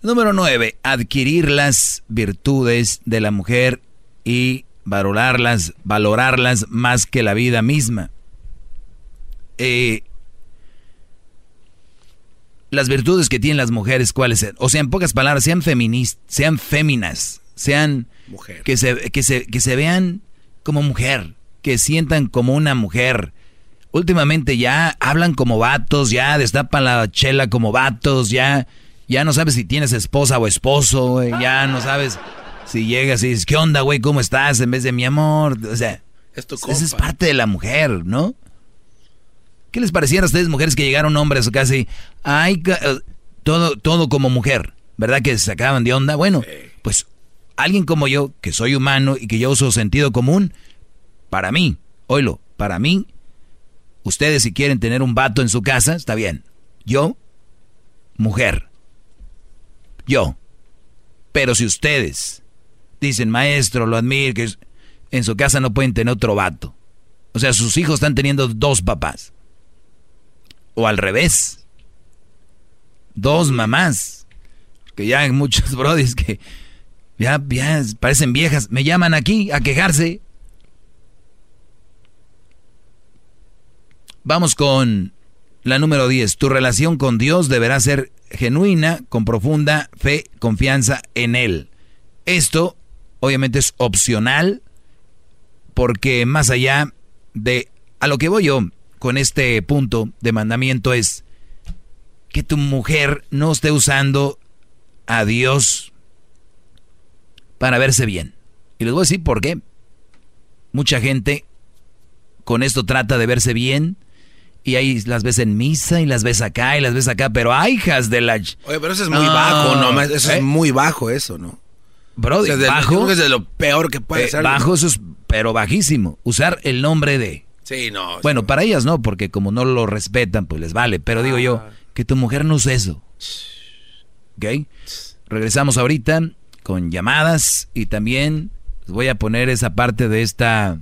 Número 9. Adquirir las virtudes de la mujer y valorarlas, valorarlas más que la vida misma. Eh, las virtudes que tienen las mujeres, ¿cuáles son? O sea, en pocas palabras, sean feministas, sean féminas, sean Mujer. que se, que se, que se vean como mujer, que sientan como una mujer. Últimamente ya hablan como vatos, ya destapan la chela como vatos, ya, ya no sabes si tienes esposa o esposo, ya no sabes si llegas y dices, ¿qué onda, güey? ¿Cómo estás? En vez de mi amor. O sea, Esto esa es parte de la mujer, ¿no? ¿Qué les pareciera a ustedes, mujeres, que llegaron hombres casi, ay, eh, todo, todo como mujer, ¿verdad? Que se sacaban de onda. Bueno, pues alguien como yo, que soy humano y que yo uso sentido común, para mí, oílo, para mí, ustedes si quieren tener un vato en su casa, está bien. Yo, mujer. Yo. Pero si ustedes dicen, maestro, lo admiro, que en su casa no pueden tener otro vato. O sea, sus hijos están teniendo dos papás. O al revés. Dos mamás. Que ya hay muchos (laughs) brodis que ya, ya parecen viejas. Me llaman aquí a quejarse. Vamos con la número 10. Tu relación con Dios deberá ser genuina, con profunda fe, confianza en Él. Esto obviamente es opcional porque más allá de a lo que voy yo con este punto de mandamiento es que tu mujer no esté usando a Dios para verse bien. Y les voy a decir por qué. Mucha gente con esto trata de verse bien y ahí las ves en misa y las ves acá y las ves acá, pero hay hijas de la... Oye, pero eso es muy bajo, ¿no? Eso ¿Eh? es muy bajo eso, ¿no? Bro, O sea, bajo... es de lo peor que puede eh, ser. bajo eso es, pero bajísimo. Usar el nombre de... Sí, no. Bueno, para ellas no, porque como no lo respetan, pues les vale. Pero digo yo, que tu mujer no use eso. ¿Ok? Regresamos ahorita con llamadas y también les voy a poner esa parte de esta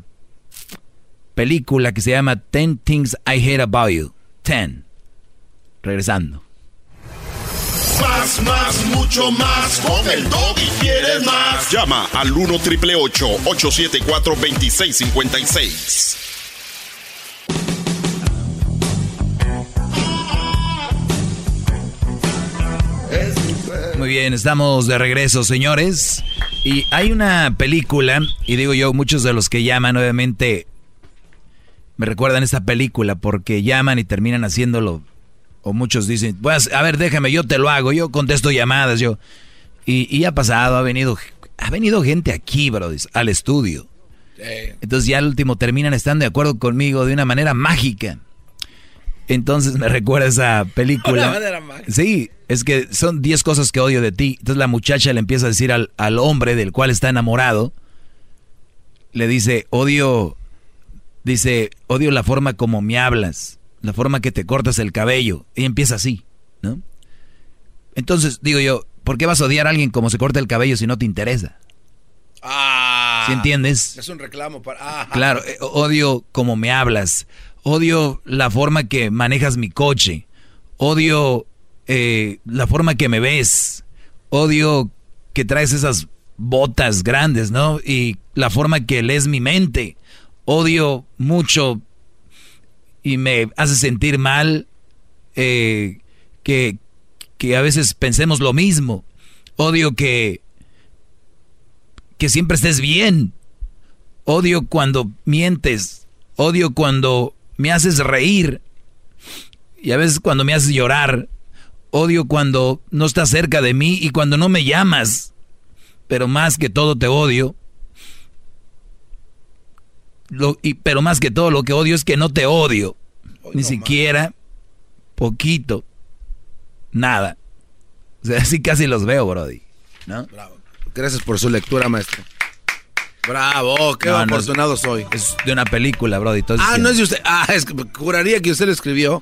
película que se llama Ten Things I Hate About You. Ten. Regresando. Más, más, mucho más. Con el doggy quieres más. Llama al 1 triple 874 2656. Muy bien, estamos de regreso, señores. Y hay una película, y digo yo, muchos de los que llaman, obviamente, me recuerdan esta película porque llaman y terminan haciéndolo. O muchos dicen, pues, a ver, déjame, yo te lo hago, yo contesto llamadas, yo. Y, y ha pasado, ha venido, ha venido gente aquí, bro, al estudio. Entonces ya al último terminan estando de acuerdo conmigo de una manera mágica. Entonces me recuerda esa película. Una manera mágica. Sí, es que son 10 cosas que odio de ti. Entonces la muchacha le empieza a decir al, al hombre del cual está enamorado, le dice, odio, dice, odio la forma como me hablas, la forma que te cortas el cabello. Y empieza así, ¿no? Entonces digo yo, ¿por qué vas a odiar a alguien como se corta el cabello si no te interesa? Ah. ¿Sí entiendes? Es un reclamo para. ah. Claro, eh, odio cómo me hablas, odio la forma que manejas mi coche, odio eh, la forma que me ves, odio que traes esas botas grandes, ¿no? Y la forma que lees mi mente, odio mucho y me hace sentir mal eh, que, que a veces pensemos lo mismo, odio que que siempre estés bien. Odio cuando mientes. Odio cuando me haces reír. Y a veces cuando me haces llorar. Odio cuando no estás cerca de mí y cuando no me llamas. Pero más que todo te odio. Lo- y, pero más que todo lo que odio es que no te odio. Ni siquiera poquito. Nada. O sea, (laughs) así casi los veo, Brody. ¿No? Gracias por su lectura, maestro. Bravo, qué No, no es- afortunado soy. Es de una película, Brody. entonces Ah, no es de usted. Ah, es que juraría que usted lo escribió.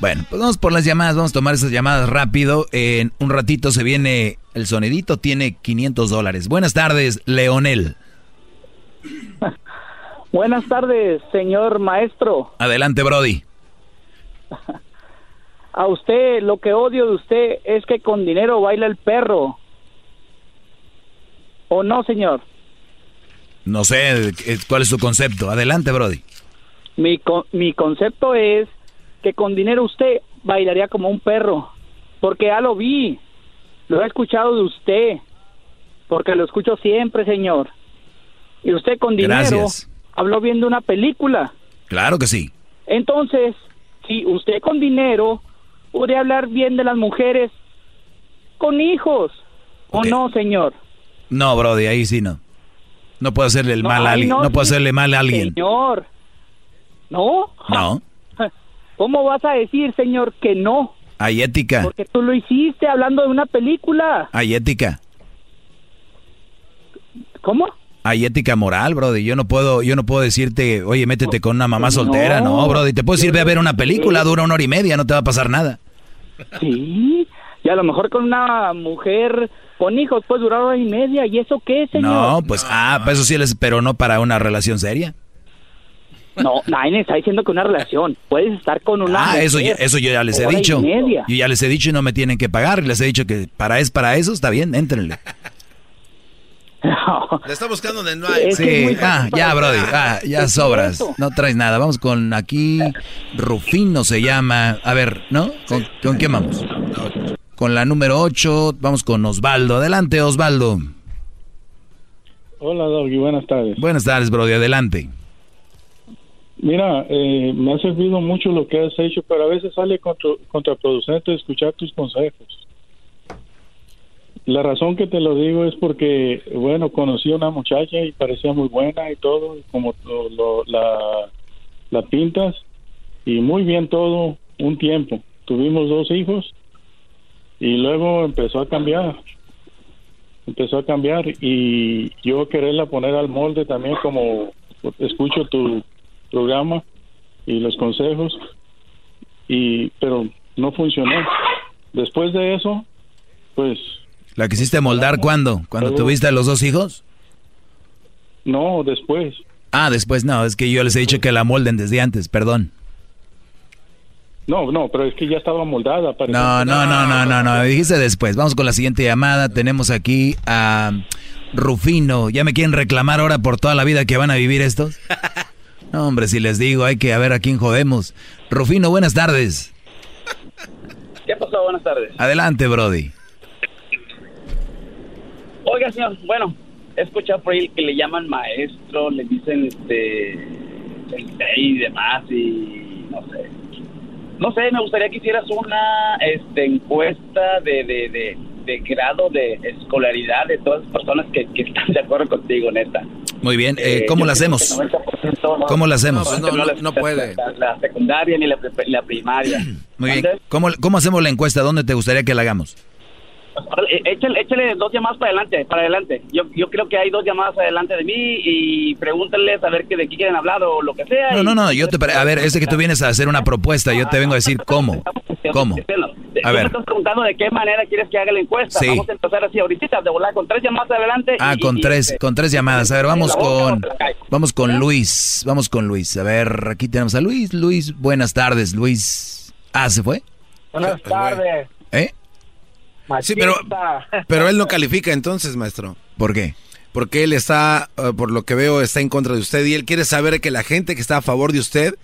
Bueno, pues vamos por las llamadas, vamos a tomar esas llamadas rápido. En un ratito se viene el sonidito, tiene 500 dólares. Buenas tardes, Leonel. (laughs) Buenas tardes, señor maestro. Adelante, Brody. A usted, lo que odio de usted es que con dinero baila el perro. ¿O no, señor? No sé eh, cuál es tu concepto. Adelante, Brody. Mi, co- mi concepto es que con dinero usted bailaría como un perro. Porque ya lo vi. Lo he escuchado de usted. Porque lo escucho siempre, señor. Y usted con dinero Gracias. Habló viendo una película. Claro que sí. Entonces, si usted con dinero puede hablar bien de las mujeres con hijos, ¿o no, señor? No, Brody, ahí sí no. No puedo hacerle el No, mal a alguien. no, No, puedo hacerle mal a alguien. Señor, ¿no? No. (laughs) ¿Cómo vas a decir, señor, que no? Hay ética. Porque tú lo hiciste hablando de una película. Hay ética. ¿Cómo? Hay ética moral, Brody. Yo no puedo, yo no puedo decirte, oye, métete con una mamá soltera. No, No. Brody. Te puedo decir, ve a ver una película, dura una hora y media, no te va a pasar nada. Sí, y a lo mejor con una mujer con hijos puede durar hora y media. ¿Y eso qué, señor? No, pues, ah, pues eso sí, les, pero no para una relación seria. No, nadie está diciendo que una relación. Puedes estar con una. Ah, eso, mujer eso yo ya les he dicho. media. Yo ya les he dicho y no me tienen que pagar. Les he dicho que para es para eso, está bien, éntrenle. (laughs) Le está buscando donde no hay. Sí, ah, ya, Brody, ah, ya sobras. No traes nada. Vamos con aquí, Rufino se llama. A ver, ¿no? ¿Con, ¿con quién vamos? Con la número 8, vamos con Osvaldo. Adelante, Osvaldo. Hola, Doggy, buenas tardes. Buenas tardes, Brody, adelante. Mira, eh, me ha servido mucho lo que has hecho, pero a veces sale contra- contraproducente escuchar tus consejos. La razón que te lo digo es porque, bueno, conocí a una muchacha y parecía muy buena y todo, como lo- lo- la, la pintas, y muy bien todo un tiempo. Tuvimos dos hijos y luego empezó a cambiar. Empezó a cambiar y yo quererla poner al molde también como escucho tu programa y los consejos y pero no funcionó. Después de eso, pues ¿La quisiste moldar cuándo? ¿Cuando Luego- tuviste a los dos hijos? no, después. Ah, después no, es que yo les he dicho que la molden desde antes, perdón. No, no, pero es que ya estaba moldada. parece. No, no, no, no, no, no, dijiste después. Vamos con la siguiente llamada. Tenemos aquí a Rufino. ¿Ya me quieren reclamar ahora por toda la vida que van a vivir estos? (laughs) No, hombre, si les digo, hay que a ver a quién jodemos. Rufino, buenas tardes. ¿Qué pasó? Buenas tardes. Adelante, Brody. Oiga, señor, bueno, he escuchado por ahí que le llaman maestro, le dicen este y demás y no sé. No sé, me gustaría que hicieras una este, encuesta de, de, de, de grado de escolaridad de todas las personas que, que están de acuerdo contigo, neta. Muy bien, eh, Eh, ¿cómo pienso hacemos? que el 90% no- ¿Cómo lo hacemos? No, No, no, la- no puede. La, la secundaria ni la, la primaria. Muy bien. ¿Cómo, ¿Cómo hacemos la encuesta? ¿Dónde te gustaría que la hagamos? Échale, échale dos llamadas para adelante, para adelante. Yo, yo creo que hay dos llamadas adelante de mí y pregúntales a ver que de qué quieren hablar o lo que sea. No, no, no, yo te... A ver, es de que tú vienes a hacer una propuesta, yo te vengo a decir cómo. ¿Cómo? A me ver. estás preguntando de qué manera quieres que haga la encuesta. Sí. Vamos a empezar así ahorita, de volar con tres llamadas adelante. Ah, y- con y- tres, este, con tres llamadas. A ver, vamos con, vamos con Luis, vamos con Luis. A ver, aquí tenemos a Luis. Luis, buenas tardes, Luis. Ah, ¿se fue? Buenas tardes. ¿Eh? Sí, pero, (laughs) pero él no califica entonces, maestro. ¿Por qué? Porque él está, eh, por lo que veo, está en contra de usted y él quiere saber que la gente que está a favor de usted,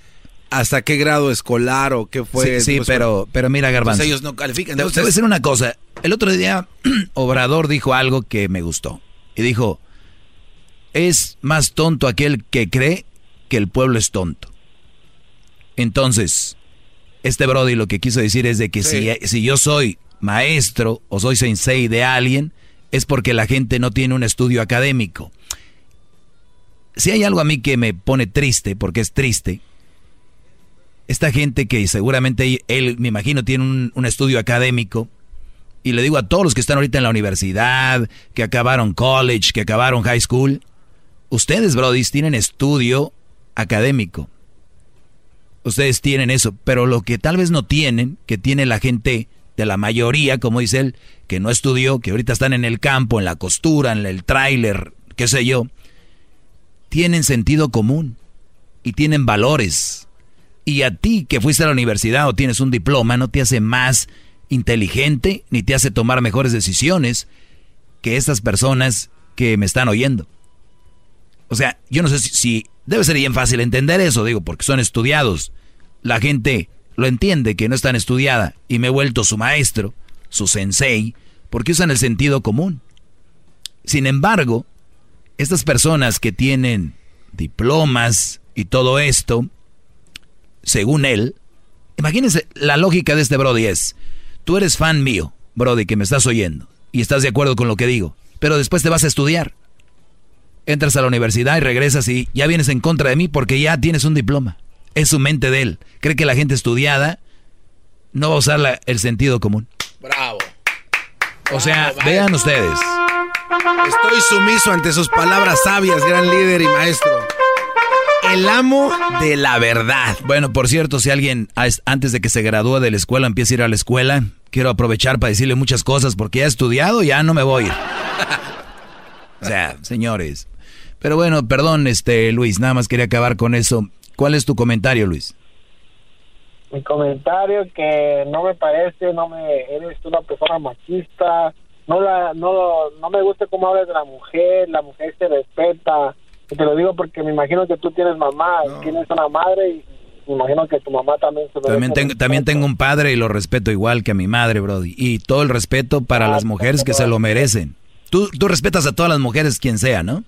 hasta qué grado escolar o qué fue. sí, sí, pues, pero, pero mira, Garbanzo. Entonces ellos no califican. Te, te Entonces, voy a decir una cosa. El otro día, (clears throat) Obrador dijo algo que me gustó. Y dijo, es más tonto aquel que cree que el pueblo es tonto. Entonces, este Brody lo que quiso decir es de que Sí. si, si yo soy maestro o soy sensei de alguien, es porque la gente no tiene un estudio académico. Si hay algo a mí que me pone triste, porque es triste, esta gente que seguramente él, me imagino, tiene un, estudio académico, y le digo a todos los que están ahorita en la universidad, que acabaron college, que acabaron high school, ustedes, brodis, tienen estudio académico. Ustedes tienen eso, pero lo que tal vez no tienen, que tiene la gente de la mayoría, como dice él, que no estudió, que ahorita están en el campo, en la costura, en el tráiler, qué sé yo, tienen sentido común y tienen valores. Y a ti que fuiste a la universidad o tienes un diploma no te hace más inteligente ni te hace tomar mejores decisiones que estas personas que me están oyendo. O sea, yo no sé si, si- debe ser bien fácil entender eso, digo, porque son estudiados. La gente lo entiende que no están estudiada y me he vuelto su maestro, su sensei, porque usan el sentido común. Sin embargo, estas personas que tienen diplomas y todo esto, según él, imagínense, la lógica de este Brody es, tú eres fan mío, Brody, que me estás oyendo, y estás de acuerdo con lo que digo, pero después te vas a estudiar. Entras a la universidad y regresas y ya vienes en contra de mí porque ya tienes un diploma. Es su mente de él. Cree que la gente estudiada no va a usar la- el sentido común. bravo. O sea, vean ustedes. Estoy sumiso ante sus palabras sabias, gran líder y maestro. El amo de la verdad. Bueno, por cierto, si alguien antes de que se gradúe de la escuela empieza a ir a la escuela, quiero aprovechar para decirle muchas cosas porque ya he estudiado, ya no me voy a (laughs) ir. O sea, señores. Pero bueno, perdón, este Luis, nada más quería acabar con eso. ¿Cuál es tu comentario, Luis? Mi comentario que no me parece, no me eres una persona machista, no la no no me gusta cómo hablas de la mujer, la mujer se respeta. Y te lo digo porque me imagino que tú tienes mamá, tienes una madre y me imagino que tu mamá también se También tengo, también tengo un padre y lo respeto igual que a mi madre, Brody. Y todo el respeto para las mujeres que se lo merecen. Tú, tú respetas a todas las mujeres, quien sea, ¿no?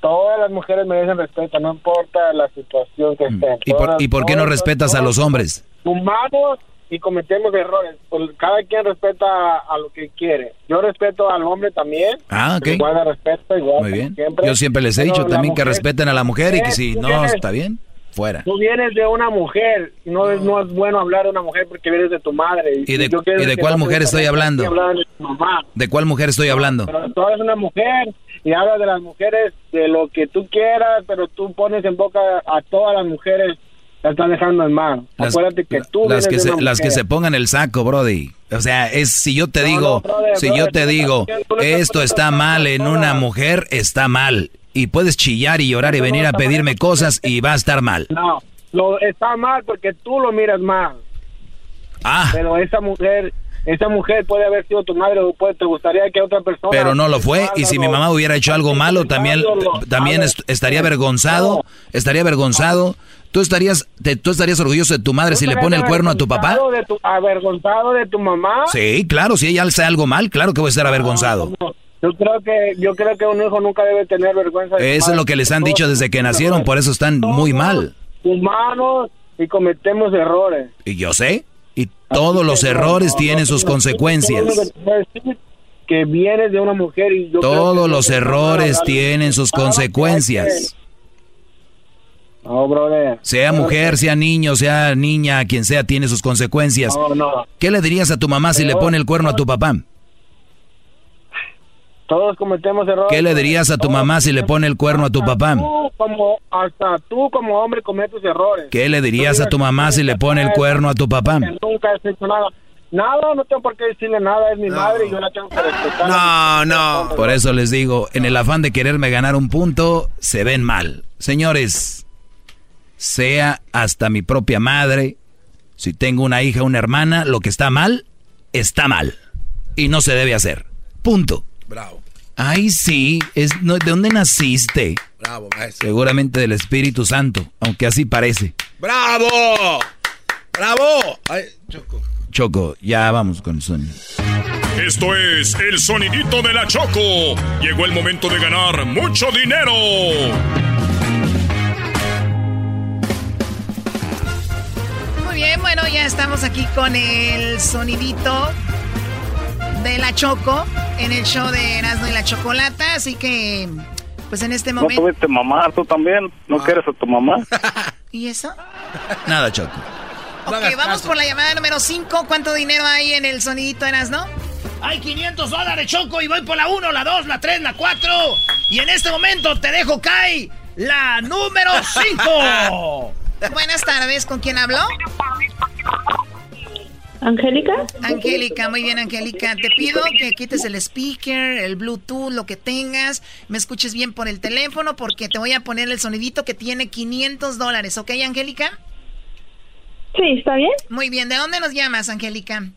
Todas las mujeres merecen respeto, no importa la situación que estén. Mm. ¿Y por, Todas- ¿y por qué no respetas a los hombres? Humanos y cometemos errores. Pues, Cada quien respeta a lo que quiere. Yo respeto al hombre también. Ah, ok. Igual de respeto, igual. Muy bien. siempre. Yo siempre les he Pero dicho la también que mujer- respeten a la mujer y que si Tú no vienes- está bien, fuera. Tú vienes de una mujer y no, es, no es bueno hablar de una mujer porque vienes de tu madre. ¿Y de- yo y de que cuál no mujer estoy hablando? que de tu mamá. ¿De cuál mujer estoy hablando? Pero tú eres una mujer y hablas de las mujeres de lo que tú quieras, pero tú pones en boca a todas las mujeres, la estás dejando en mal. Las, Acuérdate que tú las que se, las que se pongan el saco, Brody. O sea, es si yo te No, digo, no, brother, si brother, yo te digo, esto está mal en una mujer, está mal. Y puedes chillar y llorar y venir a pedirme cosas y va a estar mal. No, lo, está mal porque tú lo miras mal. Ah. Pero esa mujer, esa mujer puede haber sido tu madre o puede, te gustaría que otra persona... Pero no lo fue. Y si mi mamá hubiera hecho algo malo, también, también est- estaría avergonzado. Estaría avergonzado. ¿Tú estarías, te- ¿Tú estarías orgulloso de tu madre si le pone el cuerno a tu papá? Avergonzado de tu- avergonzado de tu mamá. Sí, claro. Si ella hace algo mal, claro que voy a estar avergonzado. Yo creo que yo creo que un hijo nunca debe tener vergüenza. de Eso es lo que les han dicho desde que nacieron, por eso están muy mal. Humanos y cometemos errores. Y yo sé. Y todos los errores tienen sus consecuencias. Que vienes de una mujer y yo Todos los errores tienen sus consecuencias. No, brother. Sea mujer, sea niño, sea niña, quien sea, tiene sus consecuencias. ¿Qué le dirías a tu mamá si le pone el cuerno a tu papá? Todos cometemos errores. ¿Qué le dirías a tu mamá si le pone el cuerno a tu papá? Tú como, hasta tú como hombre cometes errores. ¿Qué le dirías a tu mamá si le pone el cuerno a tu papá? Nunca has hecho nada. Nada, no tengo por qué decirle nada, es mi madre y yo la tengo que respetar. No, no. Por eso les digo, en el afán de quererme ganar un punto, se ven mal. Señores, sea hasta mi propia madre, si tengo una hija o una hermana, lo que está mal, está mal. Y no se debe hacer. Punto. Bravo, Ay, sí, es, no, ¿de dónde naciste? bravo, maestro. Seguramente del Espíritu Santo, aunque así parece. ¡Bravo! ¡Bravo! Ay, Choco. Choco, ya vamos con el sonido. Esto es el sonidito de la Choco. Llegó el momento de ganar mucho dinero. Muy bien, bueno, ya estamos aquí con el sonidito de la Choco en el show de Erasmo y la Chocolata, así que pues en este No momento... tuviste mamá, tú también. ¿No quieres a tu mamá? (laughs) ¿Y eso? Nada, Choco. Ok, vamos por la llamada número 5. ¿Cuánto dinero hay en el sonidito Erasmo? Hay 500 dólares, Choco, y voy por la 1, la 2, la 3, la 4. Y en este momento te dejo caer la número 5. (laughs) Buenas tardes, ¿con quién habló? Angélica. Angélica, muy bien, Angélica. Te pido que quites el speaker, el Bluetooth, lo que tengas. Me escuches bien por el teléfono porque te voy a poner el sonidito que tiene 500 dólares. ¿Ok, Angélica? Sí, ¿está bien? Muy bien. ¿De dónde nos llamas, Angélica?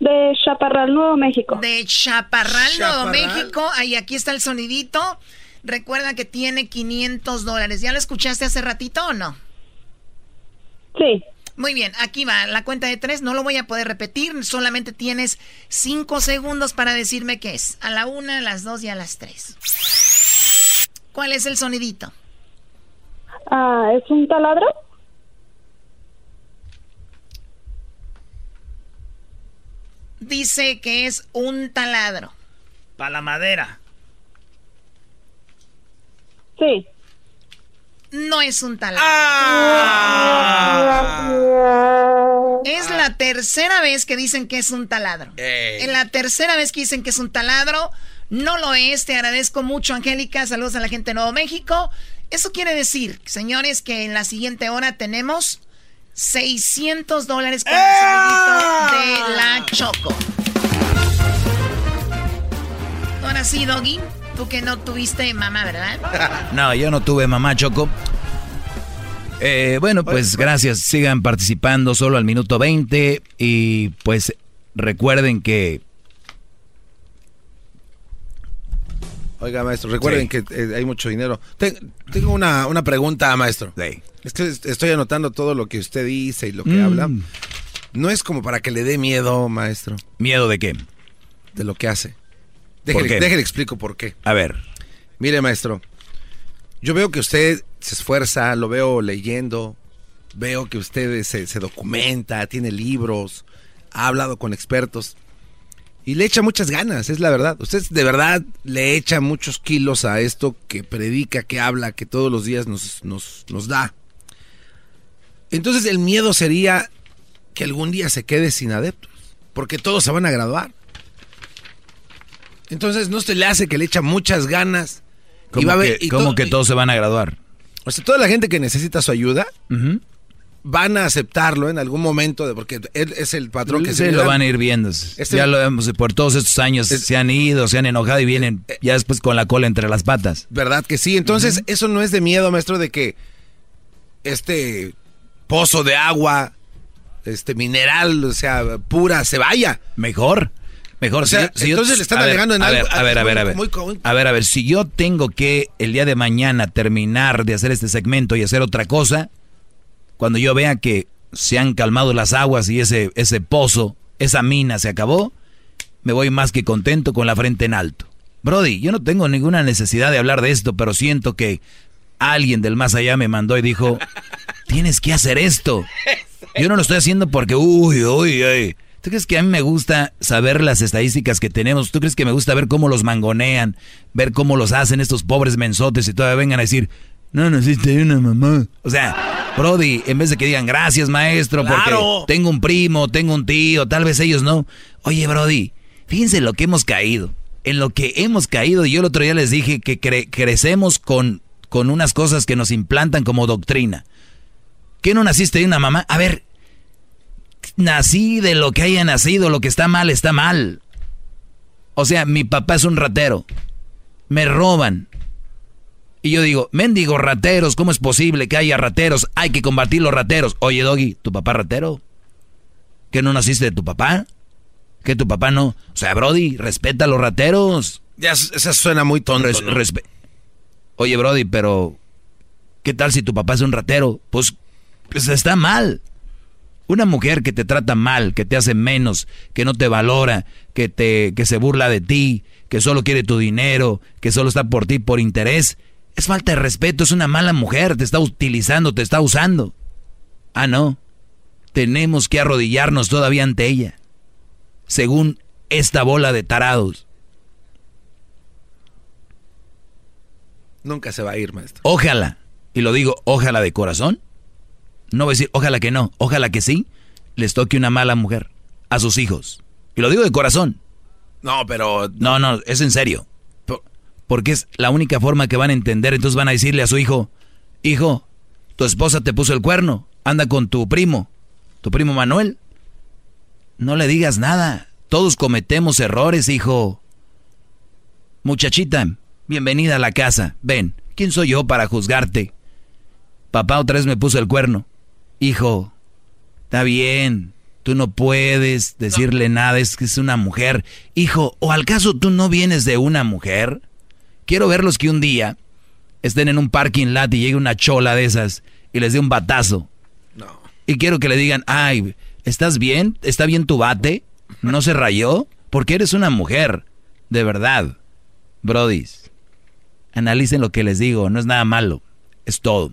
De Chaparral, Nuevo México. De Chaparral, Nuevo Chaparral. México. Ahí, aquí está el sonidito. Recuerda que tiene 500 dólares. ¿Ya lo escuchaste hace ratito o no? Sí. Muy bien, aquí va la cuenta de tres. No lo voy a poder repetir. Solamente tienes cinco segundos para decirme qué es. A la una, a las dos y a las tres. ¿Cuál es el sonidito? Ah, ¿es un taladro? Dice que es un taladro. Para la madera. Sí. No es un taladro. Ah. Es la tercera vez que dicen que es un taladro. Ey. En la tercera vez que dicen que es un taladro, no lo es. Te agradezco mucho, Angélica. Saludos a la gente de Nuevo México. Eso quiere decir, señores, que en la siguiente hora tenemos 600 dólares con el de la Choco. Ahora sí, Doggy. Tú que no tuviste mamá, ¿verdad? (laughs) No, yo no tuve mamá Choco. Eh, bueno, pues gracias. Sigan participando solo al minuto 20. Y pues recuerden que Oiga, maestro, recuerden que eh, hay mucho dinero. Ten- tengo una, una pregunta, maestro. Es que est- estoy anotando todo lo que usted dice y lo que Mm. habla. No es como para que le dé miedo, maestro. ¿Miedo de qué? De lo que hace. ¿Por Déjele, déjele explico por qué. A ver. Mire, maestro, yo veo que usted se esfuerza, lo veo leyendo, veo que usted se, se documenta, tiene libros, ha hablado con expertos y le echa muchas ganas, es la verdad. Usted de verdad le echa muchos kilos a esto que predica, que habla, que todos los días nos, nos, nos da. Entonces el miedo sería que algún día se quede sin adeptos, porque todos se van a graduar. Entonces no se le hace que le echa muchas ganas. y ¿Cómo, va a haber- que, y to- que y- todos se van a graduar? o sea, toda la gente que necesita su ayuda van a aceptarlo en algún momento, de, porque él es el patrón que Sí, se lo van a ir viendo. Este- ya lo vemos, por todos estos años se han ido, se han enojado y vienen Eh, ya después con la cola entre las patas. ¿Verdad que sí? Entonces, eso no es de miedo, maestro, de que este pozo de agua, este mineral, o sea, pura, se vaya. Mejor, mejor. O sea, si yo- si yo- entonces le están alegando en a algo. Ver, a ver, a ver, a ver. muy- muy- A ver, a ver, si yo tengo que el día de mañana terminar de hacer este segmento y hacer otra cosa, cuando yo vea que se han calmado las aguas y ese, ese pozo, esa mina se acabó, me voy más que contento con la frente en alto. Brody, yo no tengo ninguna necesidad de hablar de esto, pero siento que alguien del más allá me mandó y dijo, (laughs) tienes que hacer esto. (laughs) Yo no lo estoy haciendo porque, uy, uy, uy. ¿Tú crees que a mí me gusta saber las estadísticas que tenemos? ¿Tú crees que me gusta ver cómo los mangonean, ver cómo los hacen estos pobres mensotes y todavía vengan a decir, no naciste una mamá? O sea, Brody, en vez de que digan gracias maestro, porque tengo un primo, tengo un tío, tal vez ellos no. Oye, Brody, fíjense en lo que hemos caído. En lo que hemos caído, yo el otro día les dije que cre- crecemos con, con unas cosas que nos implantan como doctrina. ¿Qué no naciste de una mamá? A ver, nací de lo que haya nacido, lo que está mal está mal. O sea, mi papá es un ratero. Me roban. Y yo digo, mendigo rateros, ¿cómo es posible que haya rateros? Hay que combatir los rateros. Oye, Doggy, ¿tu papá ratero? ¿Que no naciste de tu papá? ¿Que tu papá no? O sea, Brody, respeta a los rateros. Ya, eso suena muy tonto. Res- ¿no? respe- Oye, Brody, pero ¿qué tal si tu papá es un ratero? Pues, pues está mal. Una mujer que te trata mal, que te hace menos, que no te valora, que te que se burla de ti, que solo quiere tu dinero, que solo está por ti por interés, es falta de respeto, es una mala mujer, te está utilizando, te está usando. Ah, no. Tenemos que arrodillarnos todavía ante ella. Según esta bola de tarados. Nunca se va a ir, maestro. Ojalá, y lo digo, ojalá de corazón. No voy a decir, ojalá que no, ojalá que sí, les toque una mala mujer a sus hijos. Y lo digo de corazón. No, pero No, no, es en serio. Por- Porque es la única forma que van a entender. Entonces van a decirle a su hijo, hijo, tu esposa te puso el cuerno, anda con tu primo, tu primo Manuel. No le digas nada. Todos cometemos errores, hijo. Muchachita, bienvenida a la casa. Ven, ¿quién soy yo para juzgarte? Papá otra vez me puso el cuerno. Hijo, está bien. Tú no puedes decirle nada, es que es una mujer. Hijo, ¿o al caso tú no vienes de una mujer? Quiero verlos que un día estén en un parking lot y llegue una chola de esas y les dé un batazo. No. Y quiero que le digan, ay, ¿estás bien? ¿Está bien tu bate? ¿No se rayó? Porque eres una mujer. De verdad. Brodis, analicen lo que les digo, no es nada malo. Es todo.